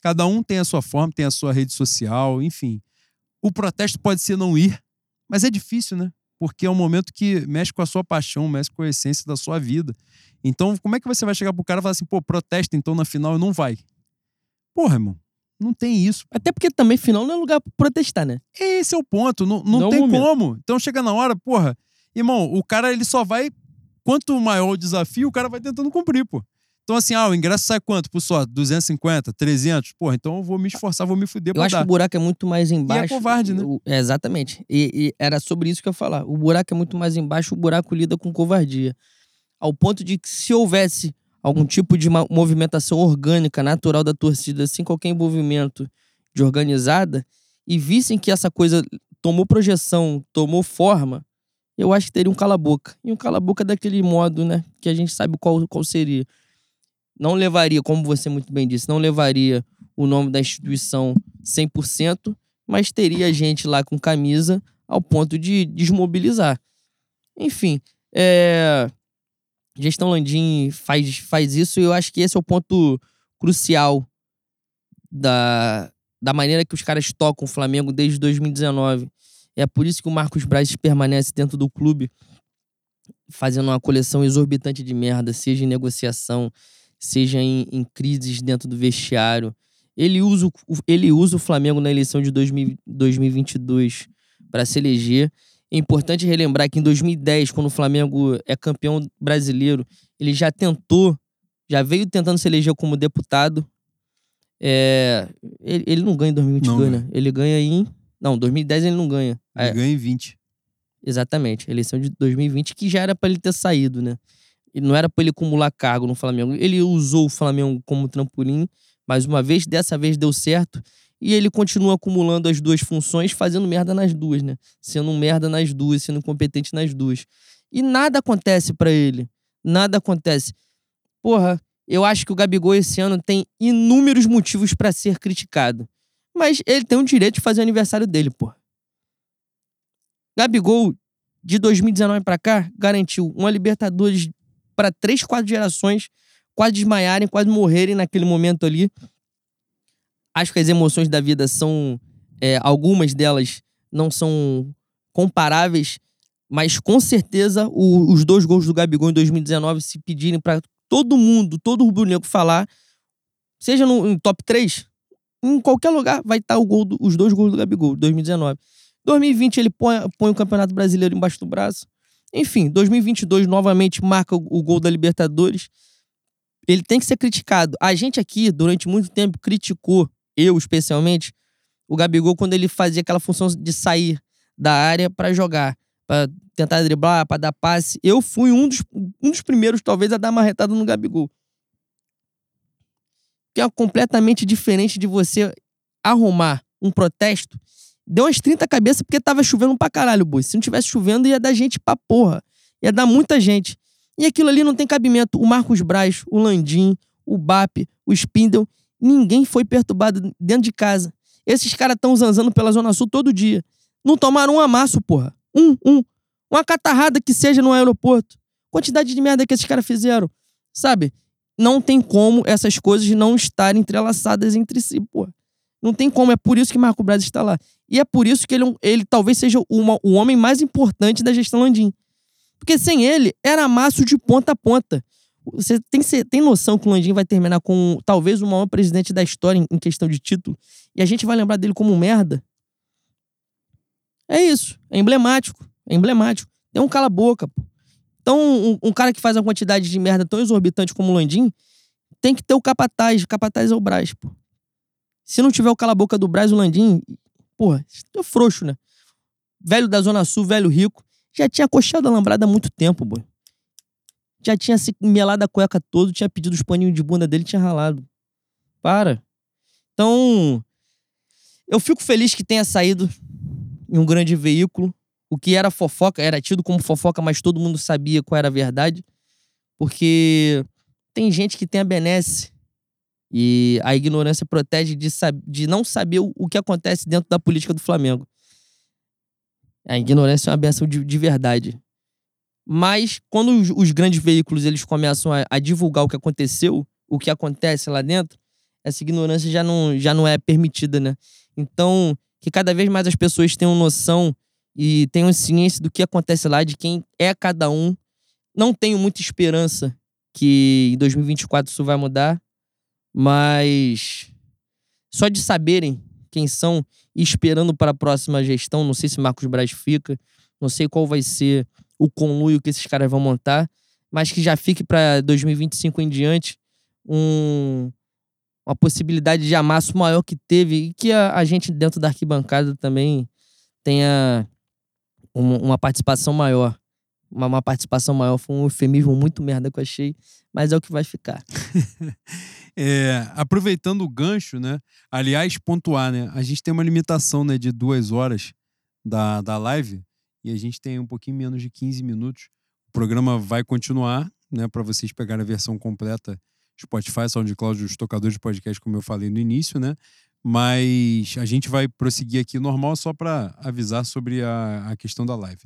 S2: Cada um tem a sua forma, tem a sua rede social, enfim. O protesto pode ser não ir, mas é difícil, né? Porque é um momento que mexe com a sua paixão, mexe com a essência da sua vida. Então, como é que você vai chegar pro cara e falar assim, pô, protesta então na final não vai? Porra, irmão. Não tem isso.
S1: Até porque também final não é lugar pra protestar, né?
S2: Esse é o ponto. Não, não, não tem como. Então chega na hora, porra. Irmão, o cara ele só vai. Quanto maior o desafio, o cara vai tentando cumprir, pô. Então, assim, ah, o ingresso sai quanto por só? 250, 300? Porra, então eu vou me esforçar, vou me fuder
S1: pra Eu acho
S2: dar.
S1: que o buraco é muito mais embaixo.
S2: E é covarde, né?
S1: É, exatamente. E, e, era sobre isso que eu ia falar. O buraco é muito mais embaixo, o buraco lida com covardia ao ponto de que se houvesse algum tipo de movimentação orgânica, natural da torcida, sem qualquer envolvimento de organizada, e vissem que essa coisa tomou projeção, tomou forma, eu acho que teria um cala-boca. E um cala-boca daquele modo, né? Que a gente sabe qual, qual seria. Não levaria, como você muito bem disse, não levaria o nome da instituição 100%, mas teria gente lá com camisa ao ponto de desmobilizar. Enfim, é gestão Landim faz, faz isso e eu acho que esse é o ponto crucial da, da maneira que os caras tocam o Flamengo desde 2019. É por isso que o Marcos Braz permanece dentro do clube fazendo uma coleção exorbitante de merda, seja em negociação, seja em, em crises dentro do vestiário. Ele usa, ele usa o Flamengo na eleição de 2000, 2022 para se eleger é importante relembrar que em 2010, quando o Flamengo é campeão brasileiro, ele já tentou, já veio tentando se eleger como deputado. É, ele, ele não ganha em 2022,
S2: Não
S1: né? Ele ganha em. Não, 2010 ele não ganha.
S2: Ele
S1: É,
S2: ganha em 20.
S1: exatamente. Eleição de 2020, que já era pra ele ter saído, né? E não era pra ele acumular cargo no Flamengo. Ele usou o Flamengo como trampolim, mais uma vez, dessa vez deu certo. E ele continua acumulando as duas funções, fazendo merda nas duas, né? Sendo um merda nas duas, sendo incompetente nas duas. E nada acontece pra ele. Nada acontece. Porra, eu acho que o Gabigol esse ano tem inúmeros motivos pra ser criticado. Mas ele tem o direito de fazer o aniversário dele, porra. Gabigol, de 2019 pra cá, garantiu uma Libertadores pra três, quatro gerações quase desmaiarem, quase morrerem naquele momento ali. Acho que as emoções da vida são. é, algumas delas não são comparáveis, mas com certeza o- os dois gols do Gabigol em 2019, se pedirem pra todo mundo, todo rubro-negro falar, seja no top 3, em qualquer lugar vai estar do- os dois gols do Gabigol, 2019. 2020 ele põe, põe o Campeonato Brasileiro embaixo do braço. Enfim, 2022 novamente marca o, o gol da Libertadores. Ele tem que ser criticado. A gente aqui, durante muito tempo, criticou, eu especialmente, o Gabigol quando ele fazia aquela função de sair da área pra jogar, pra tentar driblar, pra dar passe. Eu fui um dos, um dos primeiros, talvez, a dar uma retada no Gabigol. Que é completamente diferente de você arrumar um protesto. Deu umas 30 cabeças porque tava chovendo pra caralho, boi. Se não tivesse chovendo, ia dar gente pra porra. Ia dar muita gente. E aquilo ali não tem cabimento. O Marcos Braz, o Landim, o BAP, o Spindle, ninguém foi perturbado dentro de casa. Esses caras estão zanzando pela Zona Sul todo dia. Não tomaram um amasso, porra. Um, um. Uma catarrada que seja no aeroporto. Quantidade de merda que esses caras fizeram. Sabe? Não tem como essas coisas não estarem entrelaçadas entre si, porra. Não tem como. É por isso que Marco Braz está lá. E é por isso que ele, é ele talvez seja uma- o homem mais importante da gestão Landim. Porque sem ele, era amasso de ponta a ponta. Você tem, ce- tem noção que o Landim vai terminar com talvez o maior presidente da história em, em questão de título? E a gente vai lembrar dele como um merda? É isso. É emblemático. É emblemático. Tem um cala-boca, pô. Então, um, um cara que faz uma quantidade de merda tão exorbitante como o Landim tem que ter o capataz. O capataz é o Braz, pô. Se não tiver o cala-boca do Braz, o Landim, porra, é frouxo, né? Velho da Zona Sul, velho rico, já tinha coxado a lambrada há muito tempo, boy. Já tinha se melado a cueca todo, tinha pedido os paninhos de bunda dele, tinha ralado. Para. Então, eu fico feliz que tenha saído em um grande veículo. O que era fofoca, era tido como fofoca, mas todo mundo sabia qual era a verdade. Porque tem gente que tem a benesse e a ignorância protege de, de não saber o, o que acontece dentro da política do Flamengo. A ignorância é uma benção de, de verdade. Mas quando os, os grandes veículos eles começam a, a divulgar o que aconteceu, o que acontece lá dentro, essa ignorância já não, já não é permitida, né? Então, que cada vez mais as pessoas tenham noção e tenham ciência do que acontece lá, de quem é cada um. Não tenho muita esperança que em 2024 isso vai mudar, mas só de saberem quem são e esperando para a próxima gestão, não sei se Marcos Braz fica, não sei qual vai ser o conluio que esses caras vão montar, mas que já fique para 2025 em diante um, uma possibilidade de amasso maior que teve e que a, a gente dentro da arquibancada também tenha uma, uma participação maior. Uma, uma participação maior foi um eufemismo muito merda que eu achei, mas é o que vai ficar.
S2: É, aproveitando o gancho, né? Aliás, pontuar, né? A gente tem uma limitação né, de duas horas da, da live e a gente tem um pouquinho menos de 15 minutos. O programa vai continuar, né? Para vocês pegarem a versão completa Spotify, SoundCloud, os tocadores de podcast, como eu falei no início, né? Mas a gente vai prosseguir aqui normal só para avisar sobre a, a questão da live.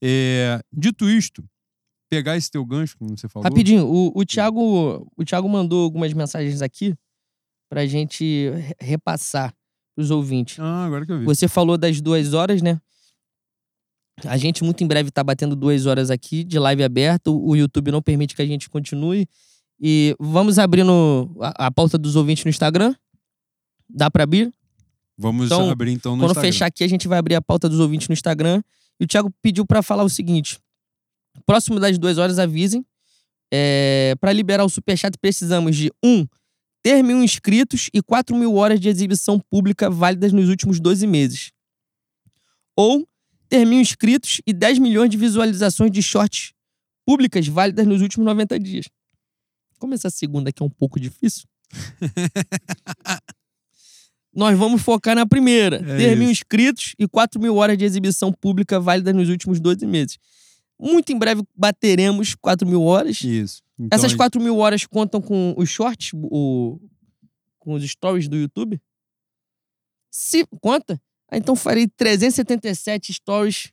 S2: É, dito isto, pegar esse teu gancho, como você falou.
S1: Rapidinho, o, o, Thiago, o Thiago mandou algumas mensagens aqui pra gente re- repassar pros ouvintes.
S2: Ah, agora que eu vi.
S1: Você falou das duas horas, né? A gente muito em breve tá batendo duas horas aqui de live aberta. O YouTube não permite que a gente continue. E vamos abrindo a, a pauta dos ouvintes no Instagram. Dá pra abrir?
S2: Vamos
S1: Então,
S2: abrir então no
S1: Quando
S2: Instagram.
S1: fechar aqui, a gente vai abrir a pauta dos ouvintes no Instagram. E o Thiago pediu pra falar o seguinte: próximo das duas horas, avisem. É, para liberar o superchat, precisamos de um ter mil inscritos e 4 mil horas de exibição pública válidas nos últimos 12 meses. Ou ter mil inscritos e 10 milhões de visualizações de shorts públicas válidas nos últimos 90 dias. Como essa segunda aqui é um pouco difícil, nós vamos focar na primeira.
S2: É
S1: ter mil
S2: isso.
S1: inscritos e 4 mil horas de exibição pública válidas nos últimos 12 meses. Muito em breve bateremos 4 mil horas.
S2: Isso. Então,
S1: Essas
S2: a-
S1: 4 mil horas contam com os shorts, o, com os stories do YouTube? Se conta, ah, então farei 377 stories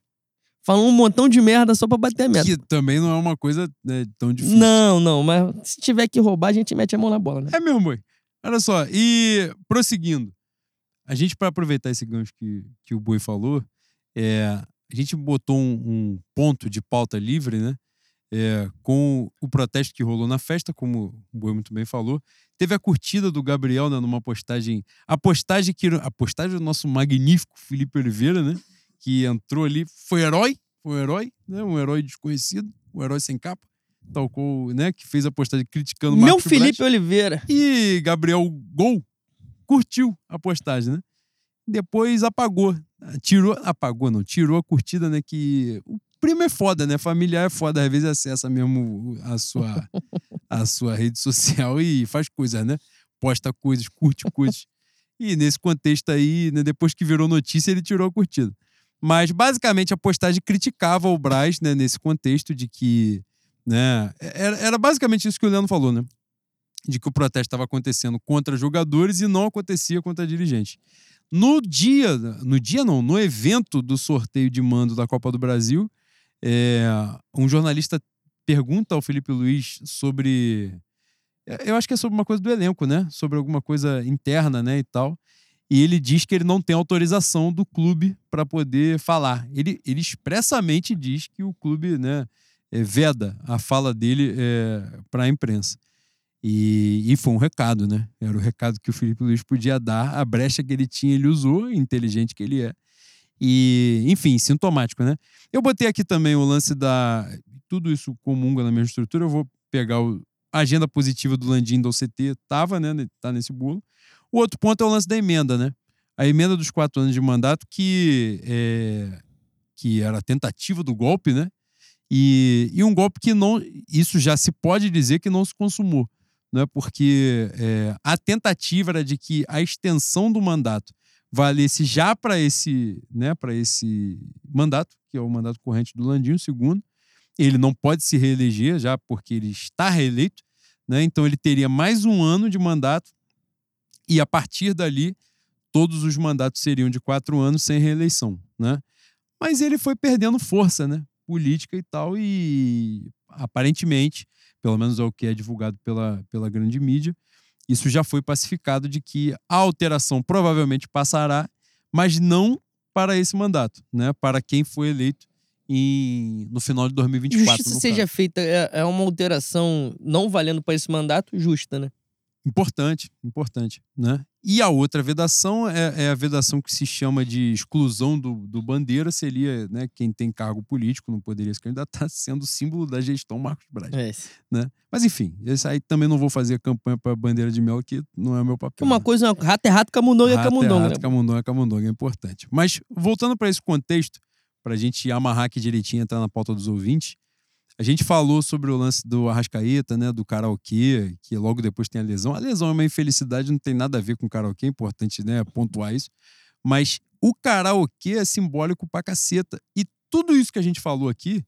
S1: falando um montão de merda só pra bater a meta.
S2: Que também não é uma coisa né, tão difícil.
S1: Não, não, mas se tiver que roubar, a gente mete a mão na bola, né?
S2: É mesmo, boi. Olha só, e prosseguindo, a gente, para aproveitar esse gancho que, que o Boi falou, é, a gente botou um, um ponto de pauta livre, né? É, com o protesto que rolou na festa, como o Boi muito bem falou. Teve a curtida do Gabriel né, numa postagem. A postagem que. A postagem do nosso magnífico Felipe Oliveira, né? Que entrou ali, foi herói, foi um herói, né? Um herói desconhecido, um herói sem capa. Talcou, né? Que fez a postagem criticando o
S1: Meu. Felipe Oliveira.
S2: E Gabriel Gol curtiu a postagem, né? Depois apagou. Tirou, apagou não, tirou a curtida, né? Que o primo é foda, né? Familiar é foda, às vezes acessa mesmo a sua, a sua rede social e faz coisas, né? Posta coisas, curte coisas. E nesse contexto aí, né, depois que virou notícia, ele tirou a curtida. Mas basicamente a postagem criticava o Braz, né, nesse contexto de que, né, era, era basicamente isso que o Leandro falou, né? De que o protesto estava acontecendo contra jogadores e não acontecia contra dirigentes. No dia, no dia não, no evento do sorteio de mando da Copa do Brasil, é, um jornalista pergunta ao Felipe Luiz sobre, eu acho que é sobre uma coisa do elenco, né? Sobre alguma coisa interna, né, e tal. E ele diz que ele não tem autorização do clube para poder falar. Ele, ele expressamente diz que o clube, né, é, veda a fala dele é, para a imprensa. E, e foi um recado, né? Era o recado que o Felipe Luiz podia dar, a brecha que ele tinha, ele usou, inteligente que ele é. E, enfim, sintomático, né? Eu botei aqui também o lance da. Tudo isso comunga na mesma estrutura. Eu vou pegar o, a agenda positiva do Landim do OCT, tava, né? Tá nesse bolo. O outro ponto é o lance da emenda, né? A emenda dos quatro anos de mandato, que, é, que era a tentativa do golpe, né? E, e um golpe que não. Isso já se pode dizer que não se consumou né? porque é, a tentativa era de que a extensão do mandato valesse já para esse, né, esse mandato, que é o mandato corrente do Landinho, segundo. Ele não pode se reeleger já porque ele está reeleito, né? então ele teria mais um ano de mandato e a partir dali todos os mandatos seriam de quatro anos sem reeleição. Né? Mas ele foi perdendo força né? política e tal, e aparentemente pelo menos é o que é divulgado pela, pela grande mídia, isso já foi pacificado de que a alteração provavelmente passará, mas não para esse mandato, né? Para quem foi eleito em, no final de 2024.
S1: Justiça seja
S2: caso.
S1: feita, é, é uma alteração não valendo para esse mandato, justa, né?
S2: Importante, importante, né? E a outra vedação é, é a vedação que se chama de exclusão do, do bandeira, seria né, quem tem cargo político não poderia se candidatar, sendo símbolo da gestão Marcos Braz.
S1: É.
S2: Né? Mas enfim, esse aí também não vou fazer campanha para bandeira de mel, que não é o meu papel.
S1: Uma
S2: né?
S1: coisa, rato é rato, camundonga é camundonga.
S2: rato,
S1: né?
S2: camundonga é camundonga, é importante. Mas voltando para esse contexto, para a gente amarrar aqui direitinho e entrar na pauta dos ouvintes, a gente falou sobre o lance do Arrascaeta, né, do karaokê, que logo depois tem a lesão. A lesão é uma infelicidade, não tem nada a ver com karaokê, é importante né, pontuar isso. Mas o karaokê é simbólico pra caceta. E tudo isso que a gente falou aqui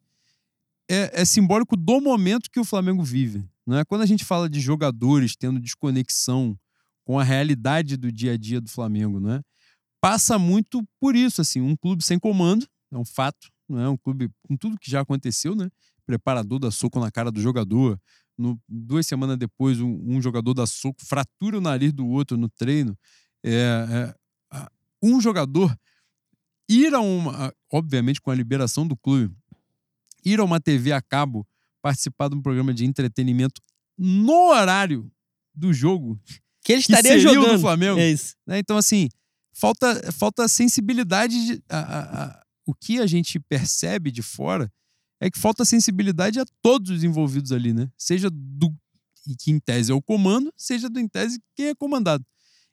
S2: é, é simbólico do momento que o Flamengo vive. Né? Quando a gente fala de jogadores tendo desconexão com a realidade do dia a dia do Flamengo, né? passa muito por isso. assim Um clube sem comando, é um fato. Né? Um clube com tudo que já aconteceu, né? Preparador dá soco na cara do jogador. No, duas semanas depois, um, um, jogador dá soco, fratura o nariz do outro no treino. É, é, um jogador ir a uma, obviamente com a liberação do clube, ir a uma TV a cabo, participar de um programa de entretenimento no horário do jogo.
S1: Que ele estaria
S2: que
S1: jogando.
S2: do Flamengo.
S1: É isso.
S2: Né? Então, assim, falta, falta sensibilidade. De, a, a, a, o que a gente percebe de fora é que falta sensibilidade a todos os envolvidos ali, né? Seja do que em tese é o comando, seja do em tese quem é comandado.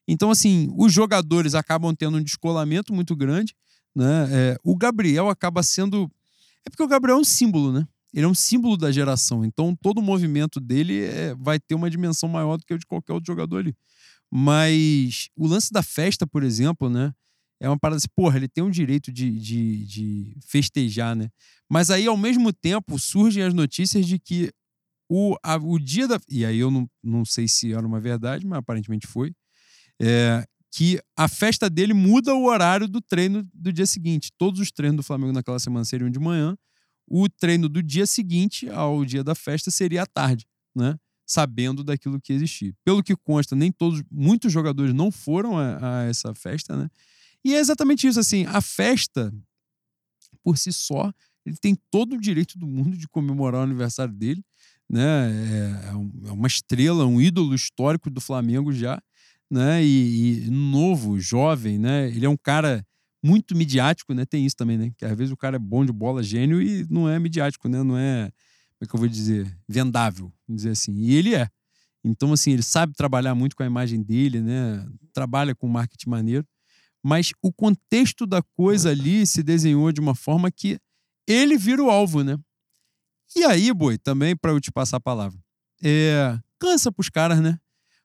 S2: Então, assim, os jogadores acabam tendo um descolamento muito grande. Né? É, o Gabriel acaba sendo. É porque o Gabriel é um símbolo, né? Ele é um símbolo da geração. Então, todo o movimento dele é, vai ter uma dimensão maior do que o de qualquer outro jogador ali. Mas o lance da festa, por exemplo, né? É uma parada assim, porra, ele tem o direito de, de, de festejar, né? Mas aí, ao mesmo tempo, surgem as notícias de que o, a, o dia da. E aí eu não, não sei se era uma verdade, mas aparentemente foi. É, que a festa dele muda o horário do treino do dia seguinte. Todos os treinos do Flamengo naquela semana seriam de manhã. O treino do dia seguinte ao dia da festa seria à tarde, né? Sabendo daquilo que existia. Pelo que consta, nem todos, muitos jogadores não foram a, a essa festa, né? E é exatamente isso, assim, a festa, por si só, ele tem todo o direito do mundo de comemorar o aniversário dele, né? É, é, é uma estrela, um ídolo histórico do Flamengo já, né? E, e, novo, jovem, né? Ele é um cara muito midiático, né? Tem isso também, né? Que às vezes o cara é bom de bola, gênio e não é midiático, né? Não é, como é que eu vou dizer, vendável, vamos dizer assim. E ele é. Então, assim, ele sabe trabalhar muito com a imagem dele, né? Trabalha com marketing maneiro mas o contexto da coisa ali se desenhou de uma forma que ele vira o alvo, né? E aí, boi, também para eu te passar a palavra, é, cansa pros caras, né?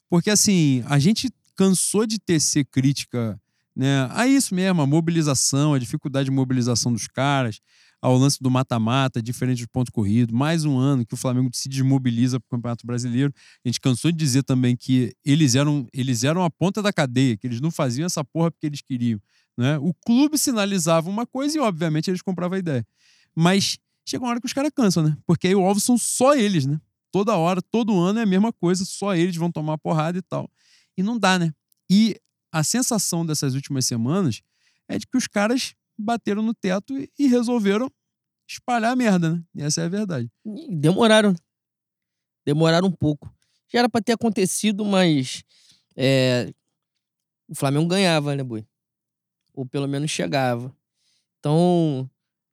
S2: Porque assim, a gente cansou de tecer crítica, né? A isso mesmo, a mobilização, a dificuldade de mobilização dos caras, ao lance do mata-mata, diferente do ponto corrido. Mais um ano que o Flamengo se desmobiliza para o Campeonato Brasileiro. A gente cansou de dizer também que eles eram, eles eram a ponta da cadeia, que eles não faziam essa porra porque eles queriam. Né? O clube sinalizava uma coisa e, obviamente, eles compravam a ideia. Mas chega uma hora que os caras cansam, né? Porque aí o alvo são só eles, né? Toda hora, todo ano é a mesma coisa, só eles vão tomar porrada e tal. E não dá, né? E a sensação dessas últimas semanas é de que os caras bateram no teto e resolveram espalhar a merda, né? E essa é a verdade.
S1: Demoraram. Demoraram um pouco. Já era pra ter acontecido, mas. É, o Flamengo ganhava, né, Boi? Ou pelo menos chegava. Então,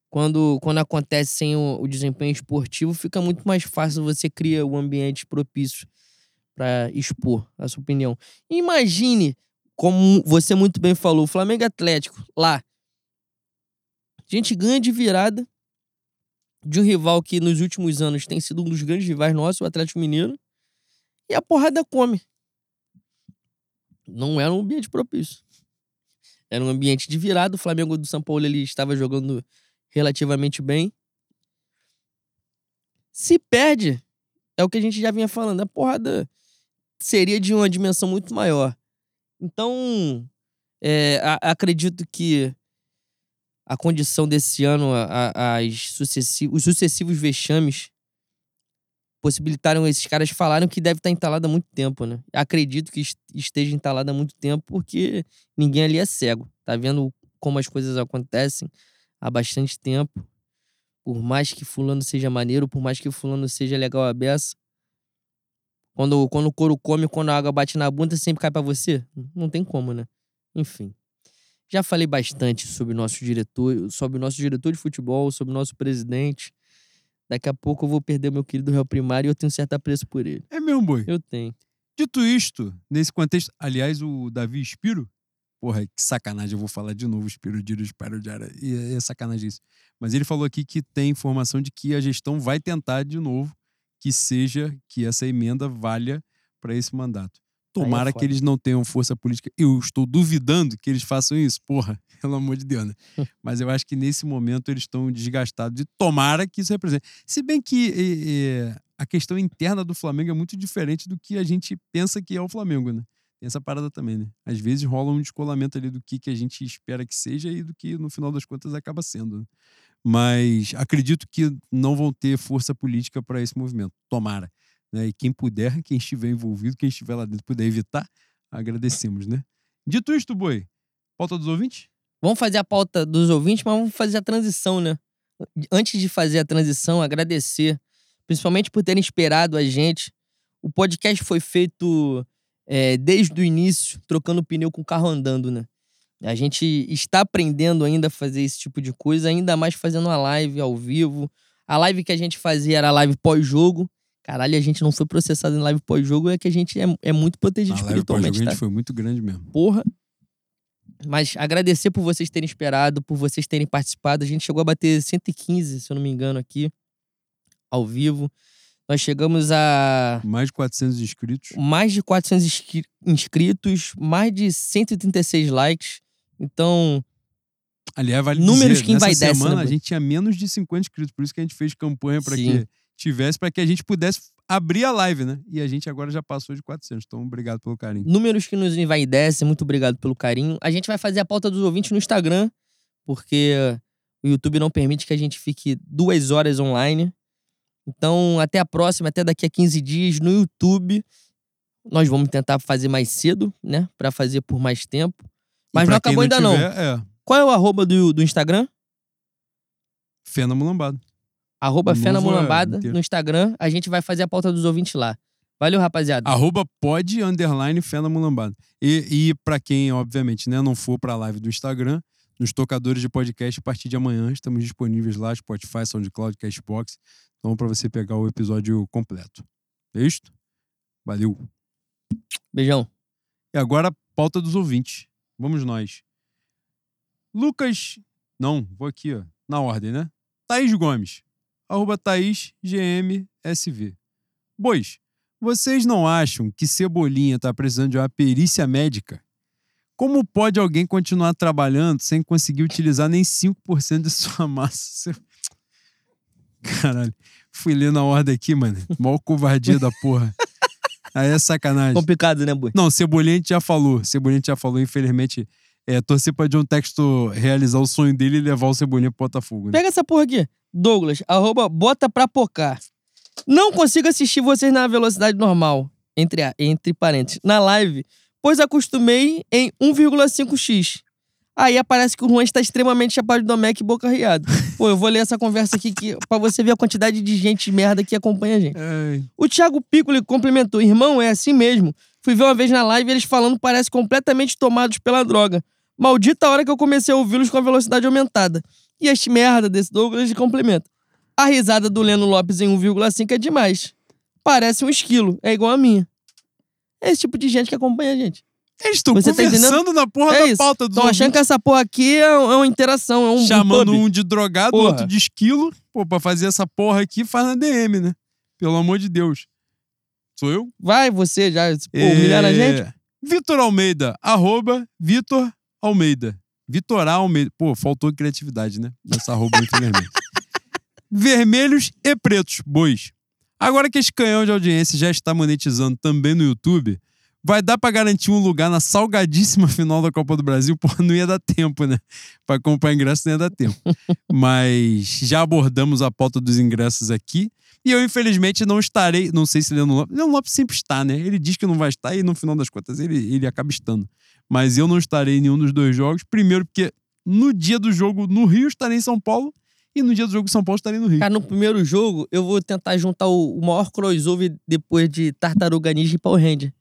S1: quando, quando acontece sem o, o desempenho esportivo, fica muito mais fácil você criar o um ambiente propício para expor a sua opinião. Imagine, como você muito bem falou, o Flamengo Atlético lá a gente ganha de virada de um rival que nos últimos anos tem sido um dos grandes rivais nossos, o Atlético Mineiro, e a porrada come. Não era um ambiente propício. Era um ambiente de virada. O Flamengo do São Paulo ele estava jogando relativamente bem. Se perde, é o que a gente já vinha falando, a porrada seria de uma dimensão muito maior. Então, é, a, acredito que a condição desse ano, a, a, as sucessivos, os sucessivos vexames possibilitaram esses caras falaram que deve estar entalado há muito tempo, né? Acredito que esteja entalado há muito tempo porque ninguém ali é cego. Tá vendo como as coisas acontecem há bastante tempo. Por mais que fulano seja maneiro, por mais que fulano seja legal a beça, quando, quando o couro come, quando a água bate na bunda, sempre cai para você? Não tem como, né? Enfim. Já falei bastante sobre o nosso diretor, sobre o nosso diretor de futebol, sobre o nosso presidente. Daqui a pouco eu vou perder o meu querido réu primário e eu tenho certo apreço por ele.
S2: É mesmo, boi?
S1: Eu tenho.
S2: Dito isto, nesse contexto, aliás, o Davi Espiro, porra, que sacanagem, eu vou falar de novo Espiro de Parodiara, e é, é sacanagem isso. Mas ele falou aqui que tem informação de que a gestão vai tentar de novo que seja, que essa emenda valha para esse mandato. Tomara é que eles não tenham força política. Eu estou duvidando que eles façam isso, porra, pelo amor de Deus, né? Mas eu acho que nesse momento eles estão desgastados e tomara que isso represente. Se bem que é, a questão interna do Flamengo é muito diferente do que a gente pensa que é o Flamengo, né? Tem essa parada também, né? Às vezes rola um descolamento ali do que, que a gente espera que seja e do que no final das contas acaba sendo. Né? Mas acredito que não vão ter força política para esse movimento. Tomara. Né? E quem puder, quem estiver envolvido, quem estiver lá dentro, puder evitar, agradecemos, né? Dito isto, Boi, pauta dos ouvintes?
S1: Vamos fazer a pauta dos ouvintes, mas vamos fazer a transição, né? Antes de fazer a transição, agradecer, principalmente por terem esperado a gente. O podcast foi feito é, desde o início, trocando pneu com o carro andando, né? A gente está aprendendo ainda a fazer esse tipo de coisa, ainda mais fazendo uma live ao vivo. A live que a gente fazia era a live pós-jogo, Caralho, a gente não foi processado em live pós-jogo, é que a gente é, é muito protegido
S2: Na live pós-jogo a
S1: espiritualmente,
S2: gente
S1: tá?
S2: foi muito grande mesmo.
S1: Porra. Mas agradecer por vocês terem esperado, por vocês terem participado. A gente chegou a bater 115, se eu não me engano, aqui, ao vivo. Nós chegamos a
S2: Mais de 400 inscritos.
S1: mais de 400 inscri- inscritos, mais de 136 likes. Então,
S2: Aliás, vale
S1: Números
S2: dizer,
S1: que
S2: nessa
S1: envaidecem,
S2: semana
S1: né,
S2: a gente tinha menos de 50 inscritos, por isso que a gente fez campanha para que tivesse, para que a gente pudesse abrir a live, né? E a gente agora já passou de 400, então obrigado pelo carinho.
S1: números que nos envaidecem. Muito obrigado pelo carinho. A gente vai fazer a pauta dos ouvintes no Instagram, porque o YouTube não permite que a gente fique duas horas online. Então, até a próxima, até daqui a 15 dias no YouTube. Nós vamos tentar fazer mais cedo, né? Pra fazer por mais tempo. Mas não acabou ainda não.
S2: tiver, É,
S1: Qual é o arroba do, do Instagram?
S2: Fena Mulambado.
S1: Arroba Fena Mulambada no Instagram. A gente vai fazer a pauta dos ouvintes lá. Valeu, rapaziada.
S2: Arroba pod, underline, Fena Mulambado. E, e para quem, obviamente, né, não for pra live do Instagram, nos tocadores de podcast, a partir de amanhã, estamos disponíveis lá, Spotify, SoundCloud, Cashbox. Então, para você pegar o episódio completo. É isto? Valeu.
S1: Beijão.
S2: E agora, pauta dos ouvintes. Vamos nós. Lucas. Não, vou aqui, ó. Na ordem, né? Thaís Gomes. Arroba Thaís GMSV. Bois, vocês não acham que Cebolinha tá precisando de uma perícia médica? Como pode alguém continuar trabalhando sem conseguir utilizar nem 5% de sua massa? Caralho. Fui ler na ordem aqui, mano. Mó covardia da porra. Aí é sacanagem.
S1: Complicado, né, Boi?
S2: Não, Cebolinha a gente já falou. Cebolinha a gente já falou, infelizmente. É, torcer pra John Texto realizar o sonho dele e levar o Cebolinha pro Botafogo. Né?
S1: Pega essa porra aqui. Douglas, arroba bota pra pocar. Não consigo assistir vocês na velocidade normal, entre, a- entre parênteses, na live, pois acostumei em 1,5x. Aí aparece que o Juan está extremamente chapado de Domecq e boca riada. Pô, eu vou ler essa conversa aqui que, pra você ver a quantidade de gente merda que acompanha a gente.
S2: Ai,
S1: O Thiago Piccoli complementou: irmão, é assim mesmo. Fui ver uma vez na live e eles falando parece completamente tomados pela droga. Maldita hora que eu comecei a ouvi-los com a velocidade aumentada. E este merda desse Douglas de complementa. A risada do Leno Lopes em 1,5 é demais. Parece um esquilo, é igual a minha. É esse tipo de gente que acompanha a gente.
S2: Eles estão
S1: tá
S2: conversando na porra
S1: É
S2: da
S1: isso.
S2: pauta dos
S1: Estão achando que essa porra aqui é é uma interação, é um. um
S2: Chamando
S1: pub.
S2: um de drogado,
S1: Porra.
S2: outro de esquilo. Pô, pra fazer essa porra aqui, faz na DM, né? Pelo amor de Deus. Sou eu?
S1: Vai, você já pô, humilhar a gente?
S2: É, Vitor Almeida, arroba Vitor Almeida. Vitor Almeida. Pô, faltou criatividade, né? Nessa arroba, infelizmente. Vermelhos e pretos, bois. Agora que esse canhão de audiência já está monetizando também no YouTube, vai dar pra garantir um lugar na salgadíssima final da Copa do Brasil? Pô, não ia dar tempo, né? Pra comprar ingresso não ia dar tempo. Mas já abordamos a pauta dos ingressos aqui. E eu, infelizmente, não estarei. Não sei se Leandro Lopes. Leandro Lopes sempre está, né? Ele diz que não vai estar e no final das contas ele, ele acaba estando. Mas eu não estarei em nenhum dos dois jogos. Primeiro, porque no dia do jogo no Rio estarei em São Paulo. E no dia do jogo em São Paulo estarei no Rio.
S1: Cara, no primeiro jogo, eu vou tentar juntar o, o maior crossover depois de Tartaruga Ninja e Power Ranger.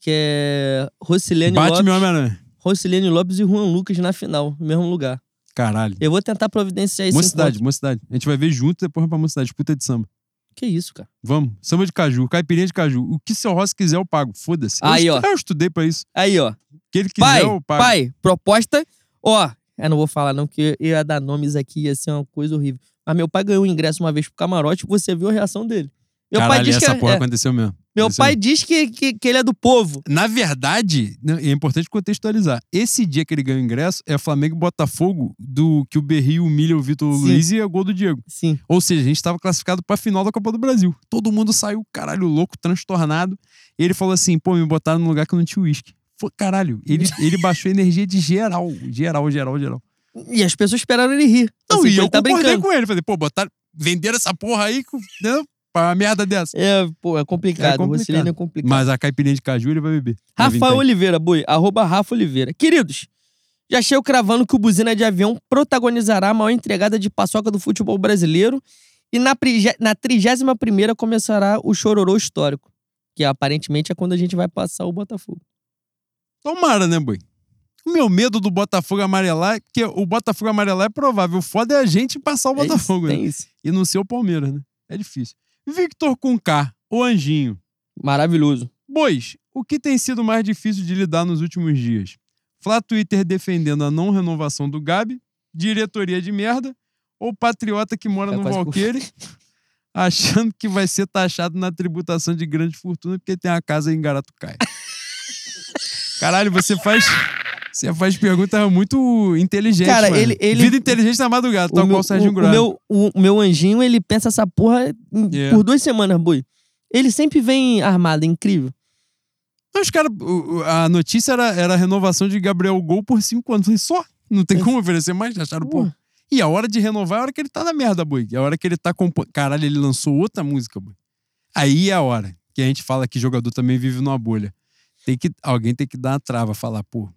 S1: Que é Rocilene
S2: Bate
S1: Lopes,
S2: meu.
S1: Rocilene Lopes e Juan Lucas na final, no mesmo lugar.
S2: Caralho.
S1: Eu vou tentar providenciar esse
S2: Mocidade,
S1: encontro.
S2: mocidade. A gente vai ver junto depois pra mocidade. Disputa de samba.
S1: Que isso, cara.
S2: Vamos. Samba de caju, caipirinha de caju. O que seu Rossi quiser, eu pago. Foda-se. Eu
S1: Aí,
S2: estu-
S1: ó.
S2: Eu estudei pra isso.
S1: Aí, ó.
S2: O que ele quiser,
S1: Pai,
S2: eu pago.
S1: pai, proposta. Ó, eu não vou falar não, porque eu ia dar nomes aqui, ia ser uma coisa horrível. Mas meu pai ganhou um ingresso uma vez pro camarote e você viu a reação dele. Meu
S2: Caralho,
S1: pai diz que
S2: essa
S1: é-
S2: porra
S1: é,
S2: aconteceu mesmo.
S1: meu
S2: Aconteceu
S1: pai diz que, que, que ele é do povo.
S2: Na verdade, né, é importante contextualizar. Esse dia que ele ganhou o ingresso é Flamengo e Botafogo, do que o Berri humilha o Vitor
S1: Sim.
S2: Luiz e é gol do Diego.
S1: Sim.
S2: Ou seja, a gente estava classificado pra final da Copa do Brasil. Todo mundo saiu, caralho, louco, transtornado. E ele falou assim: pô, me botaram num lugar que não tinha uísque. Caralho, ele, ele baixou a energia de geral. Geral, geral, geral.
S1: E as pessoas esperaram ele rir.
S2: Não,
S1: Assim,
S2: e
S1: que
S2: eu
S1: tá
S2: concordei
S1: brincando.
S2: com ele. Falei, pô, botaram, venderam essa porra aí com, né, pra uma merda dessa.
S1: É, pô, é complicado.
S2: É complicado.
S1: É complicado.
S2: Mas a caipirinha de caju ele vai beber.
S1: Rafael. Oliveira, boi. Arroba Rafa Oliveira. Queridos, já chego cravando que o Buzina de Avião protagonizará a maior entregada de paçoca do futebol brasileiro e na, na 31ª começará o chororô histórico, que aparentemente é quando a gente vai passar o Botafogo.
S2: Tomara, né, boi? O meu medo do Botafogo amarelar é porque o Botafogo amarelar é provável. O foda é a gente passar o
S1: É isso,
S2: Botafogo, né?
S1: tem isso.
S2: E não ser o Palmeiras, né? É difícil. Victor com K, o Anjinho.
S1: Maravilhoso.
S2: Bois, o que tem sido mais difícil de lidar nos últimos dias? Flá Twitter defendendo a não renovação do Gabi, diretoria de merda, ou patriota que mora
S1: Tá
S2: no Valqueire, achando que vai ser taxado na tributação de grande fortuna porque tem a casa em Garatucaia. Caralho, você faz. Você faz perguntas muito inteligentes.
S1: Cara,
S2: mano.
S1: ele- ele-
S2: Vida inteligente na madrugada, tal
S1: o, meu,
S2: qual o Serginho
S1: o, o meu, o, o meu anjinho, ele pensa essa porra
S2: É.
S1: por duas semanas, boi. Ele sempre vem armado, é incrível.
S2: Não, os caras. A notícia era, era a renovação de Gabriel Gol por cinco anos. Só? Não tem como oferecer mais? Acharam
S1: Porra.
S2: pouco. E a hora de renovar é a hora que ele tá na merda, boi. É a hora que ele tá compondo. Caralho, ele lançou outra música, boi. Aí é a hora que a gente fala que jogador também vive numa bolha. Tem que, alguém tem que dar uma trava, falar, pô.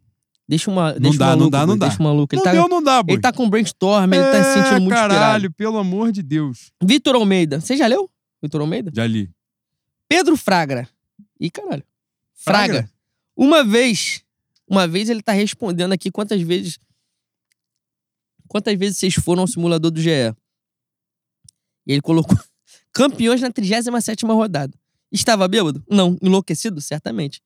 S1: Deixa uma.
S2: Não
S1: deixa
S2: dá, não
S1: maluco,
S2: dá, não dá.
S1: Deixa o maluco. Ele,
S2: não
S1: tá,
S2: deu, não dá, boi.
S1: ele tá com brainstorm, ele tá se sentindo
S2: É,
S1: muito
S2: Caralho,
S1: inspirado.
S2: pelo amor de Deus.
S1: Vitor Almeida. Você já leu? Vitor Almeida?
S2: Já li.
S1: Pedro Fragra. Ih, caralho. Fraga.
S2: Fraga?
S1: Uma vez. Uma vez ele tá respondendo aqui quantas vezes. Quantas vezes vocês foram ao simulador do GE? E ele colocou campeões na 37 rodada. Estava bêbado? Não. Enlouquecido? Certamente.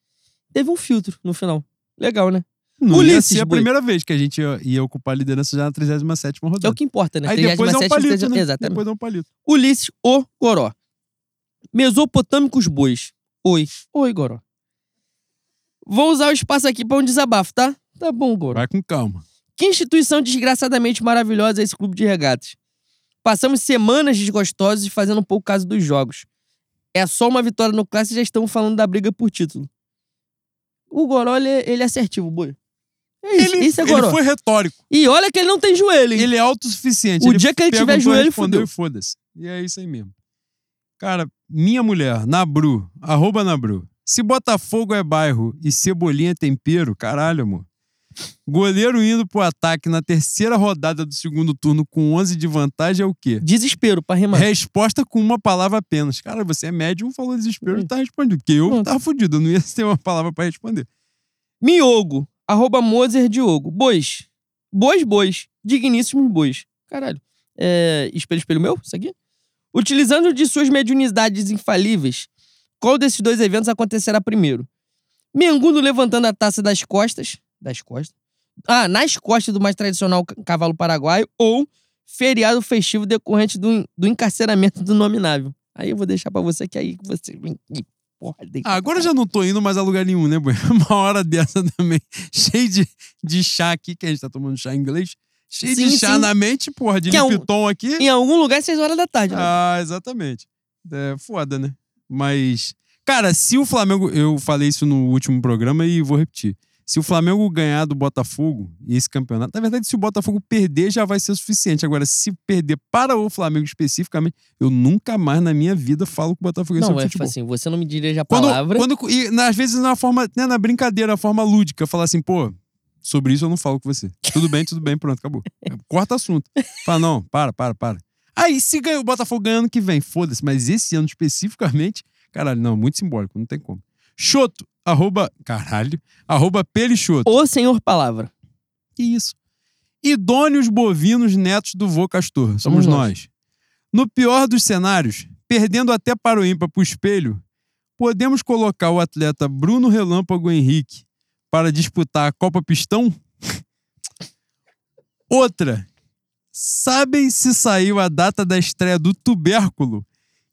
S1: Teve um filtro no final. Legal, né?
S2: Não ia
S1: Ulisses,
S2: ser a primeira vez que a gente ia, ia ocupar a liderança já na 37
S1: Que é
S2: rodada.
S1: o que importa, né?
S2: Aí depois é um
S1: 37ª,
S2: palito, né?
S1: Exatamente.
S2: Depois é um palito.
S1: Ulisses, o Goró. Mesopotâmicos bois. Oi. Oi, Goró. Vou usar o espaço aqui pra um desabafo, tá? Tá bom, Goró.
S2: Vai com calma.
S1: Que instituição desgraçadamente maravilhosa é esse clube de regatas. Passamos semanas desgostosas e fazendo um pouco caso dos jogos. É só uma vitória no clássico e já estamos falando da briga por título. O Goró, ele, é- ele é assertivo, boi. É isso,
S2: Ele,
S1: isso é
S2: ele foi retórico.
S1: E olha que ele não tem joelho, hein?
S2: Ele é autossuficiente.
S1: O dia que ele tiver joelho, fudeu.
S2: e foda-se. E é isso aí mesmo. Cara, minha mulher, Nabru, arroba Nabru. Se Botafogo é bairro e Cebolinha é tempero, caralho, amor. Goleiro indo pro ataque na terceira rodada do segundo turno com 11 de vantagem é o quê?
S1: Desespero pra rimar.
S2: Resposta com uma palavra apenas. Cara, você é médium, falou desespero e tá respondido. Porque eu
S1: Pronto.
S2: tava fudido, eu não ia ter uma palavra pra responder.
S1: Miogo, arroba Moser Diogo. Bois. Bois, bois. Digníssimos bois. Caralho. É, espelho, espelho meu? Isso aqui? Utilizando de suas mediunidades infalíveis, qual desses dois eventos acontecerá primeiro? Mengundo levantando a taça das costas. Das costas? Ah, nas costas do mais tradicional ca- cavalo paraguaio ou feriado festivo decorrente do, do encarceramento do nominável. Aí eu vou deixar pra você que aí você. Dei-
S2: Ah, agora já não tô indo mais a lugar nenhum, né, boy? Uma hora dessa também, cheio de, de chá aqui, que a gente tá tomando chá em inglês. Cheio de
S1: Sim,
S2: chá
S1: sim.
S2: na mente, porra, de
S1: Que é
S2: Lipton aqui.
S1: Em algum lugar, seis horas da tarde. né?
S2: Ah, exatamente. É foda, né? Mas, cara, se o Flamengo. Eu falei isso no último programa e vou repetir. Se o Flamengo ganhar do Botafogo e esse campeonato, na verdade, se o Botafogo perder, já vai ser suficiente. Agora, se perder para o Flamengo especificamente, eu nunca mais na minha vida falo que o Botafogo é
S1: Não,
S2: sobre
S1: é tipo
S2: futebol.
S1: assim, você não me dirige a
S2: Quando,
S1: palavra.
S2: quando, e às vezes na forma, né, na brincadeira, na forma lúdica, falar assim, pô, sobre isso eu não falo com você. Tudo bem, tudo bem, pronto, acabou. Corta assunto. Fala, não, para, para, para. Aí, se ganha, o Botafogo ganha ano que vem, foda-se, mas esse ano especificamente, caralho, não, muito simbólico, não tem como. Choto, arroba, caralho, arroba Pelichoto.
S1: O senhor palavra.
S2: Que isso? Idôneos bovinos netos do vô Castor. Somos
S1: Somos nós.
S2: nós. No pior dos cenários, perdendo até para o ímpar pro espelho, podemos colocar o atleta Bruno Relâmpago Henrique para disputar a Copa Pistão? Outra. Sabem se saiu a data da estreia do Tubérculo,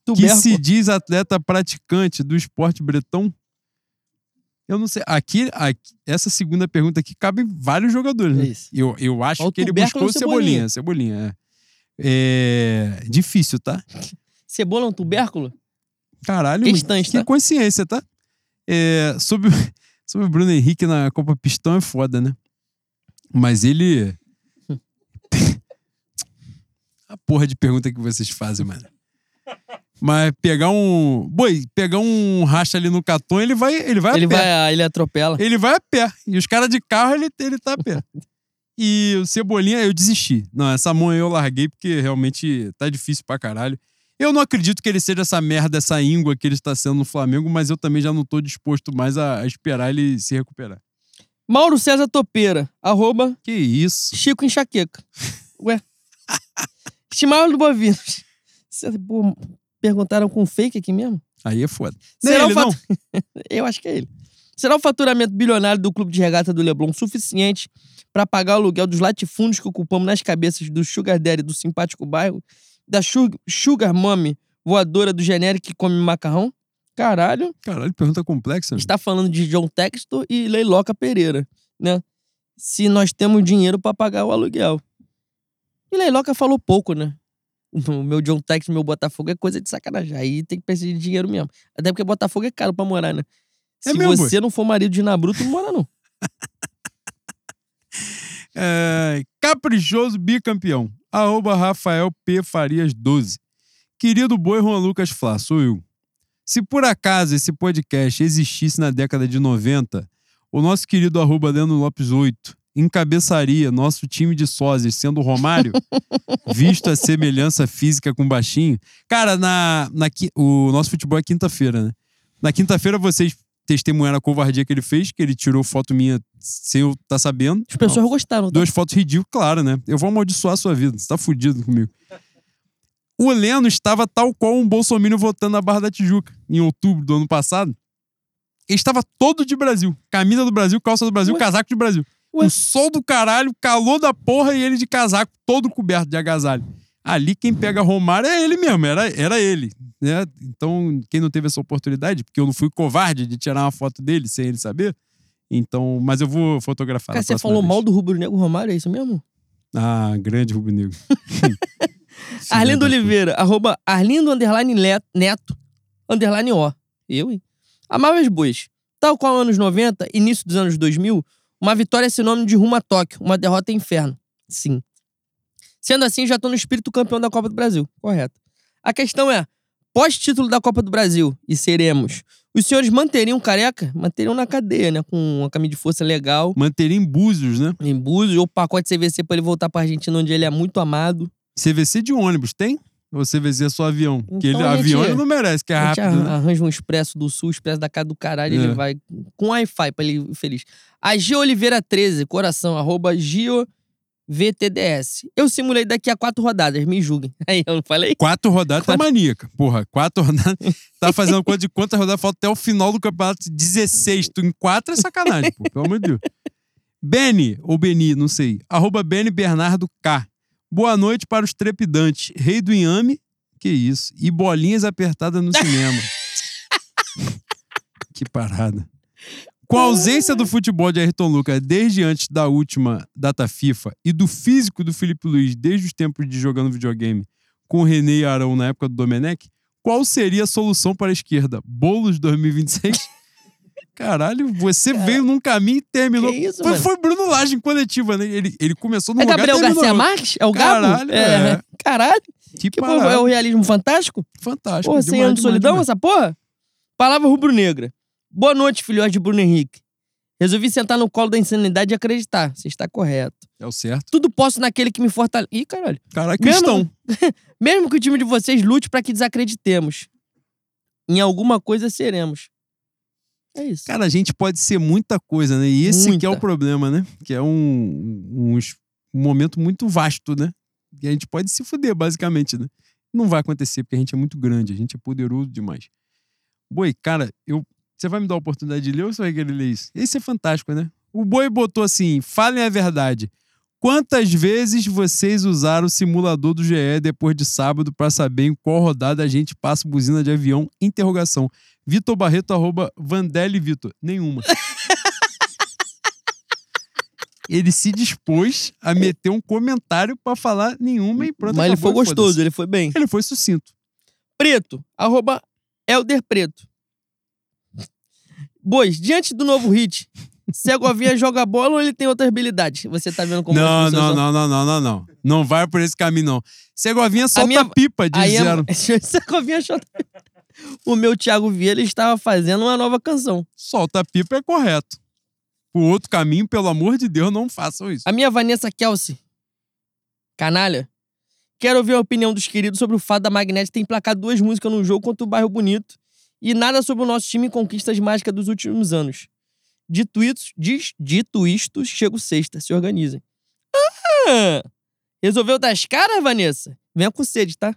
S2: que
S1: Tubérculo.
S2: se diz atleta praticante do esporte bretão? Eu não sei. Aqui, aqui- essa segunda pergunta aqui cabe vários jogadores. Né?
S1: É isso.
S2: Eu, eu acho
S1: Ó, o
S2: que ele buscou Cebolinha. Cebolinha, é. É difícil, tá?
S1: Cebola é um tubérculo?
S2: Caralho,
S1: Questões,
S2: que
S1: tá?
S2: consciência, tá? É, sobre, sobre o Bruno Henrique na Copa Pistão é foda, né? Mas ele. A porra de pergunta que vocês fazem, mano. Mas pegar um. Boi, pegar um racha ali no Caton, ele vai, ele vai
S1: Ele
S2: a pé.
S1: vai, ah, ele atropela.
S2: Ele vai a pé. E os caras de carro, ele, ele tá a pé. E o Cebolinha, eu desisti. Não, essa mão aí eu larguei porque realmente tá difícil pra caralho. Eu não acredito que ele seja essa merda, essa íngua que ele está sendo no Flamengo, mas eu também já não tô disposto mais a, a esperar ele se recuperar.
S1: Mauro César Topeira, arroba
S2: Que isso?
S1: Chico Enxaqueca. Ué. Estimável do Bovinos. Perguntaram com fake aqui mesmo?
S2: Aí é foda.
S1: Será
S2: é
S1: o
S2: não.
S1: Eu acho que é ele. Será o faturamento bilionário do clube de regata do Leblon suficiente para pagar o aluguel dos latifúndios que ocupamos nas cabeças do Sugar Daddy do simpático bairro, da Su- Sugar Mommy voadora do genérico que come macarrão? Caralho,
S2: Caralho, pergunta complexa.
S1: está falando de John Textor e Leiloca Pereira, né? Se nós temos dinheiro para pagar o aluguel. E Leiloca falou pouco, né? O meu John Textor, meu Botafogo é coisa de sacanagem. Aí tem que precisar de dinheiro mesmo. Até porque Botafogo é caro pra morar, né?
S2: É
S1: Se
S2: mesmo,
S1: você não for marido de Nabruto, não mora não.
S2: É, caprichoso bicampeão. Arroba Rafael P. Farias 12. Querido boi Juan Lucas Flá, sou eu. Se por acaso esse podcast existisse na década de 90, o nosso querido arroba Leandro Lopes 8 encabeçaria nosso time de sósias, sendo o Romário, visto a semelhança física com o baixinho. Cara, na, na, o nosso futebol é quinta-feira, né? Na quinta-feira vocês testemunharam a covardia que ele fez, que ele tirou foto minha sem eu estar sabendo.
S1: As pessoas gostaram. Tá?
S2: Duas fotos ridículas, claro, né? Eu vou amaldiçoar a sua vida. Você tá fudido comigo. O Leno estava tal qual um bolsominion votando na Barra da Tijuca, em outubro do ano passado. Ele estava todo de Brasil. Camisa do Brasil, calça do Brasil,
S1: Ué?
S2: casaco de Brasil.
S1: Ué?
S2: Um sol do caralho, calor da porra e ele de casaco, todo coberto de agasalho. Ali quem pega Romário é ele mesmo, era, era ele. Né? Então, quem não teve essa oportunidade, porque eu não fui covarde de tirar uma foto dele sem ele saber, então, mas eu vou fotografar.
S1: Cara, você falou
S2: vez.
S1: mal do Rubro Negro Romário, é isso mesmo?
S2: Ah, grande Rubro Negro.
S1: Arlindo Oliveira, arroba Arlindo underline Neto, underline O. Eu, hein? Amáveis bois. Tal qual anos 90, início dos anos 2000, uma vitória é sinônimo de rumo a Tóquio, uma derrota é inferno. Sim. Sendo assim, já tô no espírito campeão da Copa do Brasil. Correto. A questão é, pós-título da Copa do Brasil, e seremos, os senhores manteriam careca? Manteriam na cadeia, né? Com uma camisa de força legal,
S2: Manteria em Búzios, né?
S1: em Búzios, ou pacote CVC pra ele voltar pra Argentina, onde ele é muito amado.
S2: CVC de ônibus, tem? CVC é só avião? Porque ele,
S1: Então a
S2: avião
S1: gente-
S2: ele não merece, que é
S1: A gente
S2: rápido.
S1: arran-
S2: Né?
S1: arranja um expresso do sul, expresso da casa do caralho,
S2: É.
S1: ele vai com Wi-Fi pra ele ir feliz. A Gio Oliveira 13, coração, arroba Gio VTDS. Eu simulei daqui a quatro rodadas, me julguem. Aí, eu não falei?
S2: Quatro rodadas tá
S1: Quatro-
S2: maníaca. Porra, quatro rodadas. tá fazendo conta de quantas rodadas falta até o final do campeonato 16. Tu em quatro é sacanagem, pô. Pelo amor de Deus. Beni, ou Beni, não sei. Arroba Beni Bernardo K. Boa noite para os trepidantes. Rei do Inhame, que isso. E bolinhas apertadas no cinema. que parada. Com a ausência do futebol de Ayrton Lucas desde antes da última data FIFA e do físico do Felipe Luiz desde os tempos de jogando videogame com o René e Arão na época do Domenech, qual seria a solução para a esquerda? Boulos 2026? Caralho, você veio num caminho e terminou.
S1: Que isso,
S2: foi,
S1: mano?
S2: foi Bruno Lage em coletiva, né? Ele, ele começou no
S1: É
S2: lugar
S1: Gabriel
S2: e terminou
S1: Garcia. Marques? É o Gabo?
S2: Caralho, é.
S1: Caralho,
S2: Que,
S1: que porra, é o realismo fantástico?
S2: Fantástico.
S1: Porra, 100 anos de solidão,
S2: demais.
S1: essa porra? Palavra rubro-negra. Boa noite, filhote de Bruno Henrique. Resolvi sentar no colo da insanidade e acreditar. Você está correto.
S2: É o certo.
S1: Tudo posso naquele que me fortalece. Ih, caralho.
S2: Caralho,
S1: Mesmo-
S2: cristão.
S1: Mesmo que o time de vocês lute para que desacreditemos. Em alguma coisa seremos. É isso.
S2: Cara, a gente pode ser muita coisa, né? E esse que é o
S1: Muita.
S2: problema, né? Que é um, um, um momento muito vasto, né? Que a gente pode se fuder, basicamente, né? Não vai acontecer, porque a gente é muito grande, a gente é poderoso demais. Boi, cara, eu, você vai me dar a oportunidade de ler ou você vai querer ler isso? Esse é fantástico, né? O Boi botou assim: falem a verdade. Quantas vezes vocês usaram o simulador do GE depois de sábado para saber em qual rodada a gente passa buzina de avião? Interrogação. Vitor Barreto, arroba Vandelli Vitor. Nenhuma. ele se dispôs a meter um comentário para falar nenhuma e pronto.
S1: Mas ele foi gostoso, ele foi bem.
S2: Ele foi sucinto.
S1: Preto, arroba Elder Preto. Bois, diante do novo hit, Segovinha joga bola ou ele tem outra habilidade? Você tá vendo como
S2: Não, não, não, não, não, não, não. Não vai por esse caminho, não. Segovinha solta
S1: minha-
S2: pipa de
S1: Aí
S2: zero.
S1: Segovinha chota. O meu Thiago Vieira estava fazendo uma nova canção.
S2: Solta pipa é correto. O outro caminho, pelo amor de Deus, não façam isso.
S1: A minha Vanessa Kelsey, canalha, quero ouvir a opinião dos queridos sobre o fato da Magnete ter emplacado duas músicas num jogo contra o Bairro Bonito e nada sobre o nosso time em conquistas mágicas dos últimos anos. Dito isso, diz- dito isto, chego sexta, se organizem. Ah! Resolveu dar as caras, Vanessa? Venha com sede, tá?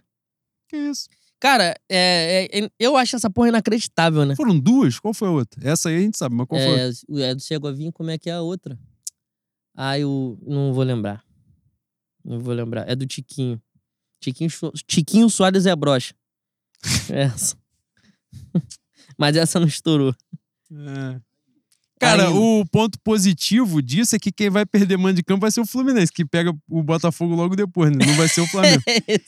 S2: Que isso?
S1: Cara, é, é- eu acho essa porra inacreditável, né?
S2: Foram duas? Qual foi a outra? Essa aí a gente sabe, mas qual foi?
S1: É, o- é do Segovinho, como é que é a outra? Ah, eu não vou lembrar. Não vou lembrar. É do Tiquinho. Tiquinho, Tiquinho Soares é brocha. Essa. Mas essa não estourou.
S2: É. Cara,
S1: Ainda.
S2: o ponto positivo disso é que quem vai perder mando de campo vai ser o Fluminense, que pega o Botafogo logo depois, né? Não vai ser o Flamengo.
S1: É.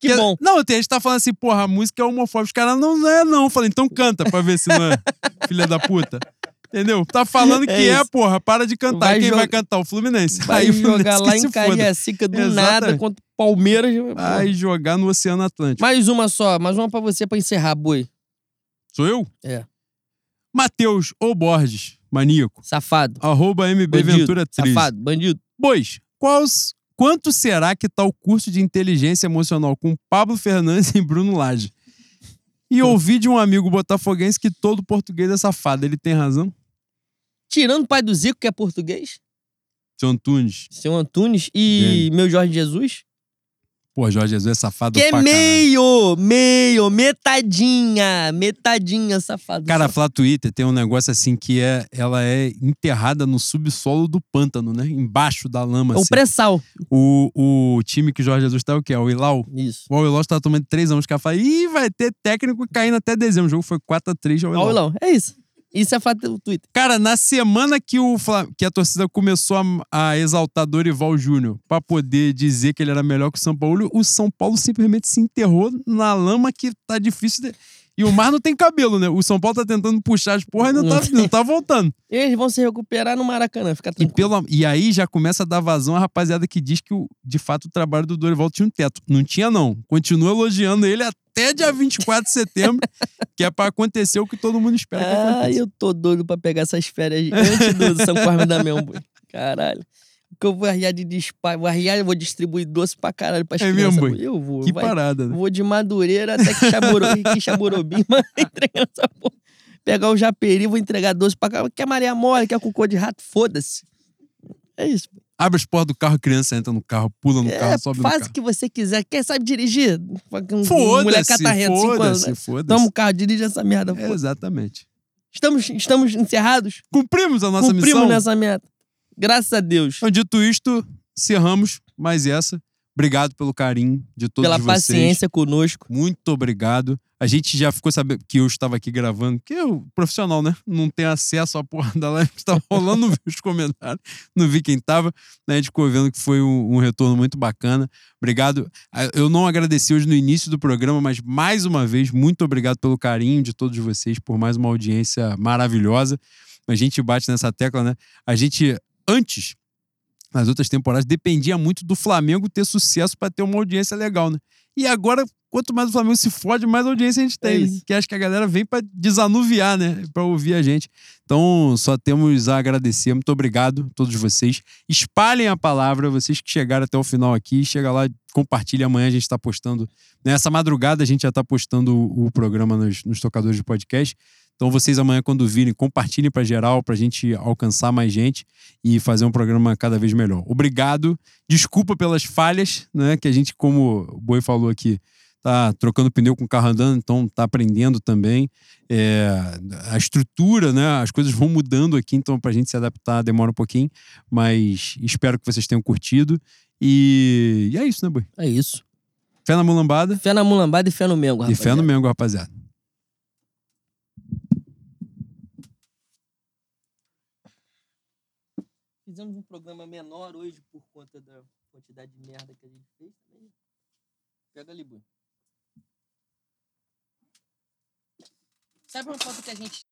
S1: Que
S2: Porque-
S1: bom.
S2: Não, tem- a gente tá falando assim, porra, a música é homofóbica. Os caras, não, não é não. Eu falei, então canta pra ver se não é filha da puta. Entendeu? Tá falando que
S1: É
S2: é, porra, para de cantar.
S1: Vai
S2: Quem
S1: joga-
S2: vai cantar? O Fluminense.
S1: Vai
S2: Aí o Fluminense
S1: jogar
S2: que
S1: lá em. Cariacica do nada
S2: Exatamente.
S1: contra o Palmeiras.
S2: Vai jogar no Oceano Atlântico.
S1: Mais uma só, mais uma pra você pra encerrar, boi.
S2: Sou eu?
S1: É.
S2: Matheus ou Borges, maníaco.
S1: Safado.
S2: Arroba MB
S1: Bandido.
S2: Ventura 13.
S1: Safado, bandido.
S2: Bois, quais, quanto será que tá o curso de inteligência emocional com Pablo Fernandes e Bruno Lage? E ouvi de um amigo botafoguense que todo português é safado. Ele tem razão?
S1: Tirando o pai do Zico, que é português,
S2: Seu Antunes.
S1: seu Antunes, e meu Jorge Jesus,
S2: Pô, Jorge Jesus é safado
S1: que é
S2: pra
S1: meio, meio, metadinha, metadinha, safado.
S2: Cara, a. Flá Twitter tem um negócio assim que é, ela é enterrada no subsolo do pântano, né? Embaixo da lama.
S1: É o
S2: assim.
S1: pré-sal.
S2: o, o time que o Jorge Jesus tá é o quê? É o Ilau?
S1: Isso.
S2: O Al-Hilal tá tomando três anos. Os caras falam, ih, vai ter técnico caindo até dezembro. O jogo foi 4x3 ao Al-Hilal.
S1: Wilão, é isso. Isso é fato do Twitter.
S2: Cara, na semana que, o, Fla- que a torcida começou a, a exaltar Dorival Júnior pra poder dizer que ele era melhor que o São Paulo, o São Paulo simplesmente se enterrou na lama que tá difícil de... E o Mar não tem cabelo, né? O São Paulo tá tentando puxar as porra e não, tá, não tá voltando.
S1: Eles vão se recuperar no Maracanã, fica
S2: E,
S1: tranquilo.
S2: pelo, e aí já começa a dar vazão a rapaziada que diz que, o, de fato, o trabalho do Dorival tinha um teto. Não tinha, não. Continua elogiando ele até dia 24 de setembro, que é pra acontecer o que todo mundo espera que
S1: Ah,
S2: aconteça.
S1: eu tô doido pra pegar essas férias antes do São Cosme da boi. Caralho. Porque eu vou arriar de disparo, vou arriar e vou distribuir doce pra caralho pras
S2: É
S1: crianças.
S2: mesmo,
S1: boi. Eu vou.
S2: Que
S1: vai-
S2: parada, né?
S1: Vou de Madureira até Quixaboro- Quixaborobim, mas entregando essa porra. Pegar o Japeri, vou entregar doce pra cá. Quer Maria Mole, quer cocô de rato, foda-se. É isso.
S2: Abre as portas do carro, a criança entra no carro, pula no
S1: É,
S2: carro, sobe no
S1: faz o
S2: carro.
S1: que você quiser. Quer sabe dirigir? Um,
S2: Foda-se, foda-se, foda-se.
S1: Toma o carro, dirige essa merda.
S2: É, exatamente.
S1: Estamos, estamos encerrados?
S2: Cumprimos a nossa
S1: Cumprimos
S2: missão.
S1: nessa meta. Graças a Deus.
S2: Então, dito isto, encerramos mais essa. Obrigado pelo carinho de todos
S1: pela
S2: vocês.
S1: paciência conosco.
S2: Muito obrigado. A gente já ficou sabendo que eu estava aqui gravando, que eu, profissional, né? Não tem acesso à porra da live que estava rolando, não vi os comentários, não vi quem tava. né? A gente ficou vendo que foi um, um retorno muito bacana. Obrigado. Ah, Eu não agradeci hoje no início do programa, mas mais uma vez, muito obrigado pelo carinho de todos vocês, por mais uma audiência maravilhosa. A gente bate nessa tecla, né? A gente, antes, nas outras temporadas, dependia muito do Flamengo ter sucesso para ter uma audiência legal, né? E agora, quanto mais o Flamengo se fode, mais audiência a gente
S1: É
S2: tem.
S1: isso.
S2: que acho que a galera vem para desanuviar, né? Para ouvir a gente. Então, só temos a agradecer. Muito obrigado a todos vocês. Espalhem a palavra, vocês que chegaram até o final aqui. Chega lá, compartilha. Amanhã a gente está postando. Nessa madrugada a gente já está postando o, o programa nos, nos tocadores de podcast. Então, vocês amanhã, quando virem, compartilhem para geral, para a gente alcançar mais gente e fazer um programa cada vez melhor. Obrigado. Desculpa pelas falhas, né? Que a gente, como o Boi falou aqui, tá trocando pneu com o carro andando, então tá aprendendo também. É, a estrutura, né? As coisas vão mudando aqui, então pra gente se adaptar demora um pouquinho, mas espero que vocês tenham curtido. E, e é isso, né, Boi?
S1: É isso.
S2: Fé na mulambada
S1: Fé na mulambada e fé no Mengo,
S2: e fé no
S1: rapaziada.
S2: Mengo, rapaziada.
S1: Fizemos um programa menor hoje por conta da quantidade de merda que a gente fez. também. Pega ali, Bui. Sabe uma foto que a gente